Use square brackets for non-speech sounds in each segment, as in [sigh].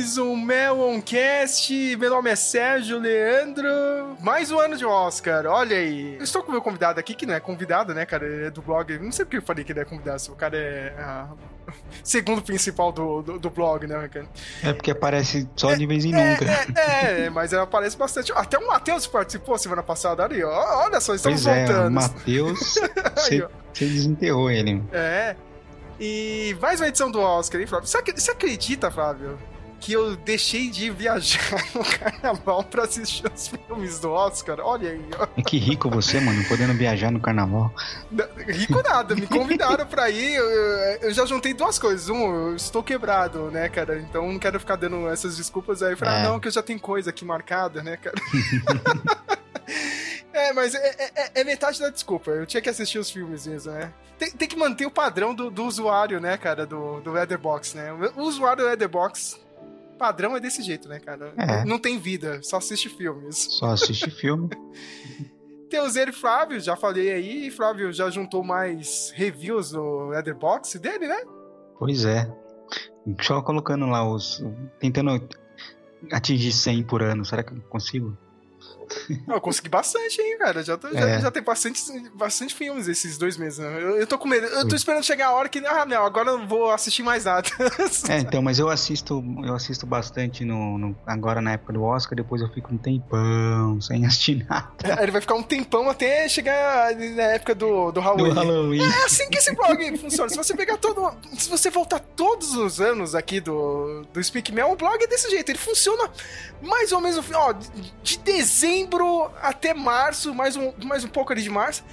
mais um Meloncast. Meu nome é Sérgio Leandro. Mais um ano de Oscar, olha aí. Eu estou com o meu convidado aqui, que não é convidado, né, cara? É do blog. Não sei porque eu falei que ele é convidado. O cara é a... [laughs] segundo principal do, do, do, blog, né, cara? É porque aparece só de vez em é, nunca. É, é, mas ele aparece bastante. Até o Matheus participou semana passada ali, ó. Olha só, estamos pois voltando. É, o Matheus, [laughs] você desenterrou ele. É. E mais uma edição do Oscar, hein, Flávio? Você acredita, Flávio, que eu deixei de viajar [laughs] no carnaval pra assistir os filmes do Oscar? Olha aí, ó. Que rico você, mano, podendo viajar no carnaval. rico nada, me convidaram pra ir, eu, eu, já juntei duas coisas. Um, eu estou quebrado, né, cara? Então não quero ficar dando essas desculpas aí. Falei, ah, é. ah, não, que eu já tenho coisa aqui marcada, né, cara? [laughs] É, mas é, é, é, é, metade da desculpa. Eu tinha que assistir os filmes mesmo, né? Tem, tem que manter o padrão do, do, usuário, né, cara, do, do Leatherbox, né? O usuário do Leatherbox padrão é desse jeito, né, cara? É. Não tem vida, só assiste filmes. Só assiste filme. [laughs] tem o Zero Flávio, já falei aí. Flávio já juntou mais reviews do Leatherbox dele, né? Pois é. Só colocando lá os. Tentando atingir 100 por ano. Será que eu consigo? Eu consegui bastante, hein, cara. Já, tô, é. já, já, tem bastante, bastante filmes esses dois meses. Né? Eu, eu tô com medo. Eu tô esperando chegar a hora que. Ah, não, agora eu não vou assistir mais nada. [laughs] é, então, mas eu assisto, eu assisto bastante no, no, agora na época do Oscar, depois eu fico um tempão sem assistir nada. É, ele vai ficar um tempão até chegar na época do, do Halloween. Do Halloween. É assim que esse blog funciona. Se você pegar todo. Se você voltar todos os anos aqui do, do Speak Me, o blog é desse jeito. Ele funciona mais ou menos ó, de dezembro dezembro até março, mais um, mais um pouco ali de março.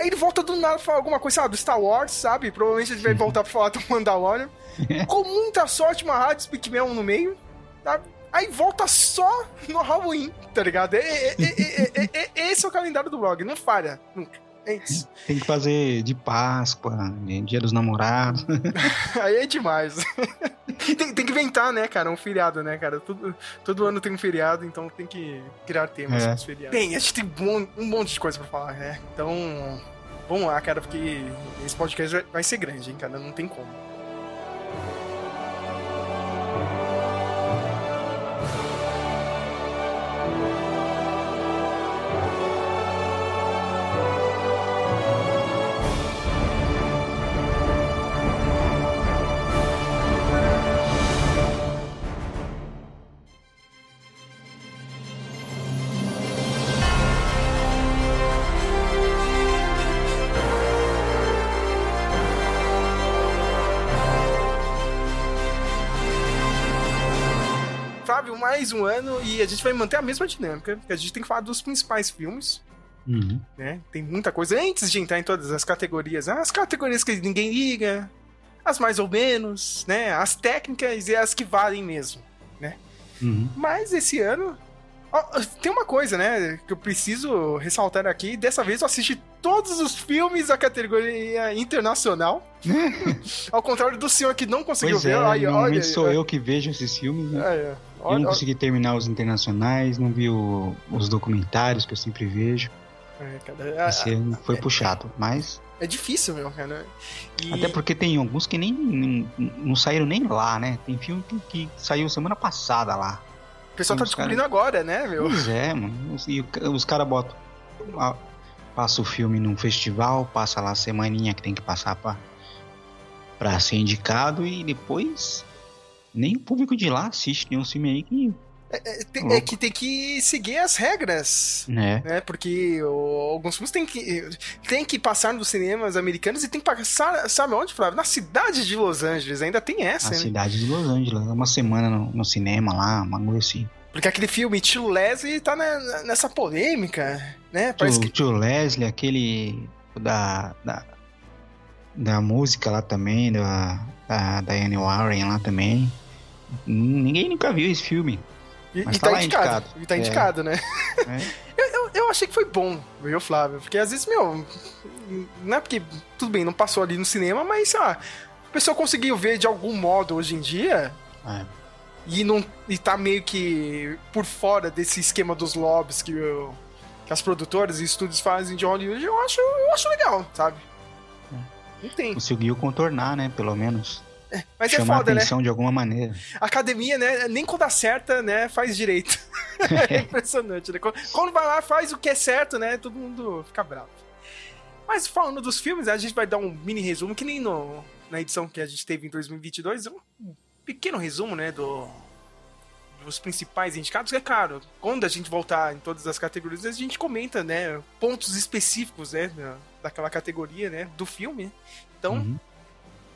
Aí ele volta do nada pra falar alguma coisa, sabe? Star Wars, sabe? Provavelmente ele vai voltar pra falar do Mandalorian. [laughs] Com muita sorte, uma rádio Speakman no meio, sabe? Aí volta só no Halloween, tá ligado? É, é, é, esse é o calendário do blog, não falha, nunca. [laughs] Tem que fazer de Páscoa, Dia dos Namorados. [laughs] Aí é demais. [laughs] tem, tem, que inventar, né, cara? Um feriado, né, cara? Todo, todo ano tem um feriado, então tem que criar temas é. feriados. Bem, a gente tem um, um monte de coisa pra falar, né? Então, vamos lá, cara, porque esse podcast vai ser grande, hein, cara? Não tem como. Um ano e a gente vai manter a mesma dinâmica, que a gente tem que falar dos principais filmes. Uhum. Né? Tem muita coisa antes de entrar em todas as categorias. As categorias que ninguém liga, as mais ou menos, né? As técnicas e as que valem mesmo, né? Uhum. Mas esse ano tem uma coisa, né, que eu preciso ressaltar aqui. Dessa vez eu assisti todos os filmes da categoria internacional. [laughs] Ao contrário do senhor que não conseguiu pois ver. É, aí, olha, sou eu que vejo esses filmes, né? É, é. Olha, eu não consegui terminar os internacionais, não vi o, os documentários que eu sempre vejo. É, cara, Esse ano foi é, puxado, mas. É difícil, meu, cara. E... Até porque tem alguns que nem, nem, não saíram nem lá, né? Tem filme que, que saiu semana passada lá pessoal tá descobrindo cara... agora, né, meu? Pois é, mano. E os caras botam. Passa o filme num festival, passa lá a semaninha que tem que passar pra, pra ser indicado e depois nem o público de lá assiste. Tem um filme aí que é, é, tem, é, que tem que seguir as regras. É. Né? Porque o, alguns filmes tem que, tem que passar nos cinemas americanos e tem que passar, sabe onde, Flávio? Na cidade de Los Angeles. Ainda tem essa. Na né? cidade de Los Angeles. Uma semana no, no cinema lá, uma coisa assim. Porque aquele filme Tio Leslie tá na, nessa polêmica, né? Parece tio, que... tio Leslie, aquele da, da, da música lá também, da, da Diane Warren lá também. Ninguém nunca viu esse filme. E, Mas e tá, tá indicado. indicado. E tá é. indicado, né? É. [laughs] eu, eu, eu, achei que foi bom, viu, Flávio? Porque às vezes, meu, não é porque, tudo bem, não passou ali no cinema, mas, sei lá, a pessoa conseguiu ver de algum modo hoje em dia. É. E, não, e tá meio que por fora desse esquema dos lobbies que, eu, que as produtoras e estúdios fazem de Hollywood, eu acho, eu acho legal, sabe? É. Não tem. Conseguiu contornar, né? Pelo menos. Mas é chamar foda, né? atenção de alguma maneira. A academia, né, nem quando acerta, né, faz direito. [laughs] é [laughs] impressionante, né? Quando- vai lá, faz o que é certo, né, todo mundo fica bravo. Mas falando dos filmes, a gente vai dar um mini resumo, que nem no, na edição que a gente teve em 2022, um pequeno resumo, né, do, dos principais indicados. É claro, quando a gente voltar em todas as categorias, a gente comenta, né, pontos específicos, né, daquela categoria, né, do filme. Então, Uhum.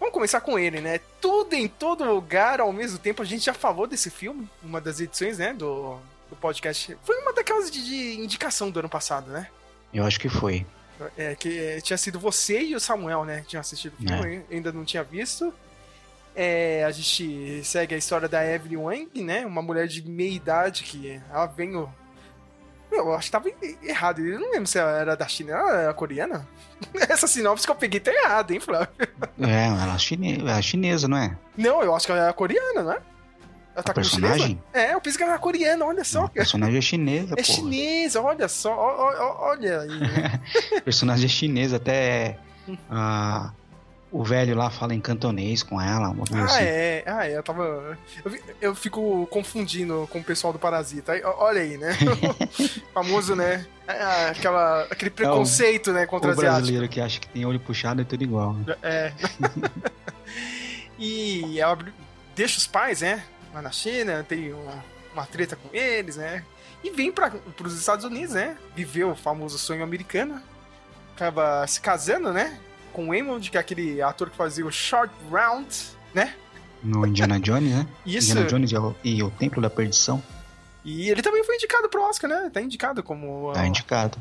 Vamos começar com ele, né? Tudo em todo lugar ao mesmo tempo. A gente já falou desse filme, uma das edições, né? Do, do podcast. Foi uma daquelas de, de indicação do ano passado, né? Eu acho que foi. É, que é, tinha sido você e o Samuel, né? Tinham assistido o filme, eu ainda não tinha visto. É, a gente segue a história da Evelyn Wang, né? Uma mulher de meia idade que ela vem. Meu, eu acho que tava errado. Eu não lembro se ela era da China, ela era coreana. [laughs] Essa sinopse que eu peguei tá errada, hein, Flávio? É, ela é, chine... ela é chinesa, não é? Não, eu acho que ela era coreana, não é? Ela tá A com personagem? É, eu pensei que ela era coreana, olha só. A personagem é chinesa, É pô. chinesa, olha só, ó- ó- ó- olha aí. [laughs] personagem é chinesa, até Hum. O velho lá fala em cantonês com ela, uma coisa Ah, assim. é, ah, é, eu tava. Eu, eu fico confundindo com o pessoal do Parasita. Olha aí, né? O [laughs] famoso, né? Ah, Aquela, aquele preconceito, né, O contra asiático. brasileiro que acha que tem olho puxado é tudo igual. né? É. [laughs] e ela deixa os pais, né? Lá na China, tem uma, uma treta com eles, né? E vem para os Estados Unidos, né? Viver o famoso sonho americano. Acaba se casando, né? Com o Eamon, que é aquele ator que fazia o Short Round, né? No Indiana Jones, né? [laughs] Isso. Indiana Jones e o, e o Templo da Perdição. E ele também foi indicado pro Oscar, né? Tá indicado como. Tá indicado.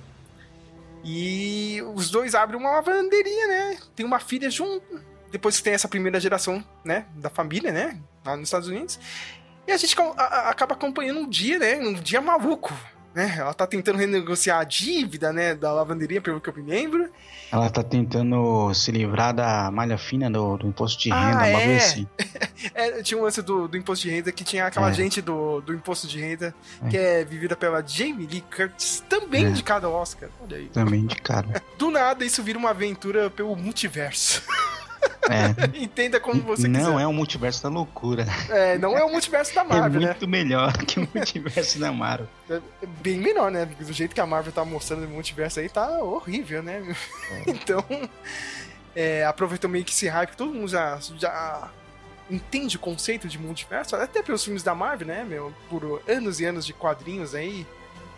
E os dois abrem uma lavanderinha, né? Tem uma filha junto. Depois que tem essa primeira geração, né? Da família, né? Lá nos Estados Unidos. E a gente acaba acompanhando um dia, né? Um dia maluco. Né? Ela tá tentando renegociar a dívida, né? Da lavanderia, pelo que eu me lembro. Ela tá tentando se livrar da malha fina do, do imposto de Ah, renda, bagulho é? assim. [laughs] É, tinha um lance do, do imposto de renda que tinha aquela É. gente do, do imposto de renda É. que é vivida pela Jamie Lee Curtis, também É. indicada ao Oscar. Olha aí. Também indicado. [laughs] Do nada, isso vira uma aventura pelo multiverso. [laughs] É. [laughs] Entenda como você não quiser. é o multiverso da loucura. É, não é o multiverso da é Marvel, né? muito melhor [laughs] que o multiverso da Marvel. É bem menor, né? Do jeito que a Marvel tá mostrando o multiverso aí, tá horrível, né? [laughs] Então, é, aproveitou meio que esse hype, que todo mundo já, já entende o conceito de multiverso, até pelos filmes da Marvel, né, meu? Por anos e anos de quadrinhos aí,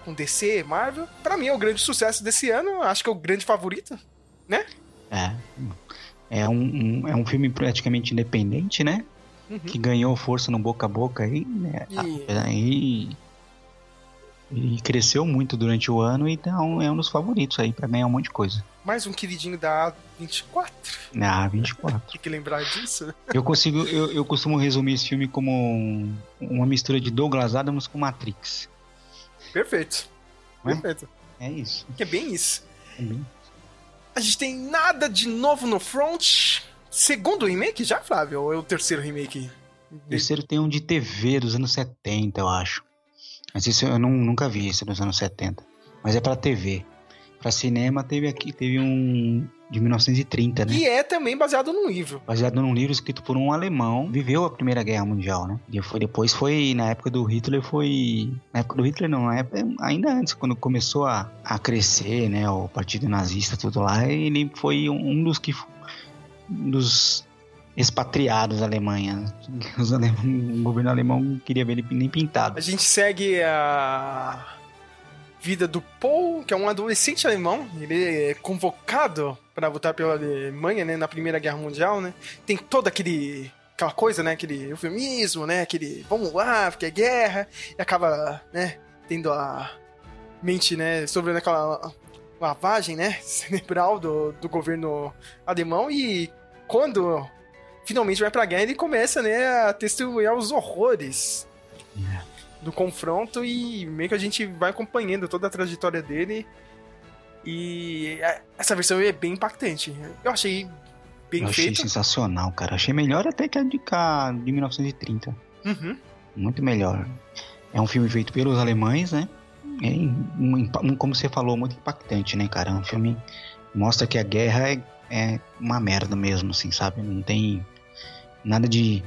com DC, Marvel. Pra mim é o grande sucesso desse ano, acho que é o grande favorito. É. É um, um- é um filme praticamente independente, né? Uhum. Que ganhou força no boca a boca aí, né? E- E, e cresceu muito durante o ano, então é um dos favoritos aí pra ganhar um monte de coisa. Mais um queridinho da A24, Na 24. tem que lembrar disso. Eu consigo, eu, eu costumo resumir esse filme como um- uma mistura de Douglas Adams com Matrix. Perfeito. Né? Perfeito. É isso. É bem isso. Também. A gente tem nada de novo no front. Segundo remake já, Flávio? Ou é o terceiro remake? O terceiro tem um de TV dos anos 70, eu acho. Mas isso eu não- nunca vi, esse dos anos 70. Mas é pra TV. Pra cinema teve aqui, teve um de 1930, né? E é também baseado num livro. Baseado num livro escrito por um alemão, viveu a Primeira Guerra Mundial, né? E foi, depois foi, na época do Hitler, foi. Na época do Hitler, não, na época, ainda antes, quando começou a, a crescer, né? O partido nazista, tudo lá, ele foi um, dos que. Um dos expatriados da Alemanha. [laughs] Os alem- o governo alemão não queria ver ele nem pintado. A gente segue a vida do Paul, que é um adolescente alemão. Ele é convocado para lutar pela Alemanha, né, na Primeira Guerra Mundial, né? Tem todo aquele aquela coisa, né, aquele eufemismo, né, aquele vamos lá, porque é guerra, e acaba, né, tendo a mente, né, sobre aquela lavagem, né, [laughs] cerebral do, do governo alemão e quando finalmente vai pra guerra, ele começa, né, a testemunhar os horrores do confronto e meio que a gente vai acompanhando toda a trajetória dele. E essa versão é bem impactante. Eu achei bem Eu achei feito. sensacional, cara. Achei melhor até que a de, cá, de 1930. Uhum. Muito melhor. É um filme feito pelos alemães, né? É um, um- como você falou, muito impactante, né, cara? É um filme que mostra que a guerra é, é uma merda mesmo, assim, sabe? Não tem. nada de.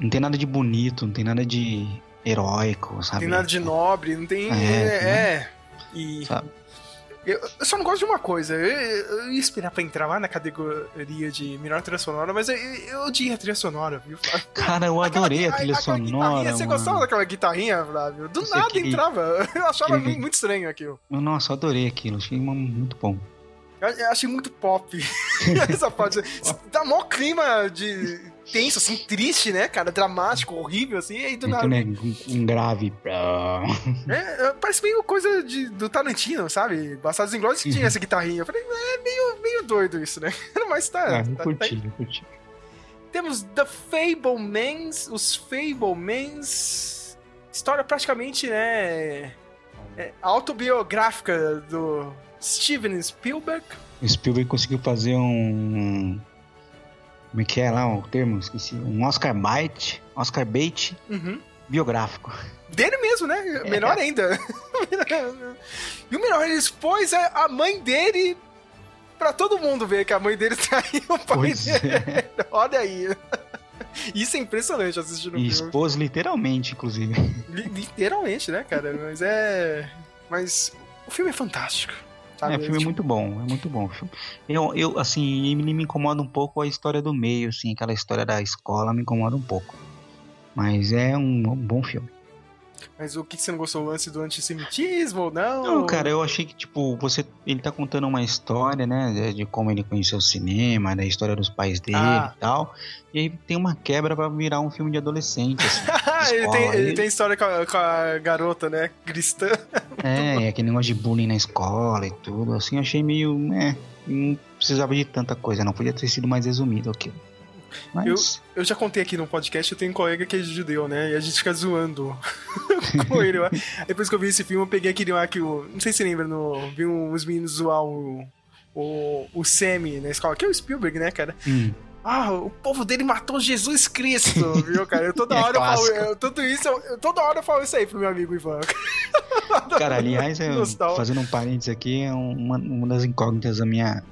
Não tem nada de bonito, não tem nada de heróico, sabe? Não tem nada de nobre, não tem. É, É. é. E. Sabe? Eu, eu só não gosto de uma coisa. Eu, eu ia esperar pra entrar lá na categoria de melhor trilha sonora, mas eu, eu odiei a trilha sonora, viu, Flávio? [laughs] Cara, eu adorei a trilha aquela sonora. Você gostava daquela guitarrinha, Flávio? Do Isso nada entrava. [laughs] Eu achava aquele- muito estranho aquilo. Nossa, eu adorei aquilo. Achei muito bom. Eu, eu achei muito pop. [laughs] Essa parte. Dá mó clima de tenso, assim, triste, né, cara? Dramático, horrível, assim, e aí do nada. né, um, grave. [laughs] É, é, parece meio coisa de, do Tarantino, sabe? Bastardos Inglórios que Uhum. tinha essa guitarrinha. Eu falei, é meio, meio doido isso, né? [laughs] Mas tá. Ah, eu tá- curti, tá- eu curti. Temos The Fablemans, os Fablemans. História praticamente, né? é, autobiográfica do Steven Spielberg. O Spielberg conseguiu fazer um. Como é que é lá o termo? Esqueci. Um Oscar Bite. Oscar Bait Uhum. biográfico. Dele mesmo, né? É. Melhor ainda. [laughs] e o melhor, ele expôs a a mãe dele pra todo mundo ver que a mãe dele [laughs] traiu o pai Pois dele. é. Olha aí. Isso é impressionante assistindo o E filme. expôs literalmente, inclusive. Li- Literalmente, né, cara? Mas é. Mas o filme é fantástico. Sabe? É, o filme é Tipo, muito bom, é muito bom. Eu, eu, assim, ele me incomoda um pouco a história do meio, assim, aquela história da escola me incomoda um pouco. Mas é um, um bom filme. Mas o que que você não gostou? O lance do antissemitismo ou não? Não, cara, eu achei que, tipo, você. Ele tá contando uma história, né? De, como ele conheceu o cinema, da história dos pais dele Ah. e tal. E aí tem uma quebra pra virar um filme de adolescente, assim. [laughs] Ele, tem, ele ele- tem história com a, com a garota, né? Cristã. é, [laughs] e aquele negócio de bullying na escola e tudo. Assim, eu achei meio. É, não precisava de tanta coisa, não. Podia ter sido mais resumido aquilo. Mas. Eu já contei aqui no podcast, eu tenho um colega que é judeu, né? E a gente fica zoando [laughs] com ele. Depois que eu vi esse filme, eu peguei aquele lá que o. Não sei se você lembra, no, vi uns meninos zoar o. O, o Sammy na escola, que é o Spielberg, né, cara? Hum, Ah, o povo dele matou Jesus Cristo, [laughs] viu, cara? Eu, toda É hora eu falo. eu- tudo isso, eu, eu- toda hora eu falo isso aí pro meu amigo Ivan. Cara, aliás, eu- fazendo um parênteses aqui, é uma, uma das incógnitas da minha.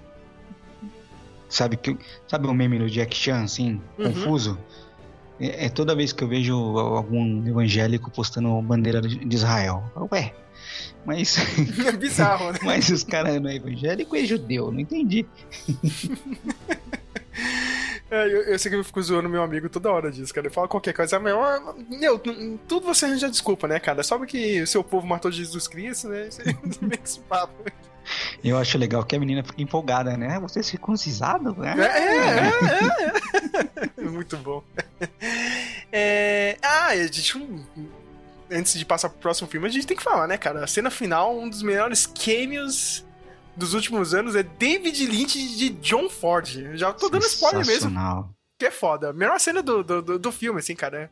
Sabe, que, sabe o meme do Jack Chan, assim, Uhum. confuso? É, é toda vez que eu vejo algum evangélico postando bandeira de Israel. Ué, mas, [laughs] É bizarro, né? mas os caras não é evangélico e é judeu, não entendi. [laughs] É, eu, eu sei que eu fico zoando meu amigo toda hora disso, cara. Ele fala qualquer coisa, ah, meu, tudo você arranja desculpa, né, cara? Só porque o seu povo matou Jesus Cristo, né? [laughs] Você com esse papo. Eu acho legal que a menina fica empolgada, né? Você é circuncisado? É, né? é, é, é. [laughs] [laughs] Muito bom. É, ah, a gente. hum, Antes de passar pro próximo filme, a gente tem que falar, né, cara? A cena final, um dos melhores cameos dos últimos anos é David Lynch de John Ford. Já tô dando spoiler mesmo. Que é foda. Melhor cena do, do, do, do filme, assim, cara.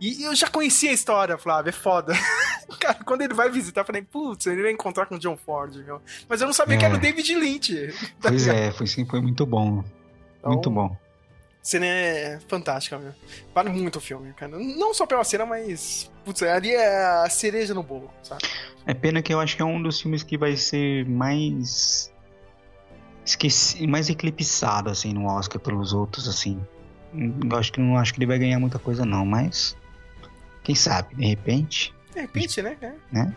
E eu já conhecia a história, Flávio, é foda. [laughs] cara, quando ele vai visitar, eu falei, putz, ele vai encontrar com o John Ford, meu. Mas eu não sabia que era o É. David Lynch. [laughs] Tá Pois é, foi, sim, foi muito bom. Então, Muito bom. Cena é fantástica, meu. Vale muito o filme, cara. Não só pela cena, mas. Putz, ali é a cereja no bolo, sabe? É pena que eu acho que é um dos filmes que vai ser mais esqueci, mais eclipsado assim no Oscar pelos outros assim. Eu acho que não acho que ele vai ganhar muita coisa não, mas quem sabe, de repente. De repente, né? É. Né?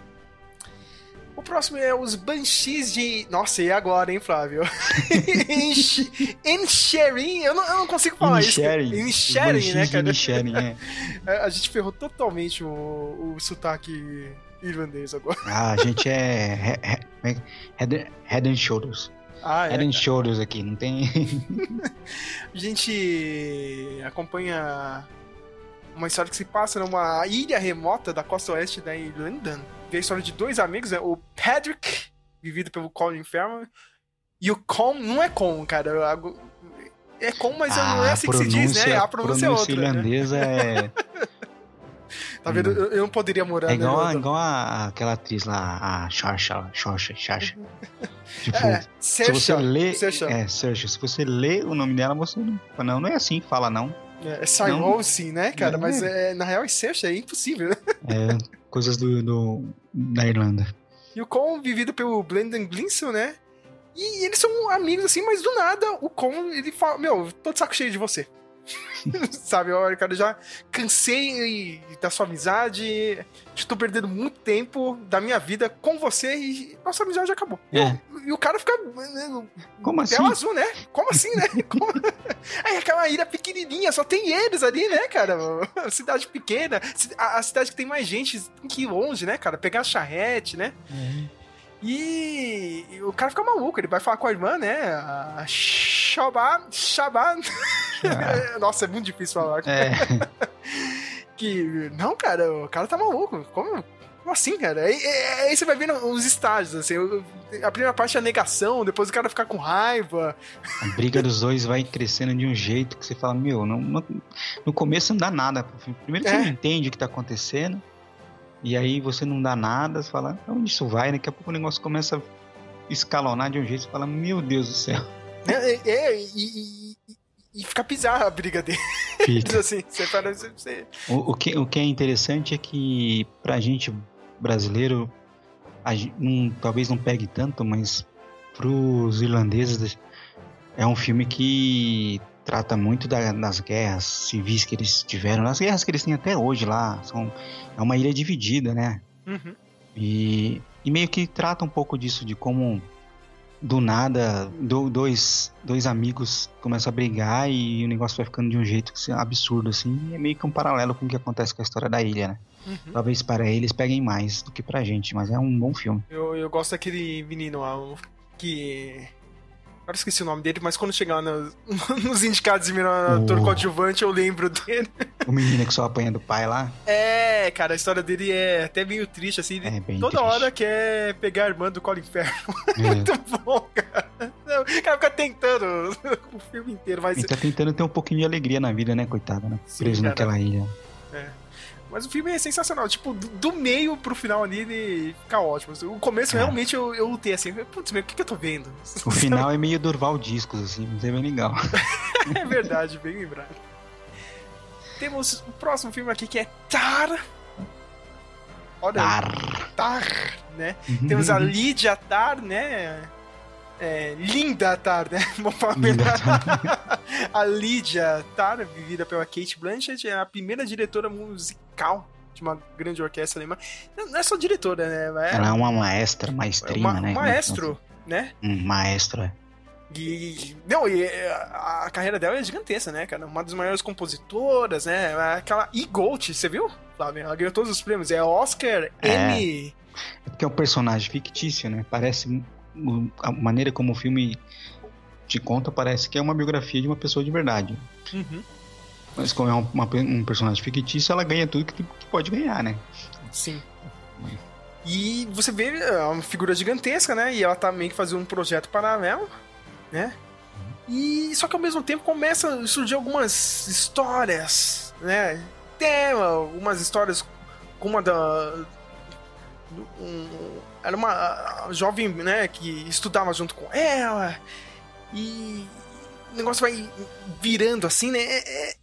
O próximo é os Banshees de. Nossa, e agora, hein, Flávio? [laughs] Enchering, eu não, eu não consigo falar Inisherin. isso. Enchering, né, cara? Inisherin, é. [laughs] É, A gente ferrou totalmente o, o sotaque irlandês agora. Ah, a gente é é head, head and shoulders. Ah, é. Head and shoulders aqui, não tem. [laughs] A gente acompanha uma história que se passa numa ilha remota da costa oeste da Irlanda. Vê a história de dois amigos, né? O Patrick, vivido pelo Colin Farrell, e o Com, não é Com, cara. É Com, mas não é Ah, assim que se diz, né? A pronúncia é outra. né? irlandesa é, [laughs] Tá vendo? Eu, eu não poderia morar é igual, Irlanda. igual a, aquela atriz lá, a Shasha, Shasha, Shasha. [laughs] Tipo, É, se você lê, é, Saoirse, se você lê o nome dela, você não, não, não é assim que fala não. É, é Cyrose, né, cara? É. Mas é, na real é Saoirse, é impossível. É coisas do, do da Irlanda. E o Con, vivido pelo Brendan Glinson, né? E eles são amigos assim, mas do nada o Con, ele fala: Meu, tô de saco cheio de você. [laughs] Sabe, olha, cara, já cansei da sua amizade, estou perdendo muito tempo da minha vida com você e nossa amizade já acabou. É. E o cara fica. Como assim? Tela azul, né? Como assim, né? [laughs] Como... Aí aquela ilha pequenininha, só tem eles ali, né, cara? [laughs] Cidade pequena, a cidade que tem mais gente, tem que ir longe, né, cara? Pegar a charrete, né? É. E o cara fica maluco, ele vai falar com a irmã, né? A Shabá. Shabá. Ah. [laughs] Nossa, é muito difícil falar. É. [laughs] que. Não, cara, o cara tá maluco. Como, como assim, cara? Aí, aí, você vai vendo os estágios, assim. A primeira parte é a negação, depois o cara fica com raiva. A briga dos dois vai crescendo de um jeito que você fala, meu, não, não no começo não dá nada. Primeiro você É. não entende o que tá acontecendo. E aí você não dá nada, você fala, onde isso vai? Daqui a pouco o negócio começa a escalonar de um jeito, você fala, meu Deus do céu. É, é, é, e, e, e- fica bizarra a briga deles, [laughs] Fica. assim. Você fala, você- você- O, o que, o que é interessante é que pra gente brasileiro, a não- talvez não pegue tanto, mas pros irlandeses é um filme que trata muito da- das guerras civis que eles tiveram, das guerras que eles têm até hoje lá. São, é uma ilha dividida, né? Uhum. E, e meio que trata um pouco disso, de como do nada do- dois, dois amigos começam a brigar e o negócio vai ficando de um jeito absurdo, assim. E é meio que um paralelo com o que acontece com a história da ilha, né? Uhum. Talvez para eles peguem mais do que pra gente, mas é um bom filme. Eu, eu gosto daquele menino lá, o que. Agora eu esqueci o nome dele, mas quando chegar nos, [laughs] nos indicados de melhor O- ator coadjuvante, eu lembro dele. O menino que só apanha do pai lá, É, cara, a história dele é até meio triste, assim. é bem Toda triste. hora quer pegar a irmã do Colin Farrell. [laughs] É. Muito bom, cara. O cara fica tentando [laughs] o filme inteiro, mas, Ele tá tentando ter um pouquinho de alegria na vida, né, coitado, né? Sim, Preso cara. naquela ilha. Mas o filme é sensacional. Tipo, do, do meio pro final ali, ele fica ótimo. O começo, É. realmente, eu, eu lutei assim. Putz, meu, o que, que eu tô vendo? O final [laughs] é meio Durval Discos, assim, mas é bem legal. [laughs] É verdade, bem lembrado. Temos o próximo filme aqui que é Tar. Olha, Tar. Tar, né? Temos a Lydia Tar, né? É, Linda Tar, né? [laughs] Vamos falar. A Lydia Tar, vivida pela Kate Blanchett, é a primeira diretora musical de uma grande orquestra alemã. Não é só diretora, né? É Ela é uma maestra, maestrina, uma- né? maestro, né? Um maestro, é. E, não, e é, a, carreira dela é gigantesca, né, cara? Uma das maiores compositoras, né? Aquela E-Gold, você viu, Flávio? Ela ganhou todos os prêmios. É Oscar, É. Emmy. É porque é um personagem fictício, né? Parece. A maneira como o filme te conta parece que é uma biografia de uma pessoa de verdade. Uhum. Mas como é um, uma- um personagem fictício, ela ganha tudo que, que pode ganhar, né? Sim. E você vê é uma figura gigantesca, né? E ela tá meio que fazendo um projeto paralelo, né? E só que ao mesmo tempo começa a surgir algumas histórias, né? Tem algumas histórias como a da. um- era uma jovem, né, que estudava junto com ela. E o negócio vai virando assim, né? É- é-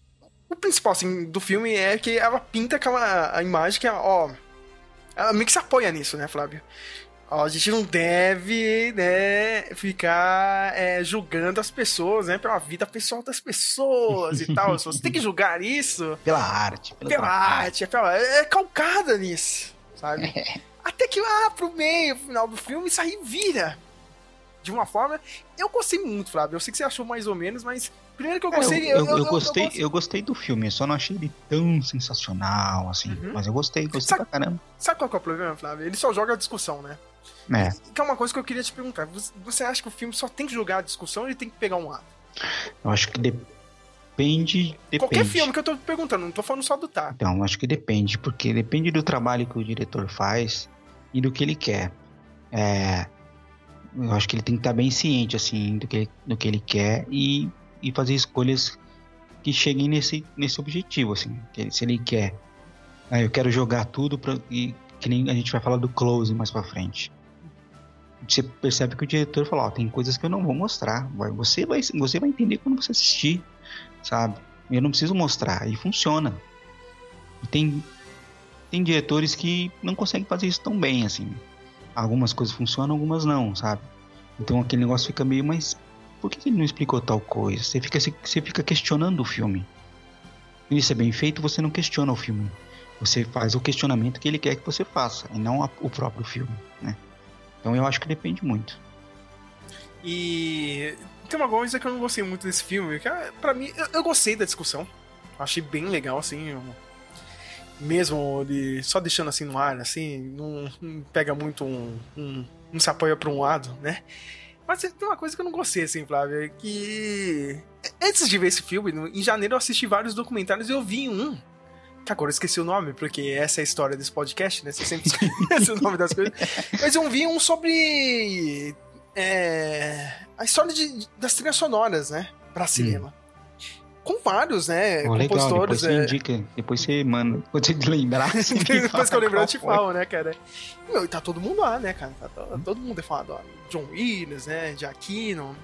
o principal assim, do filme é que ela pinta aquela a imagem que, ó, ela meio que se apoia nisso, né, Flávio? Ó, a gente não deve, né, ficar é, julgando as pessoas, né, pela vida pessoal das pessoas e [laughs] tal. Você tem que julgar isso Pela arte. Pela, pela arte, é, pela, é calcada nisso, sabe? Até que lá pro meio, final do filme, isso aí vira. De uma forma. Eu gostei muito, Flávio. Eu sei que você achou mais ou menos, mas. Primeiro que eu Cara, gostei. eu, eu, eu gostei, gosto- eu gostei do filme, eu só não achei ele tão sensacional, assim. Uhum. Mas eu gostei, gostei Sabe- pra caramba. Sabe qual que é o problema, Flávio? Ele só joga a discussão, né? É, Que é uma coisa que eu queria te perguntar. Você- acha que o filme só tem que jogar a discussão ou ele tem que pegar um lado? eu acho que depende. Depende. Qualquer filme que eu tô perguntando, não tô falando só do Tar. Então, acho que depende, porque depende do trabalho que o diretor faz e do que ele quer. É, eu acho que ele tem que estar bem ciente, assim, do que, do que ele quer e, e fazer escolhas que cheguem nesse, nesse objetivo, assim. Se ele quer, ah, eu quero jogar tudo pra, e que nem a gente vai falar do close mais pra frente. Você percebe que o diretor fala, ó, tem coisas que eu não vou mostrar. Você vai, você vai entender quando você assistir, sabe? Eu não preciso mostrar. E funciona. E tem, tem diretores que não conseguem fazer isso tão bem, assim. Algumas coisas funcionam, algumas não, sabe? Então aquele negócio fica meio, mas por que ele não explicou tal coisa? Você fica, você fica questionando o filme. isso é bem feito, você não questiona o filme. Você faz o questionamento que ele quer que você faça, e não a, o próprio filme, né? Então eu acho que depende muito. E tem uma coisa que eu não gostei muito desse filme, que é, pra mim, eu, eu gostei da discussão. Achei bem legal, assim. Eu, mesmo de, só deixando assim no ar, assim, não, não pega muito um, um. não se apoia pra um lado, né? Mas tem uma coisa que eu não gostei, assim, Flávio, é que. Antes de ver esse filme, em janeiro eu assisti vários documentários e eu vi um. Que agora eu esqueci o nome, porque essa é a história desse podcast, né? Você sempre esquece [laughs] o nome das coisas. Mas eu vi um sobre. É, a história de, das trilhas sonoras, né? Pra cinema. Hum com vários, né? Oh, compositores. Legal, depois você é... indica, depois você. Quando você lembrar. [laughs] Você depois que eu lembrar, eu te falo, né, cara? Meu, e tá todo mundo lá, né, cara? Tá, todo mundo é falado, ó. John Williams, né? Giacchino.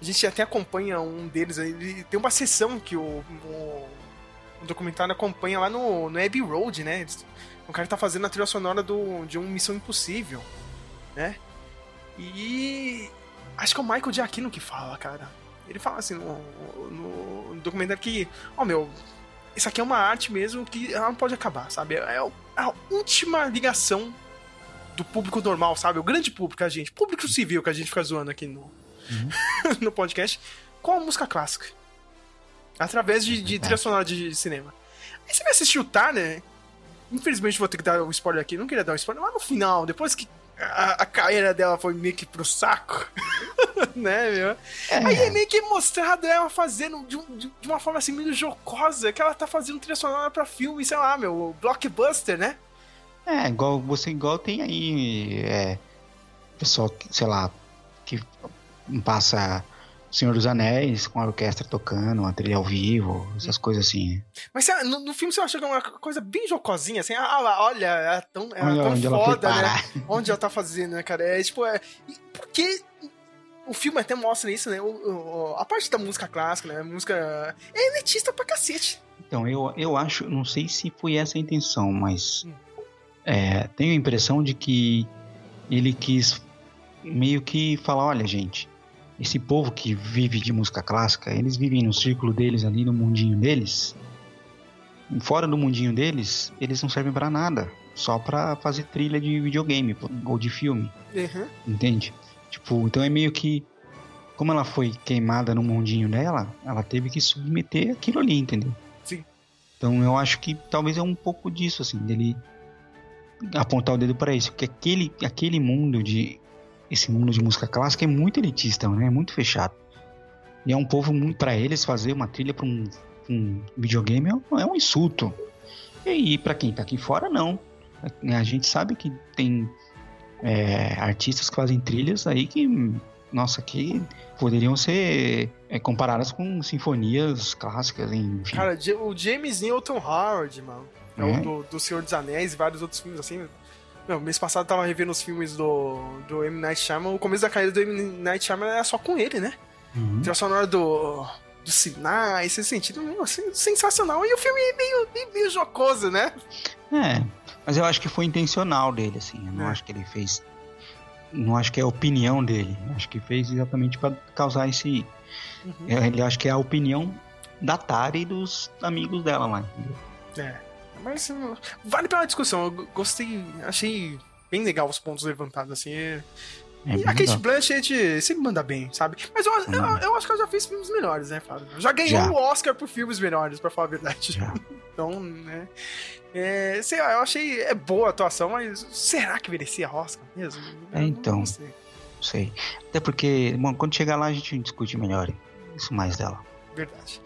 A gente até acompanha um deles aí. Tem uma sessão que o, o, o documentário acompanha lá no, no Abbey Road, né? O cara tá fazendo a trilha sonora do, de uma Missão Impossível, né? E. Acho que é o Michael Giacchino que fala, cara. Ele fala assim no, no, no documentário que, ó oh, meu, isso aqui é uma arte mesmo que ela não pode acabar, sabe? É, é a última ligação do público normal, sabe? O grande público, a gente. Público civil que a gente fica zoando aqui no, uhum. [laughs] no podcast, com a música clássica. Através de, de trilha sonora de cinema. Aí você vai assistir o Tar, Infelizmente vou ter que dar um spoiler aqui. Não queria dar um spoiler, mas no final, depois que a, a carreira dela foi meio que pro saco, [laughs] né, meu? É. Aí é meio que mostrado ela fazendo de, de, de, uma forma assim meio jocosa, que ela tá fazendo trilha sonora pra filme, sei lá, meu, blockbuster, né? É, igual você igual tem aí é, pessoal, sei lá, que passa Senhor dos Anéis, com a orquestra tocando, uma trilha ao vivo, essas coisas assim. Mas no, no, filme você acha que é uma coisa bem jocosinha, assim, ah, olha, é tão, é olha, tão foda, né? Onde ela tá fazendo, né, cara? É tipo, é. Porque o filme até mostra isso, né? O, o, a parte da música clássica, né? A música é elitista pra cacete. Então, eu, eu acho, não sei se foi essa a intenção, mas hum. é, tenho a impressão de que ele quis meio que falar, olha, gente, esse povo que vive de música clássica, eles vivem no círculo deles ali, no mundinho deles. Fora do mundinho deles, eles não servem para nada, só para fazer trilha de videogame ou de filme. Uhum. Entende? Tipo, então é meio que como ela foi queimada no mundinho dela, ela teve que submeter aquilo ali, entendeu? Sim. Então eu acho que talvez é um pouco disso assim, dele apontar o dedo para isso, que aquele aquele mundo de esse mundo de música clássica é muito elitista, né? É muito fechado. E é um povo muito para eles fazer uma trilha para um, um, videogame é, é um insulto. E para quem tá aqui fora não. A gente sabe que tem é, artistas que fazem trilhas aí que nossa, que poderiam ser é, comparadas com sinfonias clássicas, enfim. Cara, o James Newton Howard, mano, é, é. o do, do Senhor dos Anéis e vários outros filmes assim, meu, mês passado eu tava revendo os filmes do, do M. Night Shyamalan. O começo da carreira do M. Night Shyamalan era só com ele, né? Uhum. Trilha sonora do, do Sinai, esse sentido assim, sensacional. E o filme é meio, meio, meio jocoso, né? É, mas eu acho que foi intencional dele, assim. Eu não é. acho que ele fez. Não acho que é a opinião dele. Eu acho que fez exatamente para causar esse. Uhum. Ele acho que é a opinião da Tari e dos amigos dela lá, entendeu? É. Mas vale pela discussão. Eu gostei, achei bem legal os pontos levantados, assim. É e a Kate Blanchett sempre manda bem, sabe? Mas eu, eu, eu, acho que ela já fez filmes melhores, né, Fábio? Já ganhou já. o Oscar por filmes melhores, pra falar a verdade. Já. [laughs] então, né? É, sei lá, eu achei é boa a atuação, mas será que merecia Oscar mesmo? É, então. Não sei. sei. Até porque, bom, quando chegar lá a gente discute melhor isso mais dela. Verdade.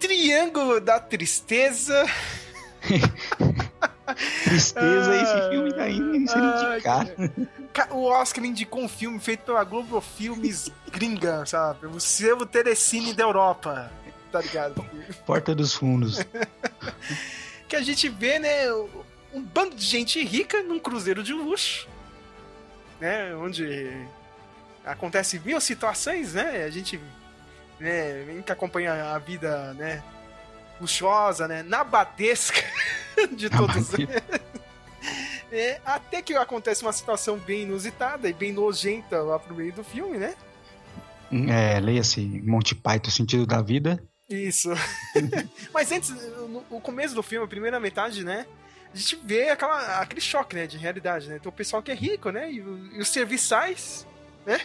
Triângulo da Tristeza. [laughs] Tristeza, esse filme seria indicar. O Oscar indicou um filme feito pela Globo Filmes gringa, sabe? O selo Telecine da Europa, tá ligado? Porta dos Fundos. [laughs] que a gente vê, né, um bando de gente rica num cruzeiro de luxo, né, onde acontece mil situações, né, a gente né, que acompanha a vida, né, luxuosa, né? Nabadesca [laughs] de todos [laughs] é, até que acontece uma situação bem inusitada e bem nojenta lá pro meio do filme, né? É, leia-se Monty Python, o sentido da vida. Isso. [laughs] Mas antes, no, no começo do filme, a primeira metade, né? A gente vê aquela, aquele choque, né, de realidade, né? Tem o pessoal que é rico, né? E, e os serviçais, né?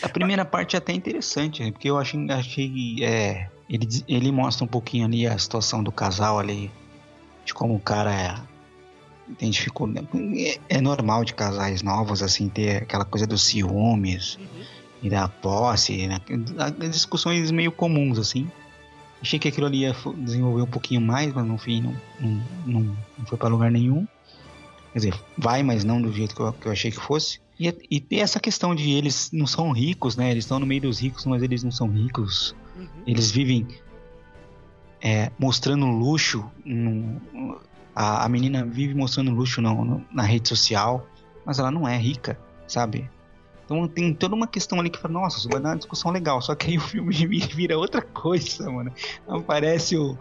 A primeira parte é até interessante, né? porque eu achei, achei é, ele, ele mostra um pouquinho ali a situação do casal ali, de como o cara é, tem dificuldade. É, é normal de casais novos, assim, ter aquela coisa dos ciúmes uhum. e da posse, né? discussões meio comuns, assim. Achei que aquilo ali ia desenvolver um pouquinho mais, mas no fim não, não, não, não foi para lugar nenhum. Quer dizer, vai, mas não do jeito que eu, que eu achei que fosse. E, e essa questão de eles não são ricos, né? Eles estão no meio dos ricos, mas eles não são ricos. Uhum. Eles vivem é, mostrando luxo. No, a, a menina vive mostrando luxo no, no, na rede social, mas ela não é rica, sabe? Então tem toda uma questão ali que fala, nossa, isso vai dar uma discussão legal. Só que aí o filme [laughs] vira outra coisa, mano. Aparece o,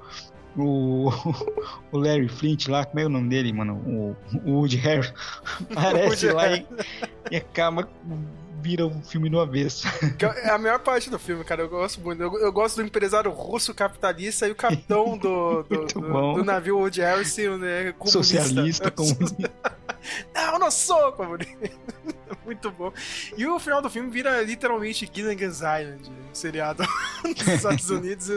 o, [laughs] o Larry Flint lá, como é o nome dele, mano? O, o Woody Harris. [laughs] Aparece lá e, e acaba vira um filme no avesso. [laughs] É a melhor parte do filme, cara. Eu gosto muito. Eu, eu gosto do empresário russo capitalista e o capitão [laughs] do, do, do, do navio Woody Harrison, né? Comunista. Socialista, comunista. [laughs] não, não sou comunista. muito bom. E o final do filme vira literalmente Gilligan's Island, um seriado nos Estados Unidos. E,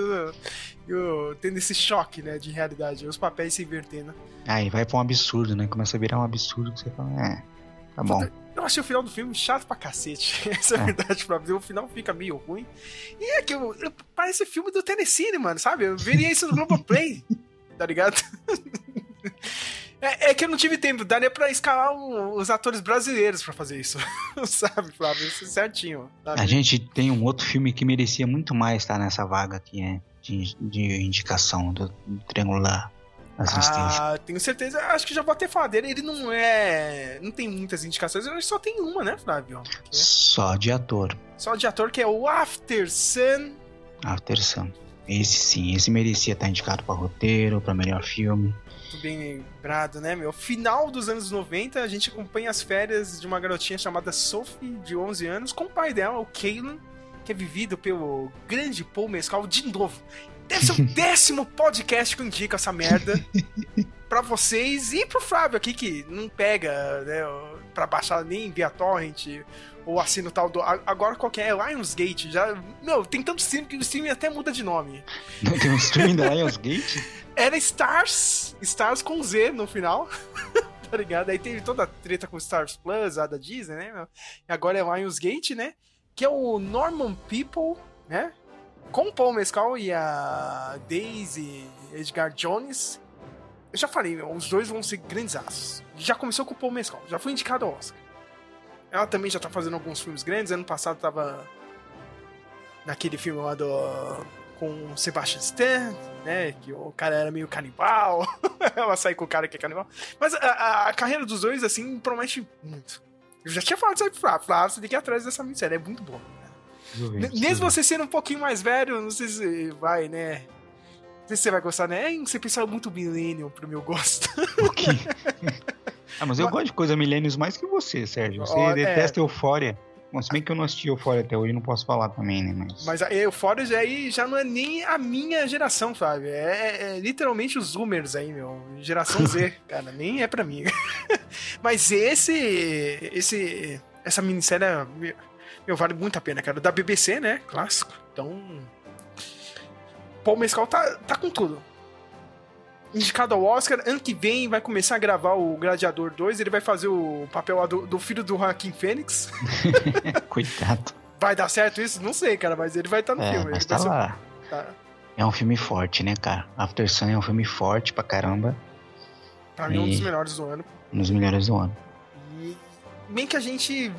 e, tendo esse choque, né, de realidade. Os papéis se invertendo. Aí vai pra um absurdo, né? Começa a virar um absurdo que você fala, é, tá bom. Eu achei o final do filme chato pra cacete. [laughs] Essa é a é. verdade pra mim. O final fica meio ruim. E é que eu, eu, parece filme do Tennessee, mano, sabe? Eu veria isso no Globoplay, [laughs] tá ligado? [laughs] É, é, que eu não tive tempo, daria pra escalar um, os atores brasileiros pra fazer isso. sabe, Flávio? Isso certinho. Sabe? A gente tem um outro filme que merecia muito mais estar nessa vaga aqui, é, de, de indicação do Triangular. Ah, tenho certeza. Acho que já vou até falar dele. Ele não é. Não tem muitas indicações, ele só tem uma, né, Flávio? Só de ator. Só de ator, que é o After Sun. After Sun. Esse sim, esse merecia estar indicado para roteiro, para melhor filme. Muito bem lembrado, né, meu? Final dos anos 90, a gente acompanha as férias de uma garotinha chamada Sophie, de 11 anos, com o pai dela, o Kalen, que é vivido pelo grande Paul Mescal de novo. Deve ser o [laughs] décimo podcast que eu indico essa merda [laughs] pra vocês e pro Flávio aqui, que não pega, né, pra baixar nem via torrent ou assina o tal do. Agora qualquer é Lionsgate. Já, meu, tem tanto stream que o stream até muda de nome. Tem um stream da Lionsgate? [laughs] Era Stars, Stars com Z no final. tá ligado? Aí teve toda a treta com Stars Plus, a da Disney, né? E agora é Lionsgate, né? Que é o Norman People, né? Com o Paul Mescal e a Daisy Edgar Jones, eu já falei, os dois vão ser grandes aços. Já começou com o Paul Mescal, já foi indicado ao Oscar. Ela também já tá fazendo alguns filmes grandes. Ano passado tava naquele filme lá do com o Sebastian Stan, né? Que o cara era meio canibal. [laughs] Ela sai com o cara que é canibal. Mas a, a, a, carreira dos dois, assim, promete muito. Eu já tinha falado isso aí pro Flávio. Flávio, você tem que ir atrás dessa minissérie, é muito boa. Mesmo você sendo um pouquinho mais velho, não sei se vai, né? Não sei se você vai gostar, né? Você pensava muito millennial pro meu gosto. [laughs] O quê? [laughs] ah, mas eu mas... gosto de coisa millennials mais que você, Sérgio. Você oh, detesta é... Eufória. Bom, se bem que eu não assisti Eufória até hoje, não posso falar também, né? Mas, mas a Eufória já, já não é nem a minha geração, Fábio. É, é, é literalmente os Zoomers aí, meu. Geração Z, [laughs] cara. Nem é pra mim. mas esse. esse essa minissérie meu, vale muito a pena, cara. Da BBC, né? Clássico. Então. Paul Mescal tá, tá com tudo. Indicado ao Oscar, ano que vem vai começar a gravar o Gladiador 2. Ele vai fazer o papel do, do filho do Joaquim Fênix. [laughs] [laughs] Coitado. Vai dar certo isso? Não sei, cara, mas ele vai estar tá no é, filme. Mas tá lá. Tá. É um filme forte, né, cara? After Sun é um filme forte pra caramba. Pra mim, é um dos melhores do ano. Um dos melhores do ano. E bem que a gente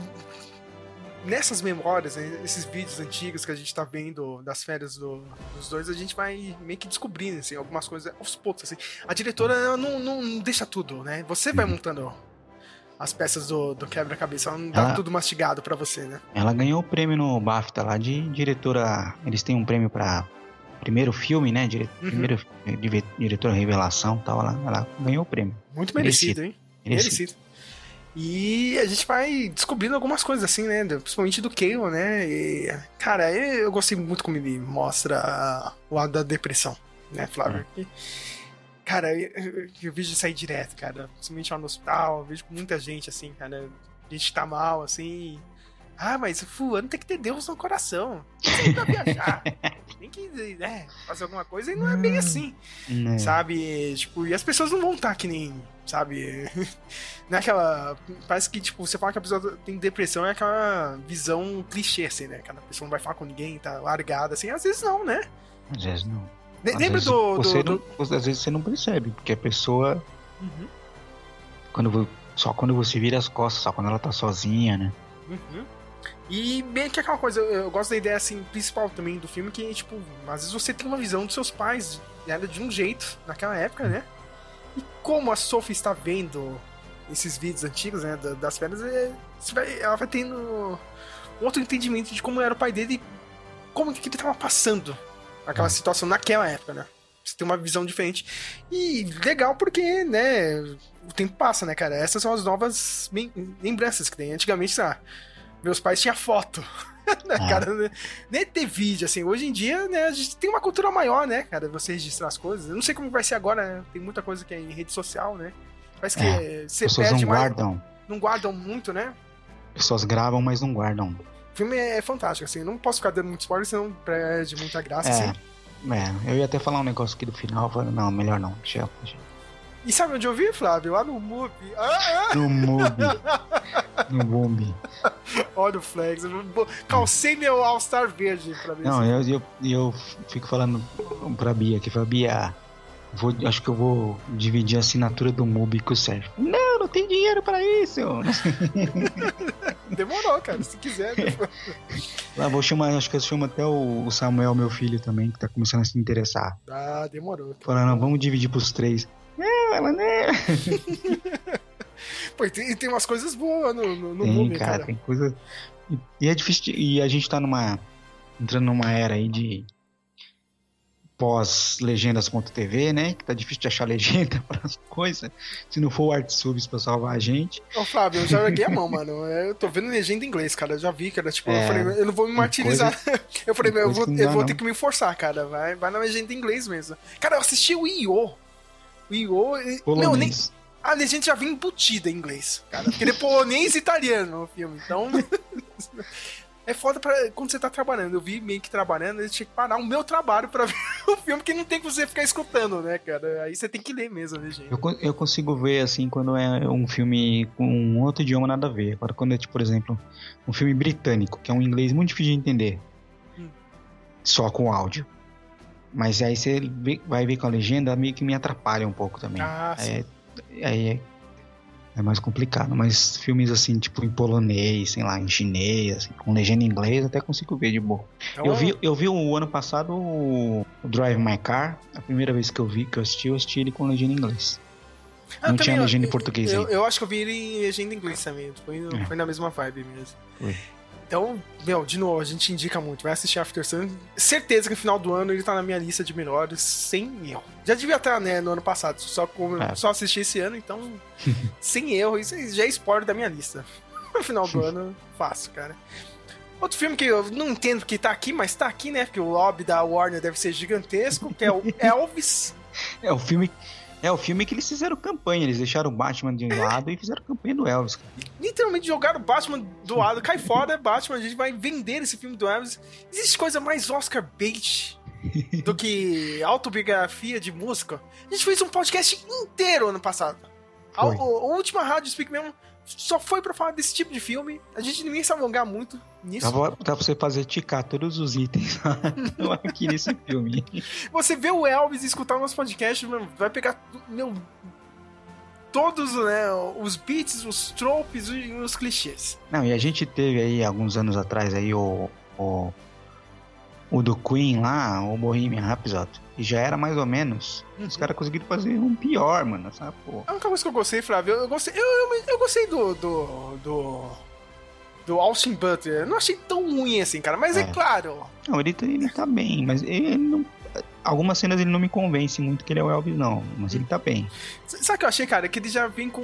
nessas memórias, né, esses vídeos antigos que a gente tá vendo das férias do, dos dois, a gente vai meio que descobrindo assim, algumas coisas aos poucos. Assim. A diretora não, não, não deixa tudo, né? Você vai montando as peças do, do quebra-cabeça, ela não dá ela, tudo mastigado para você, né? Ela ganhou o prêmio no BAFTA lá de diretora. Eles têm um prêmio para primeiro filme, né? Dire, uhum. Primeiro diretora revelação tal. Ela, ela ganhou o prêmio. Muito merecido, merecido. hein? Merecido. merecido. E a gente vai descobrindo algumas coisas assim, né? Principalmente do Kale, né? E, cara, eu gostei muito como ele mostra o lado da depressão, né, Flávio? É. cara, eu, eu, vejo sair direto, cara. Principalmente lá no hospital, eu vejo com muita gente, assim, cara. A gente tá mal, assim. Ah, mas fulano tem que ter Deus no coração. Tem que viajar. [laughs] tem que né, fazer alguma coisa e não é bem hum. assim. Não. Sabe? Tipo, e as pessoas não vão estar tá que nem. Sabe? [laughs] Não é aquela. Parece que, tipo, você fala que a pessoa tem depressão, é aquela visão clichê, assim, né? Que a pessoa não vai falar com ninguém, tá largada, assim. Às vezes não, né? Às vezes não. Às Lembra vezes do, você do, não, Às vezes você não percebe, porque a pessoa. Uhum. Quando, só quando você vira as costas, só quando ela tá sozinha, né? Uhum. E bem que aquela coisa, eu, eu, gosto da ideia assim, principal também do filme, que, tipo, às vezes você tem uma visão dos seus pais, era de um jeito naquela época, né? E como a Sophie está vendo esses vídeos antigos, né, das férias, é, ela vai tendo um outro entendimento de como era o pai dele e como que ele estava passando aquela situação naquela época, né? Você tem uma visão diferente. E legal porque, né, o tempo passa, né, cara? Essas são as novas lembranças que tem. Antigamente, sabe? meus pais tinham foto. [laughs] né, ah. cara, né? nem ter vídeo, assim. Hoje em dia, né, a gente tem uma cultura maior, né, cara, você registrar as coisas. Eu não sei como vai ser agora, né? Tem muita coisa que é em rede social, né? Parece que é, você pessoas perde não mais. Guardam. Não guardam muito, né? Pessoas gravam, mas não guardam. O filme é fantástico, assim. Não posso ficar dando muito spoiler, senão perde muita graça, é. assim. É, eu ia até falar um negócio aqui do final, falei, não, melhor não, deixa, deixa. E sabe onde eu vi, Flávio? Lá no MUBI. Ah, ah. No MUBI. No MUBI. Olha o flex. Calcei meu All-Star verde pra ver. Não, eu, eu, eu fico falando pra Bia aqui. Fala, Bia, vou, acho que eu vou dividir a assinatura do MUBI com o Sérgio. Não, não tem dinheiro pra isso. [laughs] Demorou, cara. Se quiser. [laughs] Lá vou chamar, acho que eu chamo até o Samuel, meu filho também, que tá começando a se interessar. Ah, demorou. Falando, vamos dividir pros três. Não, ela não. Pô, e tem, tem umas coisas boas no, no, no tem, movie, cara, cara. Tem coisa. E, é difícil. De... E a gente tá numa. Entrando numa era aí de pós-legendas.tv, né? Que tá difícil de achar [laughs] legenda para as coisas. Se não for o ArtSubs pra salvar a gente. Ô, Flávio, eu já joguei a mão, mano. Eu tô vendo legenda em inglês, cara. Eu já vi, cara. Tipo, é, eu falei, eu não vou me martirizar. Coisa, [laughs] eu falei, eu vou, eu vou ter que me forçar, cara. Vai, vai na legenda em inglês mesmo. Cara, eu assisti o Io Io. Não, nem. A legenda já vem embutida em inglês, cara. Porque ele é polonês e italiano no filme. Então. [laughs] é foda pra, quando você tá trabalhando. Eu vi meio que trabalhando, eu tinha que parar o meu trabalho pra [laughs] ver o filme, que não tem que você ficar escutando, né, cara? Aí você tem que ler mesmo a legenda. Eu, eu consigo ver, assim, quando é um filme com um outro idioma nada a ver. Agora, quando é, tipo, por exemplo, um filme britânico, que é um inglês muito difícil de entender. Hum. Só com áudio. Mas aí você vai ver com a legenda, meio que me atrapalha um pouco também. Ah, sim. É, aí é, é, mais complicado. Mas filmes assim, tipo em polonês, sei lá, em chinês, assim, com legenda em inglês, até consigo ver de boa. Então, eu, vi, eu vi o ano passado o Drive My Car, a primeira vez que eu vi, que eu assisti, eu assisti ele com legenda em inglês. Ah, não tinha legenda eu, em português eu, eu, acho que eu vi ele em legenda em inglês também. Foi, é. foi na mesma vibe mesmo. Foi. Então, meu, de novo, a gente indica muito. Vai assistir After Sun. Certeza que no final do ano ele tá na minha lista de melhores, sem erro. Já devia estar, né, no ano passado. Só, como, é. só assisti esse ano, então, [laughs] sem erro. Isso já é spoiler da minha lista. No final do ano, fácil, cara. Outro filme que eu não entendo que tá aqui, mas tá aqui, né? Porque o lobby da Warner deve ser gigantesco, que é o [laughs] Elvis. É o filme é o filme que eles fizeram campanha, eles deixaram o Batman de um lado e fizeram campanha do Elvis. Literalmente jogaram o Batman do lado, cai fora, Batman, a gente vai vender esse filme do Elvis. Existe coisa mais Oscar bait do que autobiografia de música? A gente fez um podcast inteiro ano passado. A, a, a, última rádio Speak mesmo só foi pra falar desse tipo de filme. A gente ninguém se alongar muito nisso. Dá, dá pra você fazer ticar todos os itens [laughs] aqui nesse filme. Você vê o Elvis e escutar o nosso podcast, vai pegar meu, todos né, os beats, os tropes e os clichês. Não, e a gente teve aí alguns anos atrás aí o, o, o do Queen lá, o Bohemian Rhapsody. E já era mais ou menos. Uhum. Os caras conseguiram fazer um pior, mano, sabe? Pô. A única coisa que eu gostei, Flávio, eu gostei. Eu, eu, eu gostei do. do. do. do Austin Butler. Eu não achei tão ruim assim, cara, mas é, é claro. Não, ele, tá, ele tá bem, mas ele não. Algumas cenas ele não me convence muito que ele é o Elvis, não. Mas ele tá bem. Sabe o que eu achei, cara? Que ele já vem com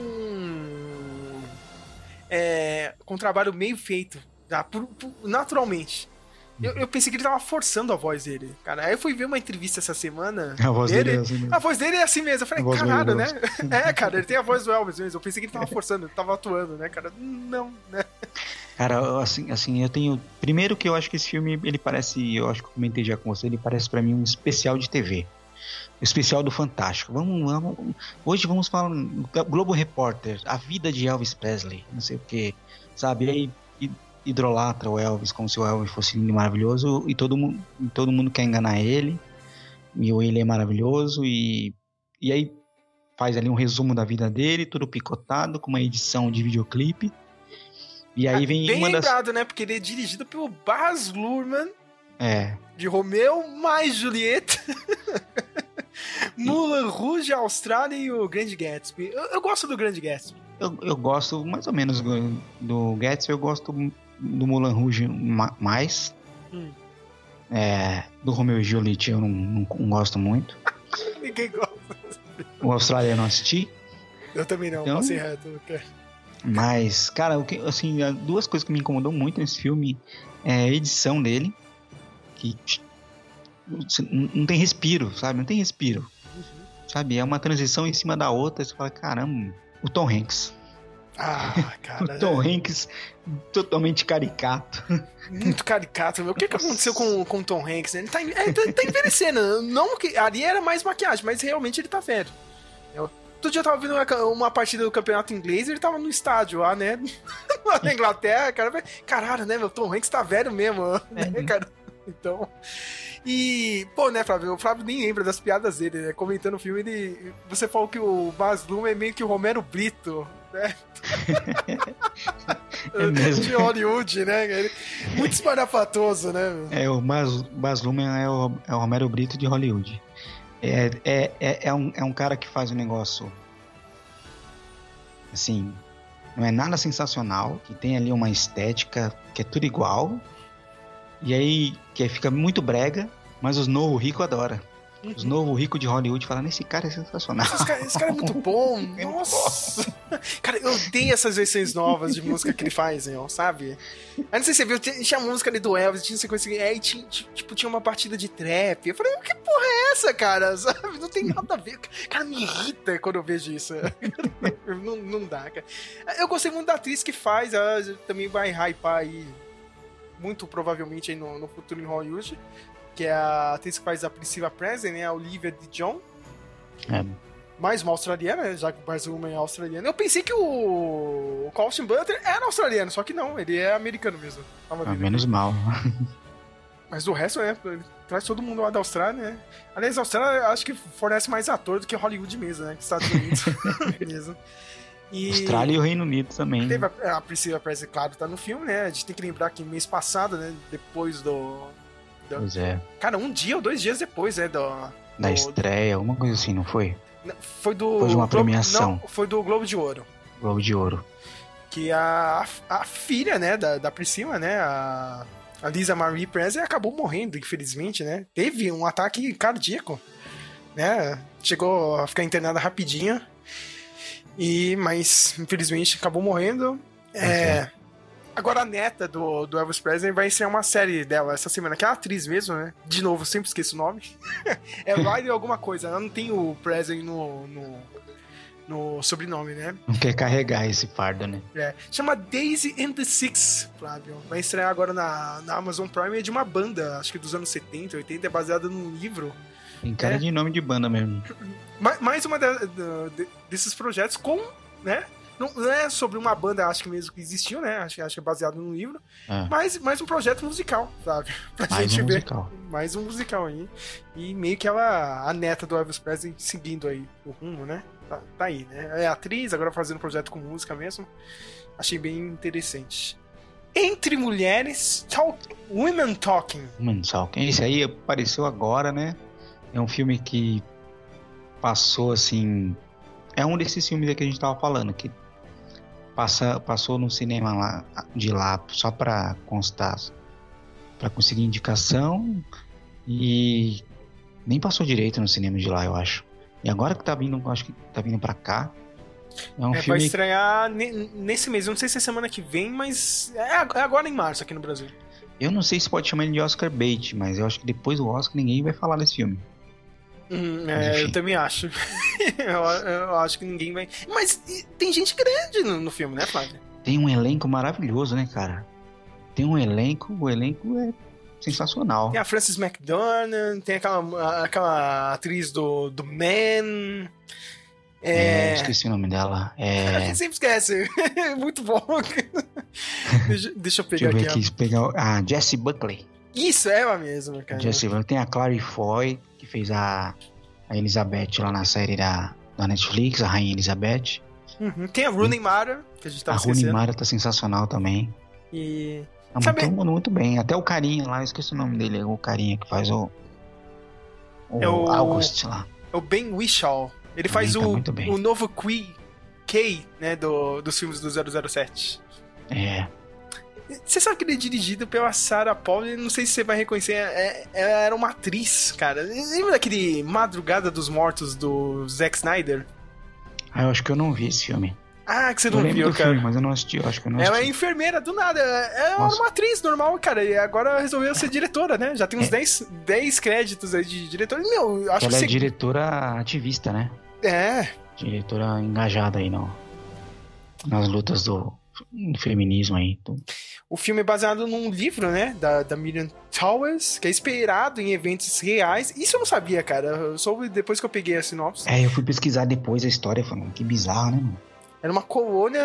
é, com um trabalho meio feito, já, por, por, naturalmente. Eu, eu, pensei que ele tava forçando a voz dele, cara. Aí eu fui ver uma entrevista essa semana. A voz dele, dele é assim mesmo. A voz dele é assim mesmo. Eu falei, caralho, né? [laughs] é, cara, ele tem a voz do Elvis mesmo. Eu pensei que ele tava forçando, ele tava atuando, né, cara? Não, né? Cara, assim, assim, eu tenho. Primeiro que eu acho que esse filme, ele parece. Eu acho que eu comentei já com você, ele parece para mim um especial de TV. O especial do Fantástico. Vamos, vamos, hoje vamos falar Globo Repórter, a vida de Elvis Presley, não sei o que, sabe? E aí idolatra o Elvis como se o Elvis fosse lindo e maravilhoso e todo mundo, todo mundo quer enganar ele. E o ele é maravilhoso e, e aí faz ali um resumo da vida dele, tudo picotado, com uma edição de videoclipe. E aí vem Bem uma lembrado, das... né? Porque ele é dirigido pelo Baz Luhrmann. É. De Romeu mais Julieta. [laughs] Mulan Rouge, Austrália e o Grande Gatsby. Eu, eu gosto do Grande Gatsby. Eu, eu, gosto mais ou menos do, do Gatsby, eu gosto do Mulan Rouge mais. Hum. É, do Romeo e Juliette eu não, não, não gosto muito. Ninguém gosta. O Austrália eu não assisti. Eu também não, então, passei reto. Mas, cara, o que, assim, duas coisas que me incomodou muito nesse filme é a edição dele, que não tem respiro, sabe? Não tem respiro. Uhum. Sabe? É uma transição em cima da outra, você fala, caramba, o Tom Hanks. Ah, [laughs] cara. Tom Hanks totalmente caricato. Muito caricato, meu. O que, que aconteceu com, com o Tom Hanks? Ele tá, é, tá, tá envelhecendo. Não que. Ali era mais maquiagem, mas realmente ele tá velho. Eu, Todo dia eu tava vendo uma, uma, partida do campeonato inglês e ele tava no estádio lá, né? [laughs] na Inglaterra, cara. Caralho, né? Meu Tom Hanks tá velho mesmo, né, é. [laughs] cara? Então. E, pô, né, Flávio? O Flávio nem lembra das piadas dele, né? Comentando o filme, ele. Você falou que o Baz Luhrmann é meio que o Romero Brito, né? [laughs] é mesmo. De Hollywood, né? Ele, muito espalhafatoso, né? É, o Baz, Baz Luhrmann é o, é o Romero Brito de Hollywood. É, é, é, é, um, é um cara que faz um negócio. Assim. Não é nada sensacional, que tem ali uma estética que é tudo igual, e aí, que fica muito brega, mas os novo rico adora. Os novo rico de Hollywood falando, esse cara é sensacional. Esse cara, esse cara é muito bom. [laughs] Nossa. cara, eu odeio essas versões novas de música que ele faz, hein, sabe? Eu não sei se você viu, tinha a música ali do Elvis, tinha sequência assim, aí tinha, tipo, tinha uma partida de trap. Eu falei, que porra é essa, cara? [laughs] Sabe? Não tem nada a ver. Cara, me irrita quando eu vejo isso. [laughs] não, não dá, cara. Eu gostei muito da atriz que faz, ela também vai hypar aí muito provavelmente aí no, no futuro em Hollywood, que é a atriz que faz a Priscilla Presley, né, a Olivia de John. É. Mais uma australiana, né, já que o Barzuma é australiano. Eu pensei que o, o Austin Butler era australiano, só que não, ele é americano mesmo. Ah, menos mal. [laughs] Mas o resto é, traz todo mundo lá da Austrália, né? Aliás, a Austrália acho que fornece mais ator do que Hollywood mesmo, né? Que Estados Unidos [laughs] [laughs] mesmo. E Austrália e o Reino Unido também. Teve né? a, a Priscila Presley, claro, tá no filme, né? A gente tem que lembrar que mês passado, né? Depois do. Do pois é. Cara, um dia ou dois dias depois, né? Do, da do, estreia, alguma coisa assim, não foi? Foi do. Foi de uma premiação. Não, foi do Globo de Ouro. Globo de Ouro. Que a, a filha, né, da, da Priscila, né? A, a Lisa Marie Presley acabou morrendo, infelizmente, né? Teve um ataque cardíaco, né? Chegou a ficar internada rapidinho. E, mas, infelizmente, acabou morrendo. É, agora a neta do, do Elvis Presley vai ser uma série dela essa semana, que é a atriz mesmo, né? De novo, sempre esqueço o nome. [laughs] é Riley alguma coisa. Ela não tem o Presley no, no, no, sobrenome, né? Não quer carregar esse fardo, né? É. Chama Daisy and the Six, Flávio. Vai estrear agora na, na Amazon Prime. É de uma banda, acho que dos anos 70, 80. É baseada num livro. Tem cara é. de nome de banda mesmo. mais uma de, de, desses projetos com, né? Não, não, é sobre uma banda, acho que mesmo que existiu, né? Acho, acho que é baseado num livro. É. Mas mais um projeto musical, sabe? [laughs] Pra mais gente um ver. Musical. Mais um musical aí. E meio que ela, a neta do Elvis Presley, seguindo aí o rumo, né? Tá, tá aí, né? É atriz, agora fazendo projeto com música mesmo. Achei bem interessante. Entre Mulheres, talk, Women Talking. Women Talking. Esse aí apareceu agora, né? É um filme que passou assim. É um desses filmes que a gente tava falando, que passa, passou no cinema lá, de lá só pra constar, pra conseguir indicação e nem passou direito no cinema de lá, eu acho. E agora que tá vindo, acho que tá vindo pra cá, É um É, vai filme. estrear ne- nesse mês. Eu não sei se é semana que vem, mas é é agora em março aqui no Brasil. Eu não sei se pode chamar ele de Oscar bait, mas eu acho que depois do Oscar ninguém vai falar desse filme. Hum, é, eu também acho. [laughs] eu, eu acho que ninguém vai. Mas e, tem gente grande no, no filme, né, Flávio? Tem um elenco maravilhoso, né, cara? Tem um elenco, o elenco é sensacional. Tem a Frances McDormand, tem aquela, aquela atriz do, do Man. É, É. esqueci o nome dela. [laughs] A É, gente sempre esquece. [laughs] Muito bom. deixa, deixa eu deixa pegar eu ver aqui. aqui. se pegar o- a Jessie Buckley. Isso, é ela mesma, cara. Jessie Buckley. Tem a Clary Foy, que fez a, a Elizabeth lá na série da, da Netflix, a Rainha Elizabeth. Uhum. Tem a Rooney Mara, que a gente tava a Rooney. Mara tá sensacional também. E. Tá Sabe- todo mundo muito bem. Até o carinha lá, eu esqueci o nome dele, o carinha que faz o. O, É o- August lá. É o Ben Whishaw. Ele Também faz tá o, o novo Qui, K, né, do, dos filmes do 007. É. Você sabe que ele é dirigido pela Sarah Pauli, não sei se você vai reconhecer, é- ela era uma atriz, cara. Lembra daquele Madrugada dos Mortos do Zack Snyder? Ah, eu acho que eu não vi esse filme. Ah, que você eu não viu, cara. filme, mas eu não assisti. Eu acho que eu não Ela é assisti. enfermeira, do nada. Ela era Nossa. uma atriz normal, cara. E agora resolveu ser diretora, né? Já tem uns É. 10, 10 créditos aí de diretora. Meu, eu acho Ela que é você. diretora ativista, né? É. Diretora engajada aí no, nas lutas do, do feminismo aí. O filme é baseado num livro, né? Da, da Miriam Towers, que é inspirado em eventos reais. Isso eu não sabia, cara. Eu soube depois que eu peguei a sinopse. É, eu fui pesquisar depois a história, falando que bizarro, né, mano? Era uma colônia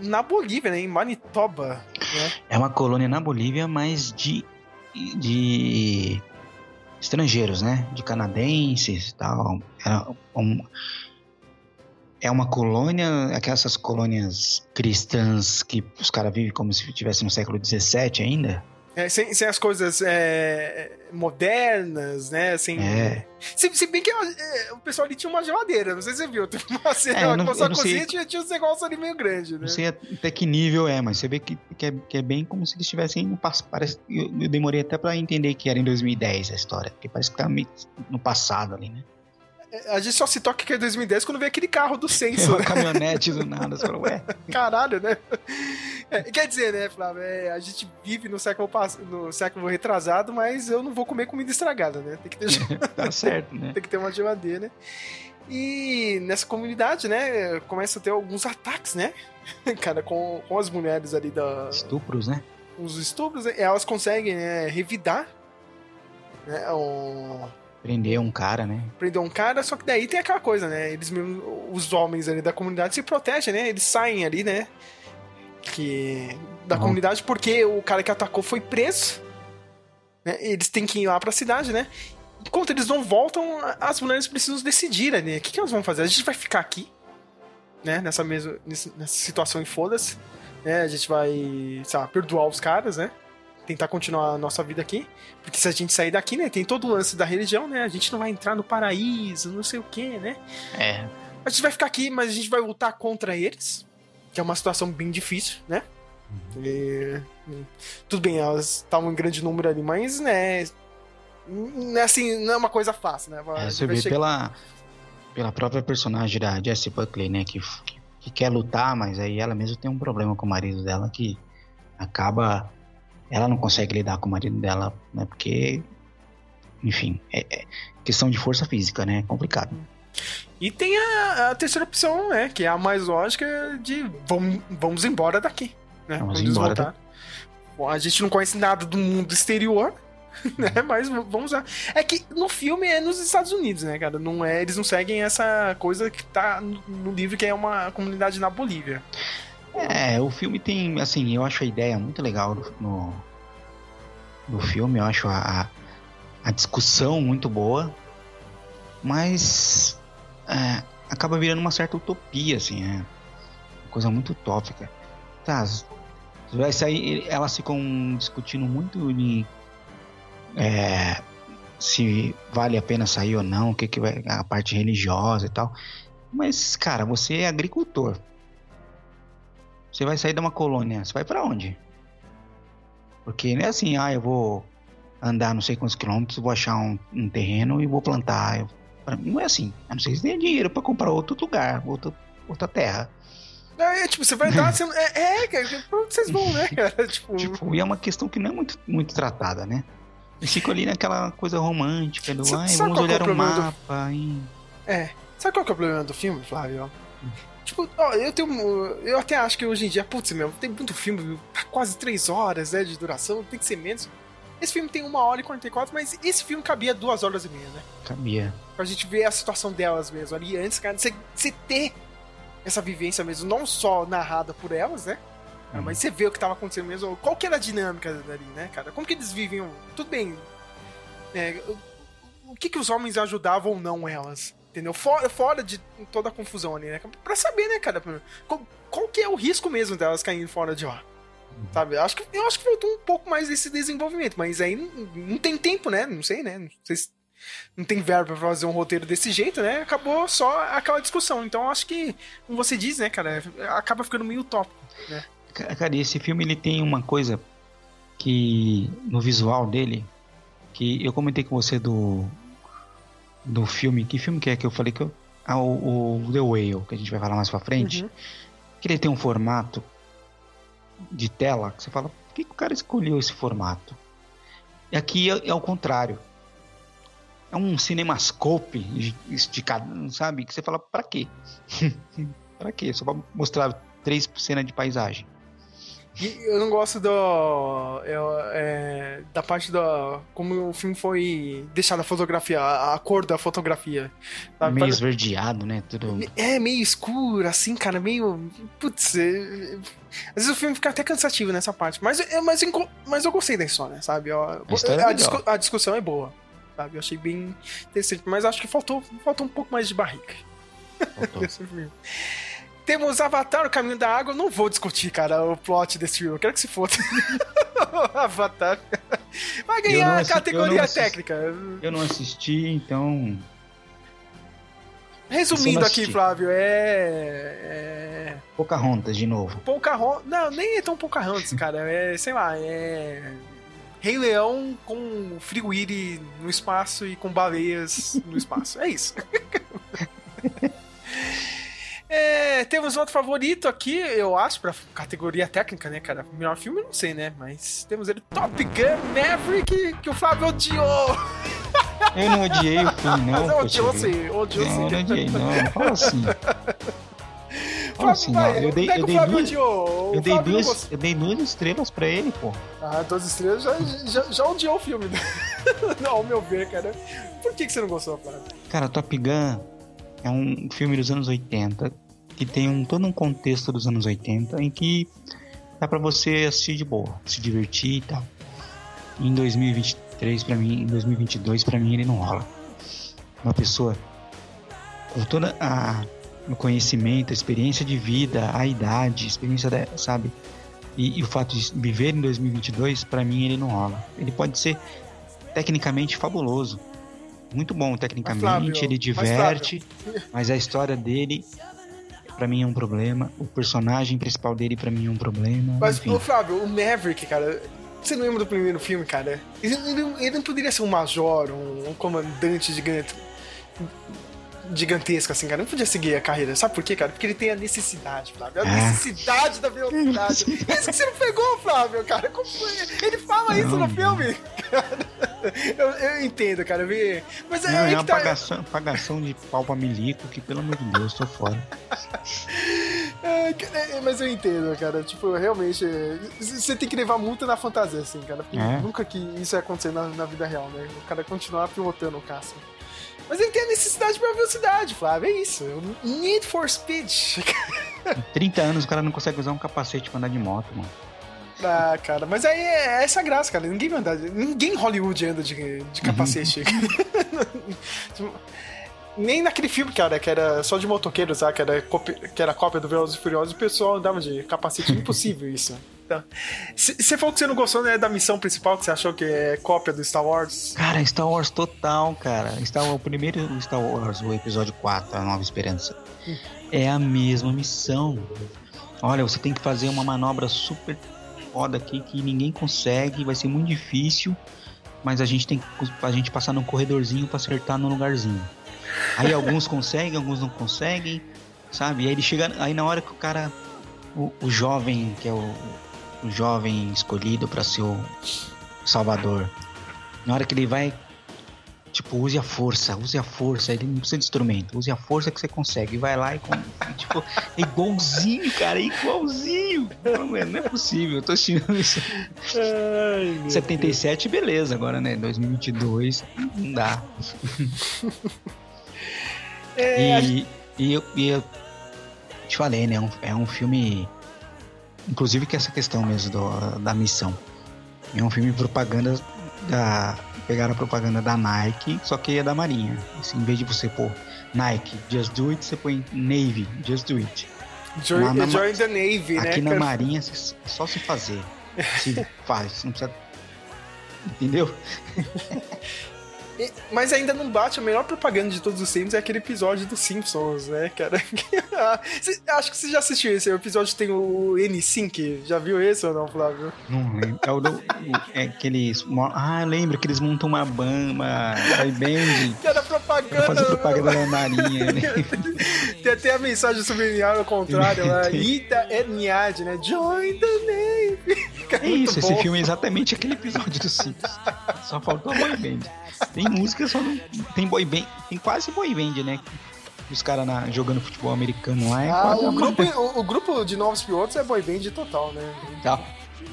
na Bolívia, né? Em Manitoba. Né? É uma colônia na Bolívia, mas de, de estrangeiros, né? De canadenses e tal. Era um- é uma colônia, aquelas colônias cristãs que os caras vivem como se estivesse no século XVII ainda. É, sem, sem as coisas é, modernas, né? Sem, É. se, se bem que é, o pessoal ali tinha uma geladeira, não sei se você viu. [laughs] Teve uma cena É, eu lá não- que mostrou eu a não sei. cozinha tinha, tinha uns negócios ali meio grandes, né? Não sei até que nível é, mas você vê que, que, é, que é bem como se eles estivessem no passado. Parece, eu, eu demorei até pra entender que era em 2010 a história, porque parece que tá meio no passado ali, né? A gente só se toca que é 2010 quando vê aquele carro do É censo, uma né? caminhonete do nada, você fala, ué, Caralho, né? É, quer dizer, né, Flávio? é, a gente vive no século, pass- no século retrasado, mas eu não vou comer comida estragada, né? Tem que ter, [laughs] tá certo, né? tem que ter uma geladeira, né? E nessa comunidade, né, começa a ter alguns ataques, né? [laughs] Cara, com, com as mulheres ali da, Estupros, né? os estupros, elas conseguem né, revidar, né, um, Prender um cara, né? prender um cara, só que daí tem aquela coisa, né, eles mesmos, os homens ali da comunidade se protegem, né, eles saem ali, né, que da Uhum. comunidade porque o cara que atacou foi preso, né, eles têm que ir lá pra cidade, né, enquanto eles não voltam, as mulheres precisam decidir, né, o que, que elas vão fazer, a gente vai ficar aqui, né, nessa mesma, nessa nessa situação e foda-se, né, a gente vai, sei lá, perdoar os caras, né, tentar continuar a nossa vida aqui, porque se a gente sair daqui, né, tem todo o lance da religião, né, a gente não vai entrar no paraíso, não sei o que, né, É. a gente vai ficar aqui, mas a gente vai lutar contra eles, que é uma situação bem difícil, né, e, hum, tudo bem, elas estavam em grande número ali, mas, né, não é assim, não é uma coisa fácil, né, É, você vê chegar- pela, pela própria personagem da Jessie Buckley, né? Que, que, que quer lutar, mas aí ela mesma tem um problema com o marido dela que acaba. Ela não consegue lidar com o marido dela, né? Porque. Enfim, é, é questão de força física, né? É complicado. E tem a, a terceira opção, né? Que é a mais lógica de vamos, vamos embora daqui. Né? Vamos eles embora voltarem. Bom, a gente não conhece nada do mundo exterior, [laughs] né? Mas v- vamos lá. É que no filme é nos Estados Unidos, né, cara? Não é, eles não seguem essa coisa que tá no livro, que é uma comunidade na Bolívia. É, o filme tem, assim, eu acho a ideia muito legal no, no filme, eu acho a, a, discussão muito boa, mas é, acaba virando uma certa utopia, assim, é uma coisa muito utópica. Tá, vai sair, elas ficam discutindo muito de é, se vale a pena sair ou não, o que, que vai, a parte religiosa e tal. Mas, cara, você é agricultor. Você vai sair de uma colônia, você vai pra onde? Porque não é assim, ah, eu vou andar não sei quantos quilômetros, vou achar um, um terreno e vou plantar. Eu- mim não é assim. A não ser que você tenha dinheiro pra comprar outro lugar, outro, outra terra. É, tipo, você vai dar. [laughs] Você, é, é, cara, pra onde vocês vão, né, [laughs] cara? Tipo, Tipo, e é uma questão que não é muito, muito tratada, né? Eles ficam ali naquela coisa romântica do, Sa- ai, vamos que é olhar o o problema do- mapa, e... É. Sabe qual que é o problema do filme, Flávio? Tipo, ó, eu tenho. Eu até acho que hoje em dia, putz, meu, tem muito filme, tá quase três horas né, de duração, tem que ser menos. Esse filme tem uma hora e 44, mas esse filme cabia duas horas e meia, né? Cabia. Pra gente ver a situação delas mesmo ali antes, cara. Você, você ter essa vivência mesmo, não só narrada por elas, né? Uhum. Mas você vê o que tava acontecendo mesmo. Qual que era a dinâmica dali, né, cara? Como que eles vivem? Tudo bem. é, o, o que que os homens ajudavam ou não elas? Entendeu? Fora, fora de toda a confusão ali, né? Pra saber, né, cara? Qual, qual que é o risco mesmo delas caindo fora de lá? Sabe? Eu acho, que, eu acho que faltou um pouco mais desse desenvolvimento, mas aí não, não tem tempo, né? Não sei, né? Não sei se não tem verba pra fazer um roteiro desse jeito, né? Acabou só aquela discussão. Então acho que, como você diz, né, cara, acaba ficando meio utópico. Ca- Cara, e esse filme ele tem uma coisa que no visual dele, que eu comentei com você do do filme, que filme que é que eu falei que eu, ah, o, o The Whale, que a gente vai falar mais pra frente, Uhum. que ele tem um formato de tela que você fala, por que, que o cara escolheu esse formato? E aqui é, é ao contrário. É um cinemascope de- esticado, sabe? Que você fala, pra quê? [laughs] pra quê? Só pra mostrar três cenas de paisagem. E eu não gosto do. eu, é, da parte da. Como o filme foi deixado a fotografia, a, a cor da fotografia. sabe? Meio esverdeado, né? Tudo... É meio escuro, assim, cara, meio. Putz, é- às vezes o filme fica até cansativo nessa parte. Mas, é, mas, eu mas eu gostei da história, sabe? Ó, A é a, discu- a discussão é boa, sabe? Eu achei bem interessante. Mas acho que faltou, faltou um pouco mais de barriga Faltou. [laughs] Temos Avatar, o Caminho da Água. Eu não vou discutir, cara, o plot desse filme. Eu quero que se foda. [laughs] Avatar. Vai Eu ganhar a eu categoria assisti. técnica. Eu não assisti, então. Resumindo eu aqui. Flávio, é. é... Pocahontas de novo. Pocahontas. Não, nem é tão Pocahontas, [laughs] cara. É, sei lá, é. Rei Leão com Friguiri no espaço e com baleias no espaço. É isso. [laughs] É, temos outro favorito aqui, eu acho, pra categoria técnica, né, cara? Melhor filme, eu não sei, né? Mas temos ele, Top Gun Maverick, que o Flávio odiou. [laughs] Eu não odiei o filme, não. Mas odiou poxa vida. sim, odiou Não, eu não sim. odiei, não. Não fala assim. [laughs] Fala assim, não. Eu dei, é eu dei duas. odiou? Eu dei, não duas, eu dei duas estrelas pra ele, pô. Ah, Duas Estrelas já, já, já odiou o filme. né? [laughs] não, ao meu ver, cara. Por que, que você não gostou, Flávio? Cara, Top Gun é um filme dos anos 80 que tem um, todo um contexto dos anos 80 em que dá pra você assistir de boa, se divertir e tal. Em 2023 pra mim, em 2022 pra mim ele não rola. Uma pessoa com toda a o conhecimento, a experiência de vida, a idade, a experiência da, sabe? E, e o fato de viver em 2022 pra mim ele não rola. Ele pode ser tecnicamente fabuloso, muito bom tecnicamente, Flávio, ele mas, diverte, mas a história dele pra mim é um problema, o personagem principal dele pra mim é um problema. Mas, enfim. ô Flávio, o Maverick, cara. Você não lembra do primeiro filme, cara? Ele, ele- ele não poderia ser um major, um, um comandante gigante. Gigantesco, assim, cara. Não podia seguir a carreira. Sabe por quê, cara? Porque ele tem a necessidade, Flávio. A É. necessidade da velocidade. Isso que você não pegou, Flávio, cara. Como foi? Ele fala isso no filme. Cara, [laughs] eu, eu entendo, cara. eu vi- Mas é Não, aí é uma que tá. pagação, pagação de pau pra milico que, pelo amor de Deus, tô fora. [laughs] É, cara, é, mas eu entendo, cara. Tipo, realmente, é, você tem que levar multa na fantasia, assim, cara. Porque É. nunca que isso ia acontecer na, na vida real, né? O cara continuar pilotando o caça. Mas ele tem a necessidade pra velocidade, Flávio. É isso. Need for speed. Em 30 anos o cara não consegue usar um capacete pra andar de moto, mano. ah, cara. Mas aí é essa a graça, cara. Ninguém vai andar. Ninguém em Hollywood anda de, de capacete. [laughs] Nem naquele filme, cara, que era só de motoqueiros, sabe? Que era, cópia- que era cópia do Velozes e Furiosos, o pessoal andava de capacete. Impossível isso. Você falou que você não gostou né, da missão principal, que você achou que é cópia do Star Wars. Cara, Star Wars total, cara. Star, o primeiro Star Wars, o episódio 4, A Nova Esperança, é a mesma missão. Olha, você tem que fazer uma manobra super foda aqui que ninguém consegue, vai ser muito difícil, mas a gente tem que a gente passar num corredorzinho pra acertar no lugarzinho. Aí alguns conseguem, alguns não conseguem. sabe? E aí ele chega. Aí na hora que o cara. O, o jovem, que é o, o jovem escolhido para ser o Salvador. Na hora que ele vai. Tipo, use a força, use a força. Ele não precisa de instrumento, use a força que você consegue. E vai lá e. [laughs] Tipo, é igualzinho, cara, é igualzinho. Não, não é possível, eu tô assistindo isso. Ai, 77, Deus. beleza, agora, né? 2022, não dá. [laughs] É, e, e, eu, e eu te falei, né? É um, é um filme. Inclusive que essa questão mesmo do, da missão. É um filme propaganda da. Pegaram a propaganda da Nike, só que é da Marinha. Assim, em vez de você pôr Nike, Just Do It, você põe Navy, Just Do It. Join, na, join the Navy, aqui né? Aqui na [laughs] Marinha é só se fazer. Se faz, não precisa. Entendeu? [laughs] Mas ainda não bate, a melhor propaganda de todos os tempos é aquele episódio dos Simpsons, né, cara? [laughs] Acho que você já assistiu esse. O episódio tem o N-Sync. Já viu esse ou não, Flávio? Não lembro. É, o do, é aqueles. Ah, lembro que eles montam uma bamba, bem. [laughs] Que era propaganda. Fazer propaganda da Marinha, né? [laughs] Tem até a mensagem subliminar ao contrário lá. Ita Etniad, né? Join the Navy. É isso, bom. esse filme é exatamente aquele episódio dos Simpsons. Só faltou a boy band. Tem música, só não. Tem boy band. Tem quase boy band, né? Os caras jogando futebol americano lá. É ah, o, grupo, o, o, grupo de novos pilotos é boy band total, né? Tá.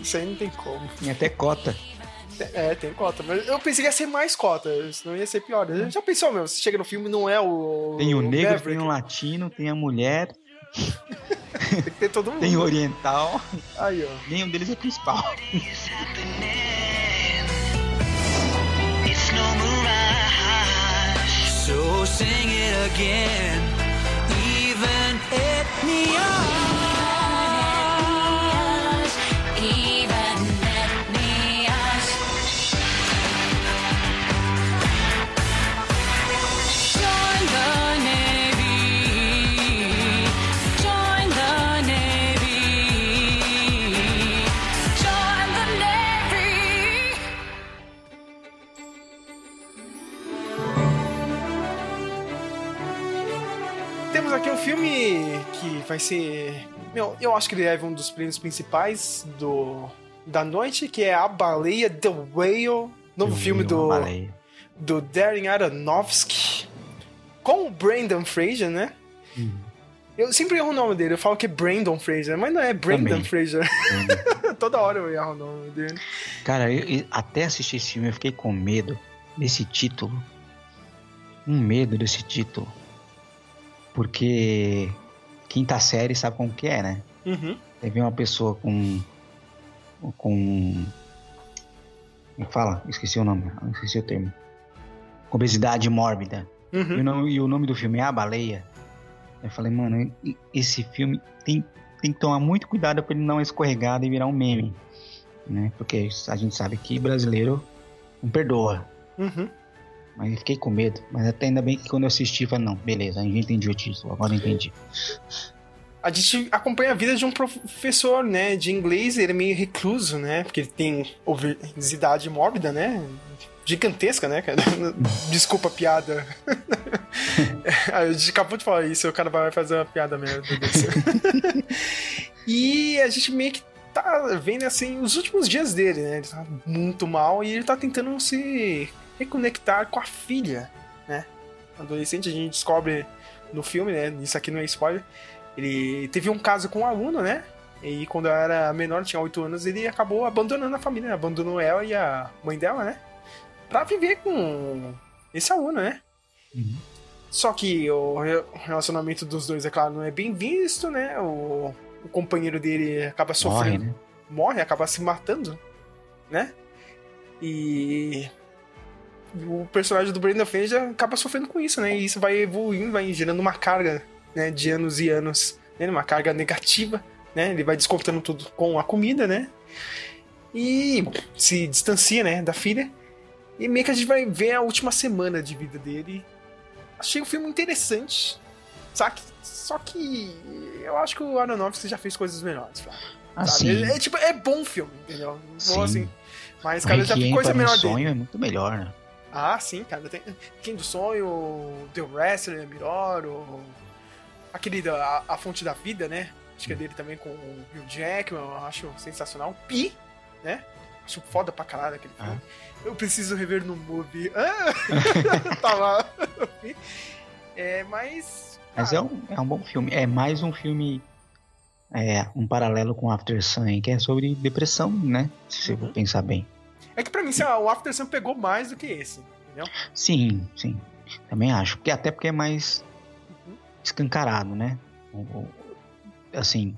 Isso aí não tem como. Tem até cota. É, tem cota. Mas eu pensei que ia ser mais cota, senão ia ser pior. Já pensou, meu? Você chega no filme não é o. Tem o negro, Maverick. tem o latino, tem a mulher. [laughs] tem que ter todo mundo. Tem o oriental. Aí, ó. Nenhum deles é principal. Sing it again, even at me filme que vai ser. Meu, eu acho que ele leva um dos prêmios principais do da noite, que é A Baleia The Whale, novo filme do, do Darren Aronofsky, com o Brandon Fraser, né? Uhum. Eu sempre erro o nome dele, eu falo que é Brandon Fraser, mas não é Brandon. Fraser. [laughs] Toda hora eu erro o nome dele. Cara, eu, eu, até assistir esse filme eu fiquei com medo desse título. Um medo desse título. Porque quinta série sabe como que é, né? Uhum. Teve uma pessoa com. com. Como fala? Esqueci o nome, esqueci o termo. Obesidade mórbida. Uhum. E, o nome, e o nome do filme é A Baleia. Eu falei, mano, esse filme tem, tem que tomar muito cuidado para ele não escorregar e virar um meme. Né? Porque a gente sabe que brasileiro não perdoa. Uhum. Mas eu fiquei com medo. Mas até ainda bem que quando eu assisti, falei, não, beleza, a gente entendeu o título, agora entendi. A gente acompanha a vida de um professor, né, de inglês, ele é meio recluso, né, porque ele tem obesidade mórbida, né, gigantesca, né, cara? [laughs] Desculpa a piada. [laughs] a gente acabou de falar isso, o cara vai fazer uma piada mesmo. e a gente meio que tá vendo, assim, os últimos dias dele, né, ele tá muito mal e ele tá tentando se reconectar com a filha, né? Adolescente, a gente descobre no filme, né? Isso aqui não é spoiler. Ele teve um caso com um aluno, né? E quando ela era menor, tinha 8 anos, ele acabou abandonando a família, né? abandonou ela e a mãe dela, né? Pra viver com esse aluno, né? Uhum. Só que o relacionamento dos dois, é claro, não é bem visto, né? O, o companheiro dele acaba sofrendo. Morre, né? morre, acaba se matando, né? E o personagem do Brandon Fraser acaba sofrendo com isso, né? E isso vai evoluindo, vai gerando uma carga né, de anos e anos, né? uma carga negativa, né? Ele vai descontando tudo com a comida, né? E se distancia, né, da filha. E meio que a gente vai ver a última semana de vida dele. Achei um filme interessante, sabe? Só que eu acho que o Aronofsky já fez coisas melhores, Assim. É, é, tipo, é bom filme, entendeu? Sim. Assim, mas, cara, já tem coisa melhor sonho dele. é muito melhor, né? Ah, sim, cara. Tem Quem do Sonho, The Wrestler é melhor, o, aquele da a, Fonte da Vida, né? Acho que é dele também com o Hugh Jackman, eu acho sensacional. Pi, né? Acho foda pra caralho aquele filme. Ah. Eu preciso rever no movie. Ah! [laughs] [laughs] Tava. é, mas. Mas é um, é um bom filme. É mais um filme. É, um paralelo com After Sun, que é sobre depressão, né? Se você uhum. for pensar bem. É que pra mim, o After Sun pegou mais do que esse, entendeu? Sim, sim. Também acho. Porque, até porque é mais uhum. escancarado, né? Assim,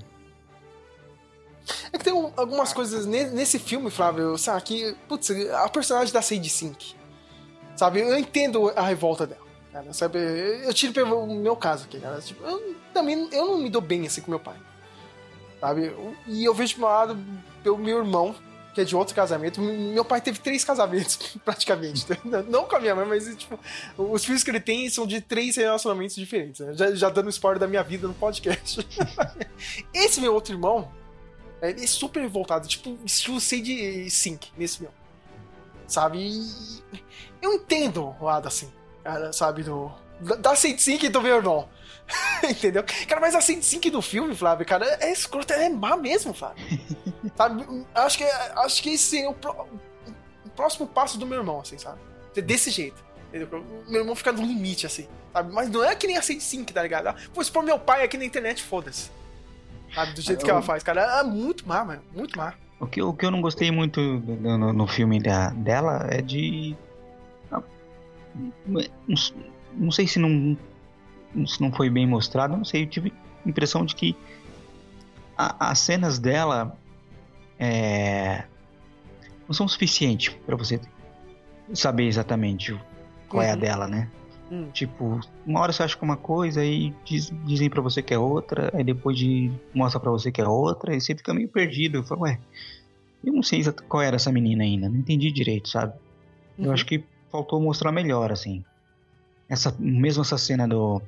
é que tem algumas coisas nesse filme, Flávio, sabe, que, putz, a personagem da Sadie Sink, sabe, eu entendo a revolta dela, cara, sabe, eu tiro pelo meu caso aqui, cara, tipo, eu também, eu não me dou bem assim com meu pai, sabe, e eu vejo pro lado pelo meu irmão, que é de outro casamento. Meu pai teve três casamentos, [laughs] praticamente. Não com a minha mãe, mas, tipo, os filhos que ele tem são de três relacionamentos diferentes. Né? Já, já dando spoiler da minha vida no podcast. [laughs] Esse meu outro irmão, ele é super voltado, tipo, estilo de Sync nesse filme. Sabe? Eu entendo o lado assim, sabe? Do, da Saint Sync do meu irmão. [laughs] Entendeu? Cara, mas a Saint Sync do filme, Flávio, cara, é escrota, é má mesmo, Flávio. [laughs] sabe? Acho que, acho que esse é o, o próximo passo do meu irmão, assim, sabe? Desse jeito. Entendeu? Meu irmão fica no limite, assim, sabe? Mas não é que nem a Sync, tá ligado? Pois por meu pai aqui na internet, foda-se. Sabe? Do jeito eu... que ela faz, cara. É muito má, mano. Muito má. O que, o que eu não gostei muito no, no, filme da, dela é de. Não, não, sei se não, se não foi bem mostrado, não sei. Eu tive a impressão de que a, as cenas dela é, não são suficientes para você saber exatamente qual uhum. é a uhum. dela, né? Hum. Tipo, uma hora você acha que é uma coisa, aí diz, dizem para você que é outra, aí depois de mostra para você que é outra, e você fica meio perdido. Eu falo, ué, eu não sei qual era essa menina ainda, não entendi direito, sabe? Uhum. Eu acho que faltou mostrar melhor, assim. Essa, mesmo essa cena do.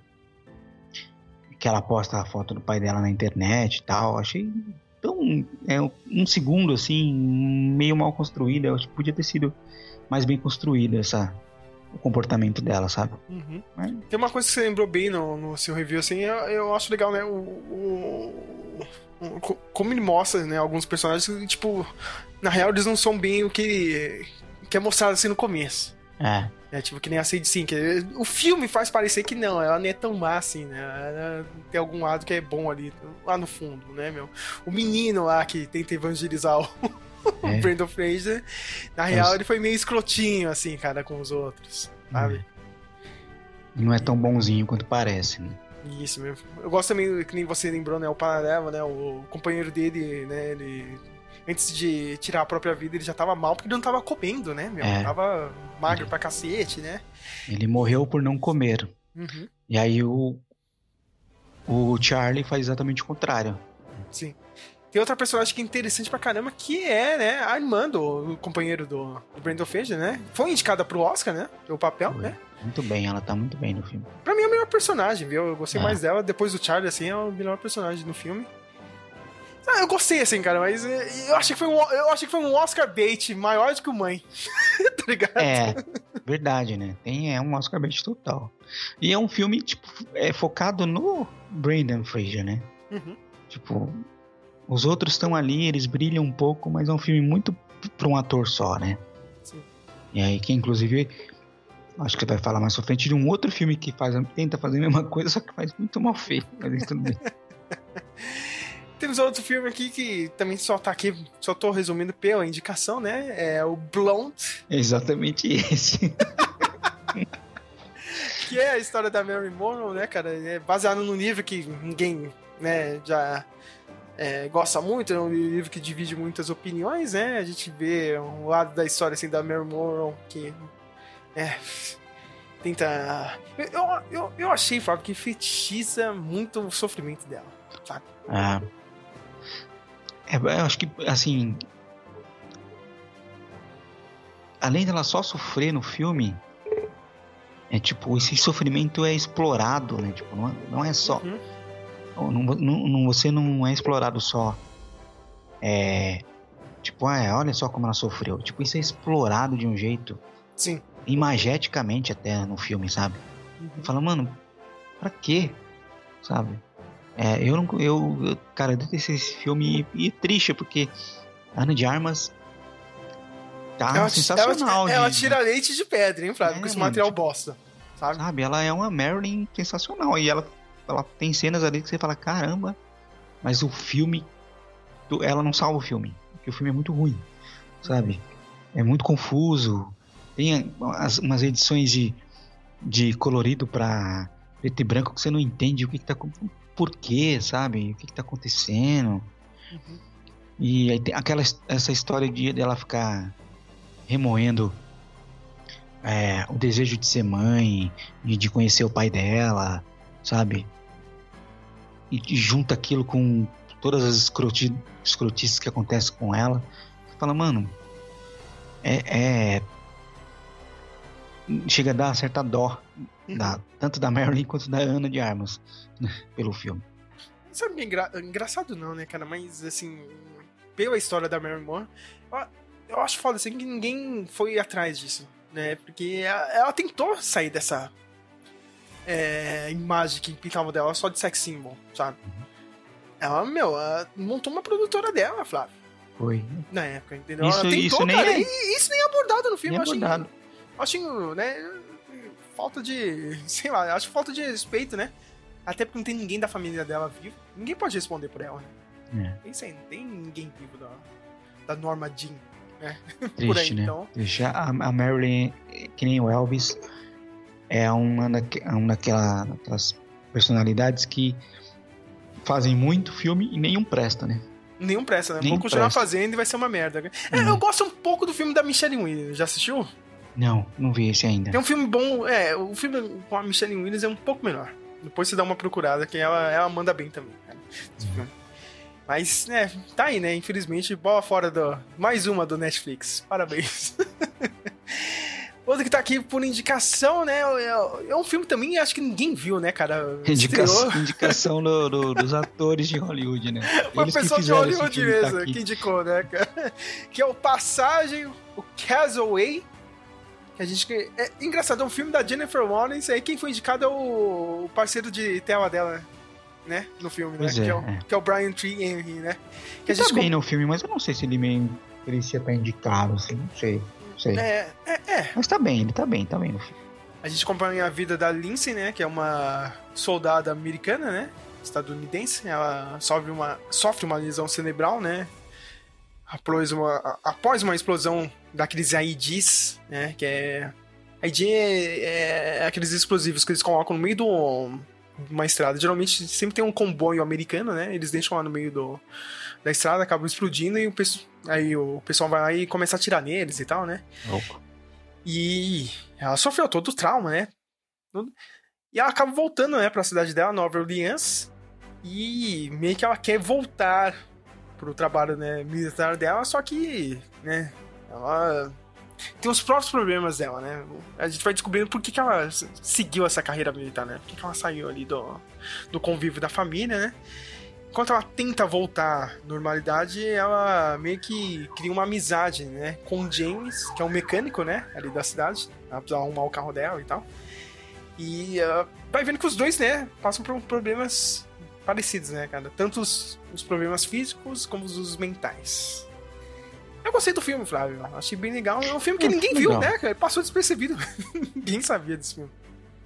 Que ela posta a foto do pai dela na internet e tal, achei tão. É, um segundo, assim, meio mal construída. Eu acho que podia ter sido mais bem construída essa, o comportamento dela, sabe? Uhum. Tem uma coisa que você lembrou bem no, no seu review, assim, eu, eu acho legal, né? O, o, o, como ele mostra, né? Alguns personagens, tipo, na real eles não são bem o que, que é mostrado assim no começo. É. É tipo que nem a Sadie Sink. O filme faz parecer que não, ela não é tão má assim, né? Ela tem algum lado que é bom ali, lá no fundo, né, meu? O menino lá que tenta evangelizar o, é. o [laughs] Brandon Fraser, na real, ele foi meio escrotinho, assim, cara, com os outros, sabe? Não é tão bonzinho quanto parece, né? Isso mesmo. Eu gosto também, que nem você lembrou, né? O Paralelo, né? O companheiro dele, né? Ele. Antes de tirar a própria vida, ele já tava mal porque ele não tava comendo, né? Meu? É. Tava magro ele... pra cacete, né? Ele morreu por não comer. Uhum. E aí o. O Charlie faz exatamente o contrário. Sim. Tem outra personagem que é interessante pra caramba, que é, né, a irmã do companheiro do, do Brandon Fraser, né? Foi indicada pro Oscar, né? Pelo papel, Foi. né? Muito bem, ela tá muito bem no filme. Pra mim é a melhor personagem, viu? Eu gostei é. mais dela. Depois do Charlie, assim, é o melhor personagem no filme. Ah, eu gostei, assim, cara, mas eh, eu achei que foi um, eu achei que foi um Oscar bait maior do que o Mãe. [laughs] tá ligado? É, verdade, né? Tem, é um Oscar bait total. E é um filme, tipo, é focado no Brandon Fraser, né? Uhum. Tipo, os outros estão ali, eles brilham um pouco, mas é um filme muito para um ator só, né? Sim. E aí que inclusive acho que vai falar mais pra frente de um outro filme que faz, tenta fazer a mesma coisa, só que faz muito mal feito, mas tudo bem. [laughs] Temos outro filme aqui que também só tá aqui, só tô resumindo pela indicação, né? É o Blonde. Exatamente esse. [laughs] que é a história da Mary Monroe, né, cara? É baseado no livro que ninguém, né, já é, gosta muito, é um livro que divide muitas opiniões, né? A gente vê um lado da história assim da Mary Monroe que é, tenta. Eu, eu, eu achei, Fábio, que fetichiza muito o sofrimento dela, sabe? Ah. É, eu acho que, assim. Além dela só sofrer no filme, é tipo, esse sofrimento é explorado, né? Tipo, não é, não é só. Uhum não, não, não, você não é explorado só. É. Tipo, ah, olha só como ela sofreu. Tipo, isso é explorado de um jeito. Sim. Imageticamente até no filme, sabe? Uhum. Fala, mano, pra quê? sabe? É, eu não. Eu, cara, eu detestei esse filme e, e é triste, porque Ana de Armas tá ela, sensacional. Ela, ela tira leite de pedra, hein, Flávio? É, com esse material tipo, bosta. Sabe? sabe? Ela é uma Marilyn sensacional. E ela, ela tem cenas ali que você fala, caramba, mas o filme. Ela não salva o filme. Porque o filme é muito ruim. Sabe? É muito confuso. Tem as, umas edições de, de colorido pra preto e branco que você não entende o que, que tá por quê, sabe? O que, que tá acontecendo. Uhum. E aí tem aquela essa história de dela ficar remoendo é, o desejo de ser mãe e de conhecer o pai dela, sabe? E, e junta aquilo com todas as escroti, escrotices que acontecem com ela. Fala, mano, é, é, chega a dar certa dó. Da, tanto da Marilyn quanto da Ana de Armas né, pelo filme. Sabe, engra engraçado não, né, cara? Mas, assim, pela história da Marilyn Monroe, eu, eu acho foda, assim, que ninguém foi atrás disso, né? Porque ela, ela tentou sair dessa é, imagem que pintavam dela só de sex symbol, sabe? Uhum. Ela, meu, ela montou uma produtora dela, Flávio. Foi. Na época, entendeu? Isso, ela tentou, isso nem cara, é... e isso nem é abordado no filme, nem eu abordado. Acho, acho, né, falta de, [laughs] sei lá, acho falta de respeito, né? Até porque não tem ninguém da família dela vivo. Ninguém pode responder por ela, né? É. Tem, não tem ninguém vivo da, da Norma Jean, né? [laughs] Triste, por aí, né? então. Triste. A, a Marilyn, que nem o Elvis, é uma, daque, uma daquela, daquelas personalidades que fazem muito filme e nenhum presta, né? Nenhum presta, né? Nenhum Vou continuar presta. fazendo e vai ser uma merda. É, uhum. Eu gosto um pouco do filme da Michelle Williams. Já assistiu? Não, não vi esse ainda. Tem um filme bom. É, o filme com a Michelle Williams é um pouco melhor. Depois você dá uma procurada, que ela, ela manda bem também, cara. Uhum. Mas, né, tá aí, né? Infelizmente, bola fora do. Mais uma do Netflix. Parabéns. [laughs] Outro que tá aqui por indicação, né? É, é um filme também, acho que ninguém viu, né, cara? Indicação, [laughs] indicação do, do, dos atores de Hollywood, né? [laughs] Uma pessoa de Hollywood tá mesmo tá que indicou, né, cara? Que é o Passagem, o Castaway. Que a gente. É engraçado, é um filme da Jennifer Lawrence. Aí quem foi indicado é o parceiro de tela dela, né? No filme, né? É, que, é o, é. que é o Brian Tree Henry, né? Que a gente tá bem no filme, mas eu não sei se ele merecia estar indicado, assim, não sei sei. É, é, é. Mas tá bem, ele tá bem, tá bem no filme. A gente acompanha a vida da Lindsay, né? Que é uma soldada americana, né? Estadunidense. Ela sofre uma, sofre uma lesão cerebral, né? Após uma, após uma explosão daqueles IEDs, né? Que é. ID é, é aqueles explosivos que eles colocam no meio do uma estrada. Geralmente sempre tem um comboio americano, né? Eles deixam lá no meio do, da estrada, acabam explodindo e o, aí o pessoal vai lá e começa a atirar neles e tal, né? Opa. E ela sofreu todo o trauma, né? E ela acaba voltando, né, pra cidade dela, Nova Orleans. E meio que ela quer voltar pro trabalho né, militar dela, só que, né, ela tem os próprios problemas dela, né? A gente vai descobrindo por que, que ela seguiu essa carreira militar, né? Por que, que ela saiu ali do, do convívio da família, né? enquanto ela tenta voltar à normalidade, ela meio que cria uma amizade, né? Com o James, que é um mecânico, né? Ali da cidade. Ela precisa arrumar o carro dela e tal. E uh, vai vendo que os dois, né? Passam por problemas parecidos, né, cara? Tanto os, os problemas físicos como os mentais. Eu gostei do filme, Flávio. Achei bem legal. É um filme que é, ninguém legal. viu, né, cara? Passou despercebido. [laughs] ninguém sabia desse filme.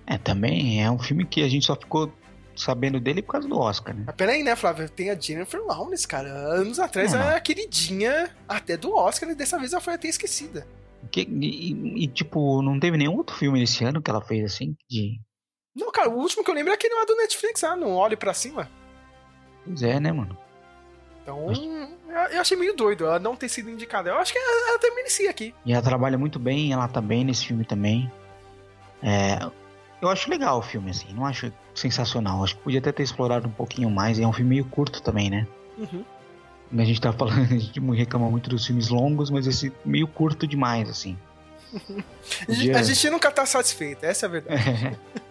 É, também é um filme que a gente só ficou sabendo dele por causa do Oscar, né? Mas peraí, né, Flávio? Tem a Jennifer Lawrence, cara. Anos atrás ela era queridinha até do Oscar e dessa vez ela foi até esquecida. Que, e, e, tipo, não teve nenhum outro filme esse ano que ela fez assim? De... Não, cara, o último que eu lembro é aquele lá do Netflix, ah, não olhe pra cima. Pois é, né, mano? Então, eu achei meio doido ela não ter sido indicada. Eu acho que ela, ela até merecia aqui. E ela trabalha muito bem, ela tá bem nesse filme também. É, eu acho legal o filme, assim, não acho sensacional. Acho que podia até ter explorado um pouquinho mais. É um filme meio curto também, né? Uhum. A gente tá falando, [laughs] a gente reclama muito dos filmes longos, mas esse meio curto demais, assim. [laughs] Podia... A gente nunca tá satisfeito, essa é a verdade. É, [laughs]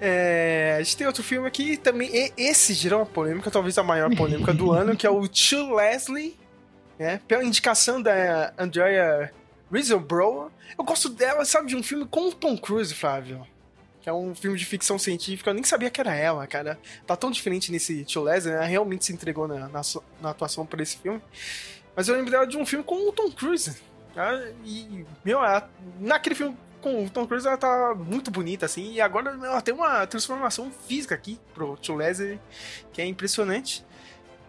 a gente tem outro filme aqui também. Esse gerou uma polêmica, talvez a maior polêmica do ano, que é o To Leslie, né? Pela indicação da Andrea Riseborough. Eu gosto dela, sabe, de um filme com o Tom Cruise, Flávio que é um filme de ficção científica. Eu nem sabia que era ela, cara. Tá tão diferente nesse Tio Leslie, né? Ela realmente se entregou na, na, na atuação por esse filme. Mas eu lembro dela de um filme com o Tom Cruise. Tá? E, meu, ela, naquele filme com o Tom Cruise ela tá muito bonita, assim. E agora ela tem uma transformação física aqui pro Tio Leslie, que é impressionante.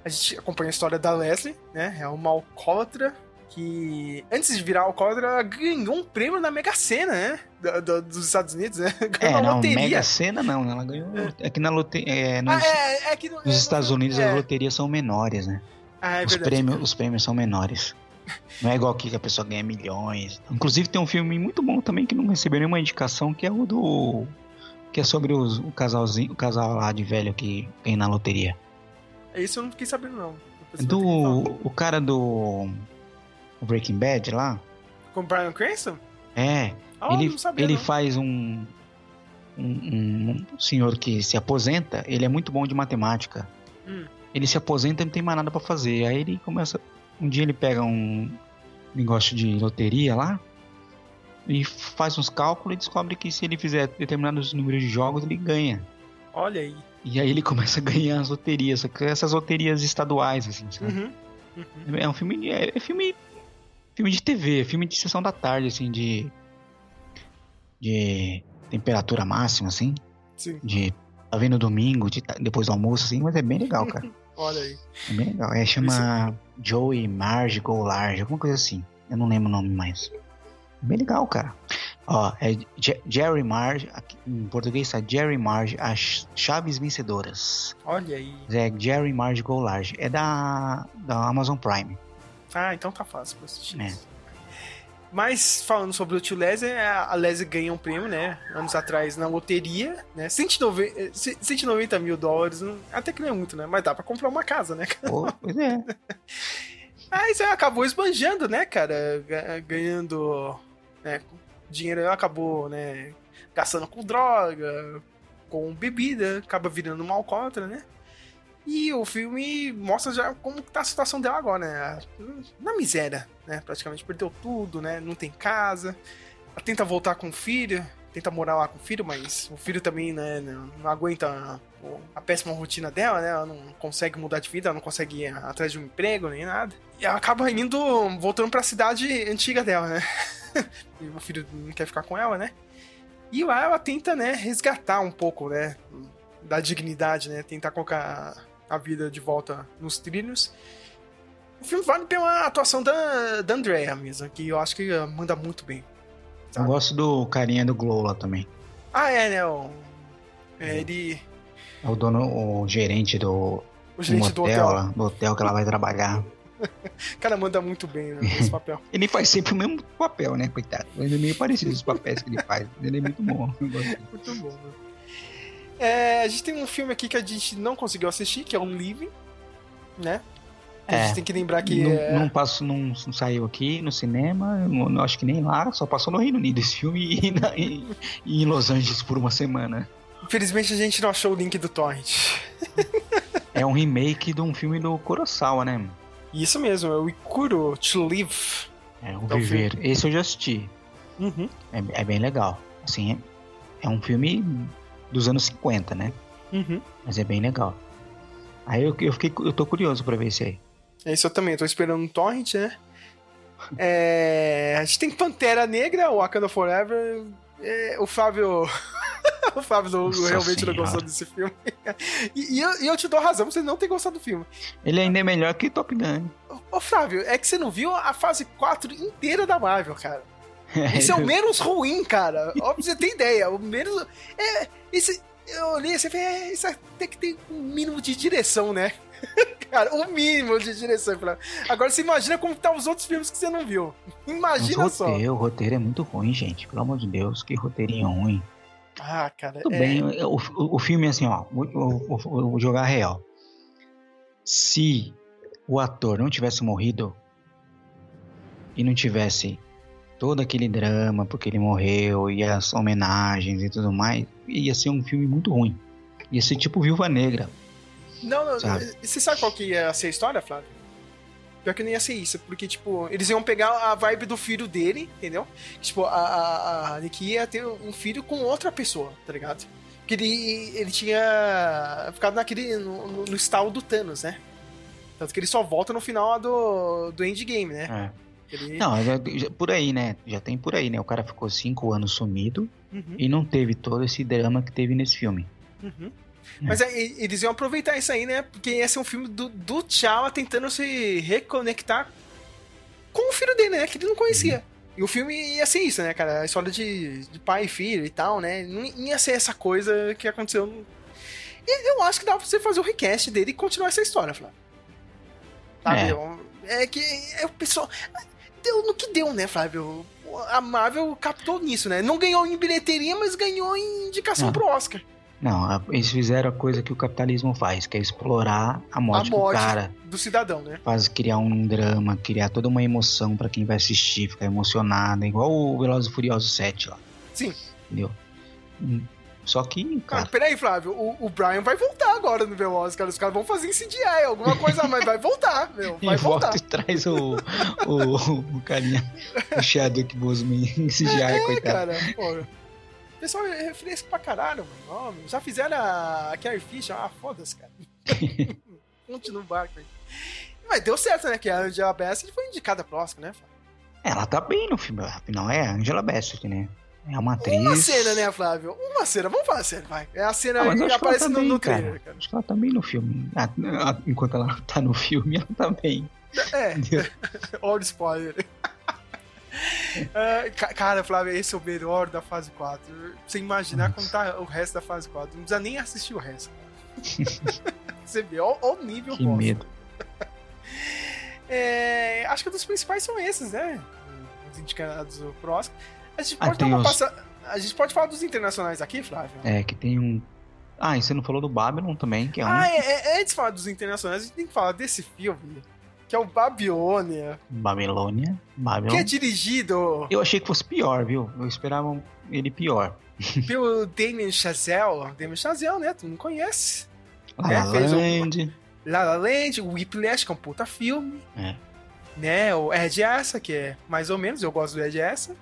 A gente acompanha a história da Leslie, né? É uma alcoólatra que antes de virar alcoólatra, ela ganhou um prêmio na Mega Sena, né? Do, do, dos Estados Unidos, né? [laughs] Ganhou é, não, loteria. Mega Sena não, ela ganhou. É, que na loteria. É, nos, ah, é, é que no, nos é, Estados Unidos as é. loterias são menores, né? Ah, é os, verdade, prêmios, os prêmios são menores. Não é igual aqui que a pessoa ganha milhões. Inclusive tem um filme muito bom também que não recebeu nenhuma indicação, que é o do. Que é sobre os, o casalzinho, o casal lá de velho que ganha na loteria. Esse eu não fiquei sabendo, não. Do. O cara do o Breaking Bad lá. Com o Brian Cranston? É. Oh, ele sabia, ele faz um, um, um, senhor que se aposenta, ele é muito bom de matemática. Hum. Ele se aposenta e não tem mais nada para fazer. Aí ele começa. Um dia ele pega um negócio de loteria lá e faz uns cálculos e descobre que se ele fizer determinados números de jogos, ele ganha. Olha aí. E aí ele [laughs] começa a ganhar as loterias, essas loterias estaduais, assim, sabe? Uhum. Uhum. É um filme. É, é filme filme de TV, filme de sessão da tarde, assim, de. de temperatura máxima, assim. Sim. De. Tá vendo domingo, de, depois do almoço, assim, mas é bem legal, cara. Olha aí. É bem legal. É, chama Joey Marge Go Large, alguma coisa assim. Eu não lembro o nome mais. É bem legal, cara. Ó, é Jerry Marge, aqui, em português tá Jerry Marge, as chaves vencedoras. Olha aí. É Jerry Marge Go Large. É da, da Amazon Prime. Ah, então tá fácil pra assistir é. Mas, falando sobre o tio Leslie, a Leslie ganha um prêmio, né? Anos atrás na loteria, né? 190, 190 mil dólares, até que não é muito, né? Mas dá pra comprar uma casa, né? Oh, pois é. [laughs] Aí você acabou esbanjando, né, cara? Ganhando né, dinheiro, acabou, né? Gastando com droga, com bebida, acaba virando uma alcoólatra, né? E o filme mostra já como tá a situação dela agora, né? Na miséria, né? Praticamente perdeu tudo, né? Não tem casa. Ela tenta voltar com o filho, tenta morar lá com o filho, mas o filho também, né, não aguenta a péssima rotina dela, né? Ela não consegue mudar de vida, ela não consegue ir atrás de um emprego nem nada. E ela acaba indo, voltando para a cidade antiga dela, né? [laughs] o filho não quer ficar com ela, né? E lá ela tenta, né, resgatar um pouco, né, da dignidade, né? Tentar colocar a vida de volta nos trilhos. O filme vale pela atuação da, da Andrea mesmo, que eu acho que manda muito bem. Sabe? Eu gosto do carinha do Glow lá também. Ah, é, né? O, é, ele. É o dono, o gerente do. O gerente do hotel. Lá, do hotel que ela vai trabalhar. o [laughs] cara manda muito bem né, nesse papel. [laughs] ele faz sempre o mesmo papel, né, coitado? Ele é meio parecido os papéis que ele faz. Ele é muito bom. [laughs] muito bom, né? É, a gente tem um filme aqui que a gente não conseguiu assistir, que é um Living, né? É, a gente tem que lembrar que. Não, é... não, passou, não, não, saiu aqui no cinema, não, não, acho que nem lá, só passou no Reino Unido esse filme e, [laughs] na, e, e, em Los Angeles por uma semana. Infelizmente a gente não achou o link do Torrent. é um remake de um filme do Kurosawa, né? Isso mesmo, é o Ikuro To Live. É, o é Viver. Filme. Esse eu já assisti. Uhum. É, é, bem legal. Assim, é, é um filme dos anos 50, né? Uhum. Mas é bem legal. Aí eu, eu, fiquei, eu tô curioso pra ver esse aí. É isso eu também, eu tô esperando um torrent, né? [laughs] É, a gente tem Pantera Negra, Wakanda Forever. É, o Flávio. [laughs] o Flávio não, realmente senhora. não gostou desse filme. [laughs] e, e, eu, e, eu, te dou razão, você não tem gostado do filme. Ele ainda é melhor que Top Gun. Ô, Flávio, é que você não viu a fase 4 inteira da Marvel, cara. [laughs] Esse é o menos ruim, cara. Óbvio, você tem ideia. O menos. É, esse, eu olhei assim e falei, é, isso tem que ter um mínimo de direção, né? [laughs] cara, um mínimo de direção. Agora você imagina como tá os outros filmes que você não viu. Imagina Mas só. O roteiro é muito ruim, gente. Pelo amor de Deus, que roteirinho ruim. Ah, cara. Tudo é... bem, o, o, o, filme é assim, ó. Vou jogar real. Se o ator não tivesse morrido e não tivesse todo aquele drama porque ele morreu e as homenagens e tudo mais, ia ser um filme muito ruim. Ia ser tipo Viúva Negra. Não, não, sabe? você sabe qual que ia ser a história, Flávio? Pior que não ia ser isso, porque, tipo, eles iam pegar a vibe do filho dele, entendeu? Tipo, a, a, a Nikki ia ter um filho com outra pessoa, tá ligado? Porque ele, ele tinha ficado naquele. no, no, no estalo do Thanos, né? Tanto que ele só volta no final do, do endgame, né? É. Ele... Não, já, já, por aí, né? Já tem por aí, né? O cara ficou cinco anos sumido uhum. e não teve todo esse drama que teve nesse filme. Uhum. É. Mas é, eles iam aproveitar isso aí, né? Porque ia ser um filme do, do T'Challa tentando se reconectar com o filho dele, né? Que ele não conhecia. Uhum. E o filme ia ser isso, né, cara? A história de, de pai e filho e tal, né? Não ia ser essa coisa que aconteceu. E eu acho que dá pra você fazer o request dele e continuar essa história, Flávio. Sabe? É. é que é o pessoal. Deu no que deu, né, Flávio? A Marvel captou nisso, né? Não ganhou em bilheteria, mas ganhou em indicação Não. pro Oscar. Não, eles fizeram a coisa que o capitalismo faz, que é explorar a morte, a morte do cara. Do cidadão, né? Faz criar um drama, criar toda uma emoção para quem vai assistir, ficar emocionado, igual o Velozes e Furiosos 7 lá. Sim. Entendeu? Só que. Cara, ah, peraí, Flávio, o, o Brian vai voltar agora no Velozes, cara. Os caras vão fazer em CGI, alguma coisa, mas vai voltar, meu. [laughs] Vai e voltar. volta e traz o, o, o carinha, o Chadwick Boseman em CGI, é, coitado. cara, porra. O pessoal é refresco pra caralho, mano. já fizeram a Carrie Fisher. Ah, foda-se, cara. [laughs] Continua no barco aí. Mas deu certo, né? Que a Angela Bassett foi indicada pro Oscar, né? Ela tá bem no filme. Afinal, é a Angela Bassett, né? É uma atriz. Uma cena, né, Flávio? Uma cena. Vamos falar a cena, vai. É a cena ah, que aparece tá no, bem, no trailer, cara. cara. Acho que ela tá bem no filme. Ah, ah, enquanto ela [laughs] tá no filme, ela tá bem. É. [laughs] Olha o spoiler. [laughs] Uh, cara, Flávio, esse é o melhor da fase 4. Você imaginar como tá o resto da fase 4. Não precisa nem assistir o resto. Você vê, ó o nível Que bosta. medo. É, acho que um dos principais são esses, né? Os indicados pro Oscar. A gente, ah, pode ah, os... a gente pode falar dos internacionais aqui, Flávio? É, que tem um. Ah, e você não falou do Babylon também, que é um. Ah, é, é, antes de falar dos internacionais, a gente tem que falar desse filme que é o Babilônia. Babilônia? Babylon. Que é dirigido. Eu achei que fosse pior, viu? Eu esperava ele pior. [laughs] Pelo Damien Chazelle. Damien Chazelle, né? Tu não conhece. La La né? Land. Um... La La Land, o Whiplash, que é um puta filme. É. Né? O Ed Essa, que é mais ou menos, eu gosto do Ed Essa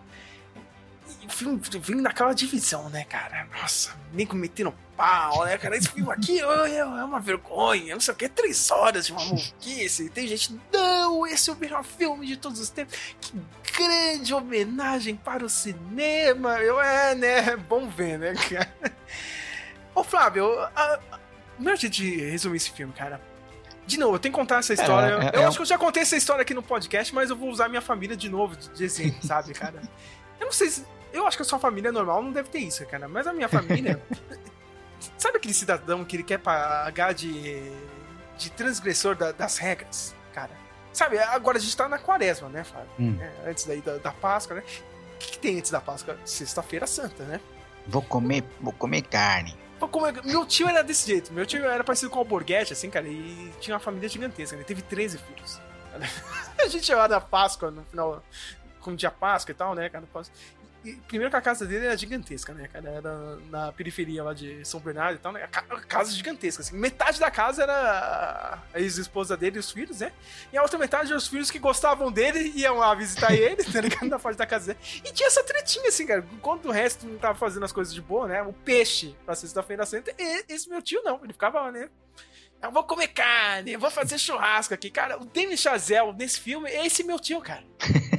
filme vem naquela divisão, né, cara? Nossa, nem metendo pau, né, cara? Esse filme aqui [laughs] é, é uma vergonha, não sei o que, três horas de uma maluquice. Tem gente, não, esse é o melhor filme de todos os tempos. Que grande homenagem para o cinema. Eu, é, né, é bom ver, né, cara? Ô, Flávio, a, a, não é de resumir esse filme, cara. De novo, eu tenho que contar essa história. É, é, eu é acho que eu já contei essa história aqui no podcast, mas eu vou usar minha família de novo de exemplo, sabe, cara? [laughs] Eu não sei se eu acho que a sua família normal não deve ter isso, cara. Mas a minha família. [laughs] sabe aquele cidadão que ele quer pagar de, de transgressor da, das regras, cara? Sabe, agora a gente tá na quaresma, né, Fábio? Hum. É, antes daí da, da Páscoa, né? O que, que tem antes da Páscoa? Sexta-feira Santa, né? Vou comer, vou comer carne. Vou comer... Meu tio era desse jeito. Meu tio era parecido com o Alborguete, assim, cara, e tinha uma família gigantesca. Ele teve 13 filhos. [laughs] a gente chegava da Páscoa no final, com dia Páscoa e tal, né, cara? Primeiro que a casa dele era gigantesca, né, cara? Era na periferia lá de São Bernardo e tal, né? A casa gigantesca, assim. Metade da casa era a ex-esposa dele e os filhos, né? E a outra metade eram os filhos que gostavam dele e iam lá visitar [laughs] ele, tá ligado? Na parte da casa dele. E tinha essa tretinha, assim, cara. Enquanto o resto não tava fazendo as coisas de boa, né? O peixe pra sexta-feira santa, esse meu tio não. Ele ficava, né? Eu vou comer carne, eu vou fazer churrasco aqui. Cara, o Demi Chazelle nesse filme é esse meu tio, cara. [laughs]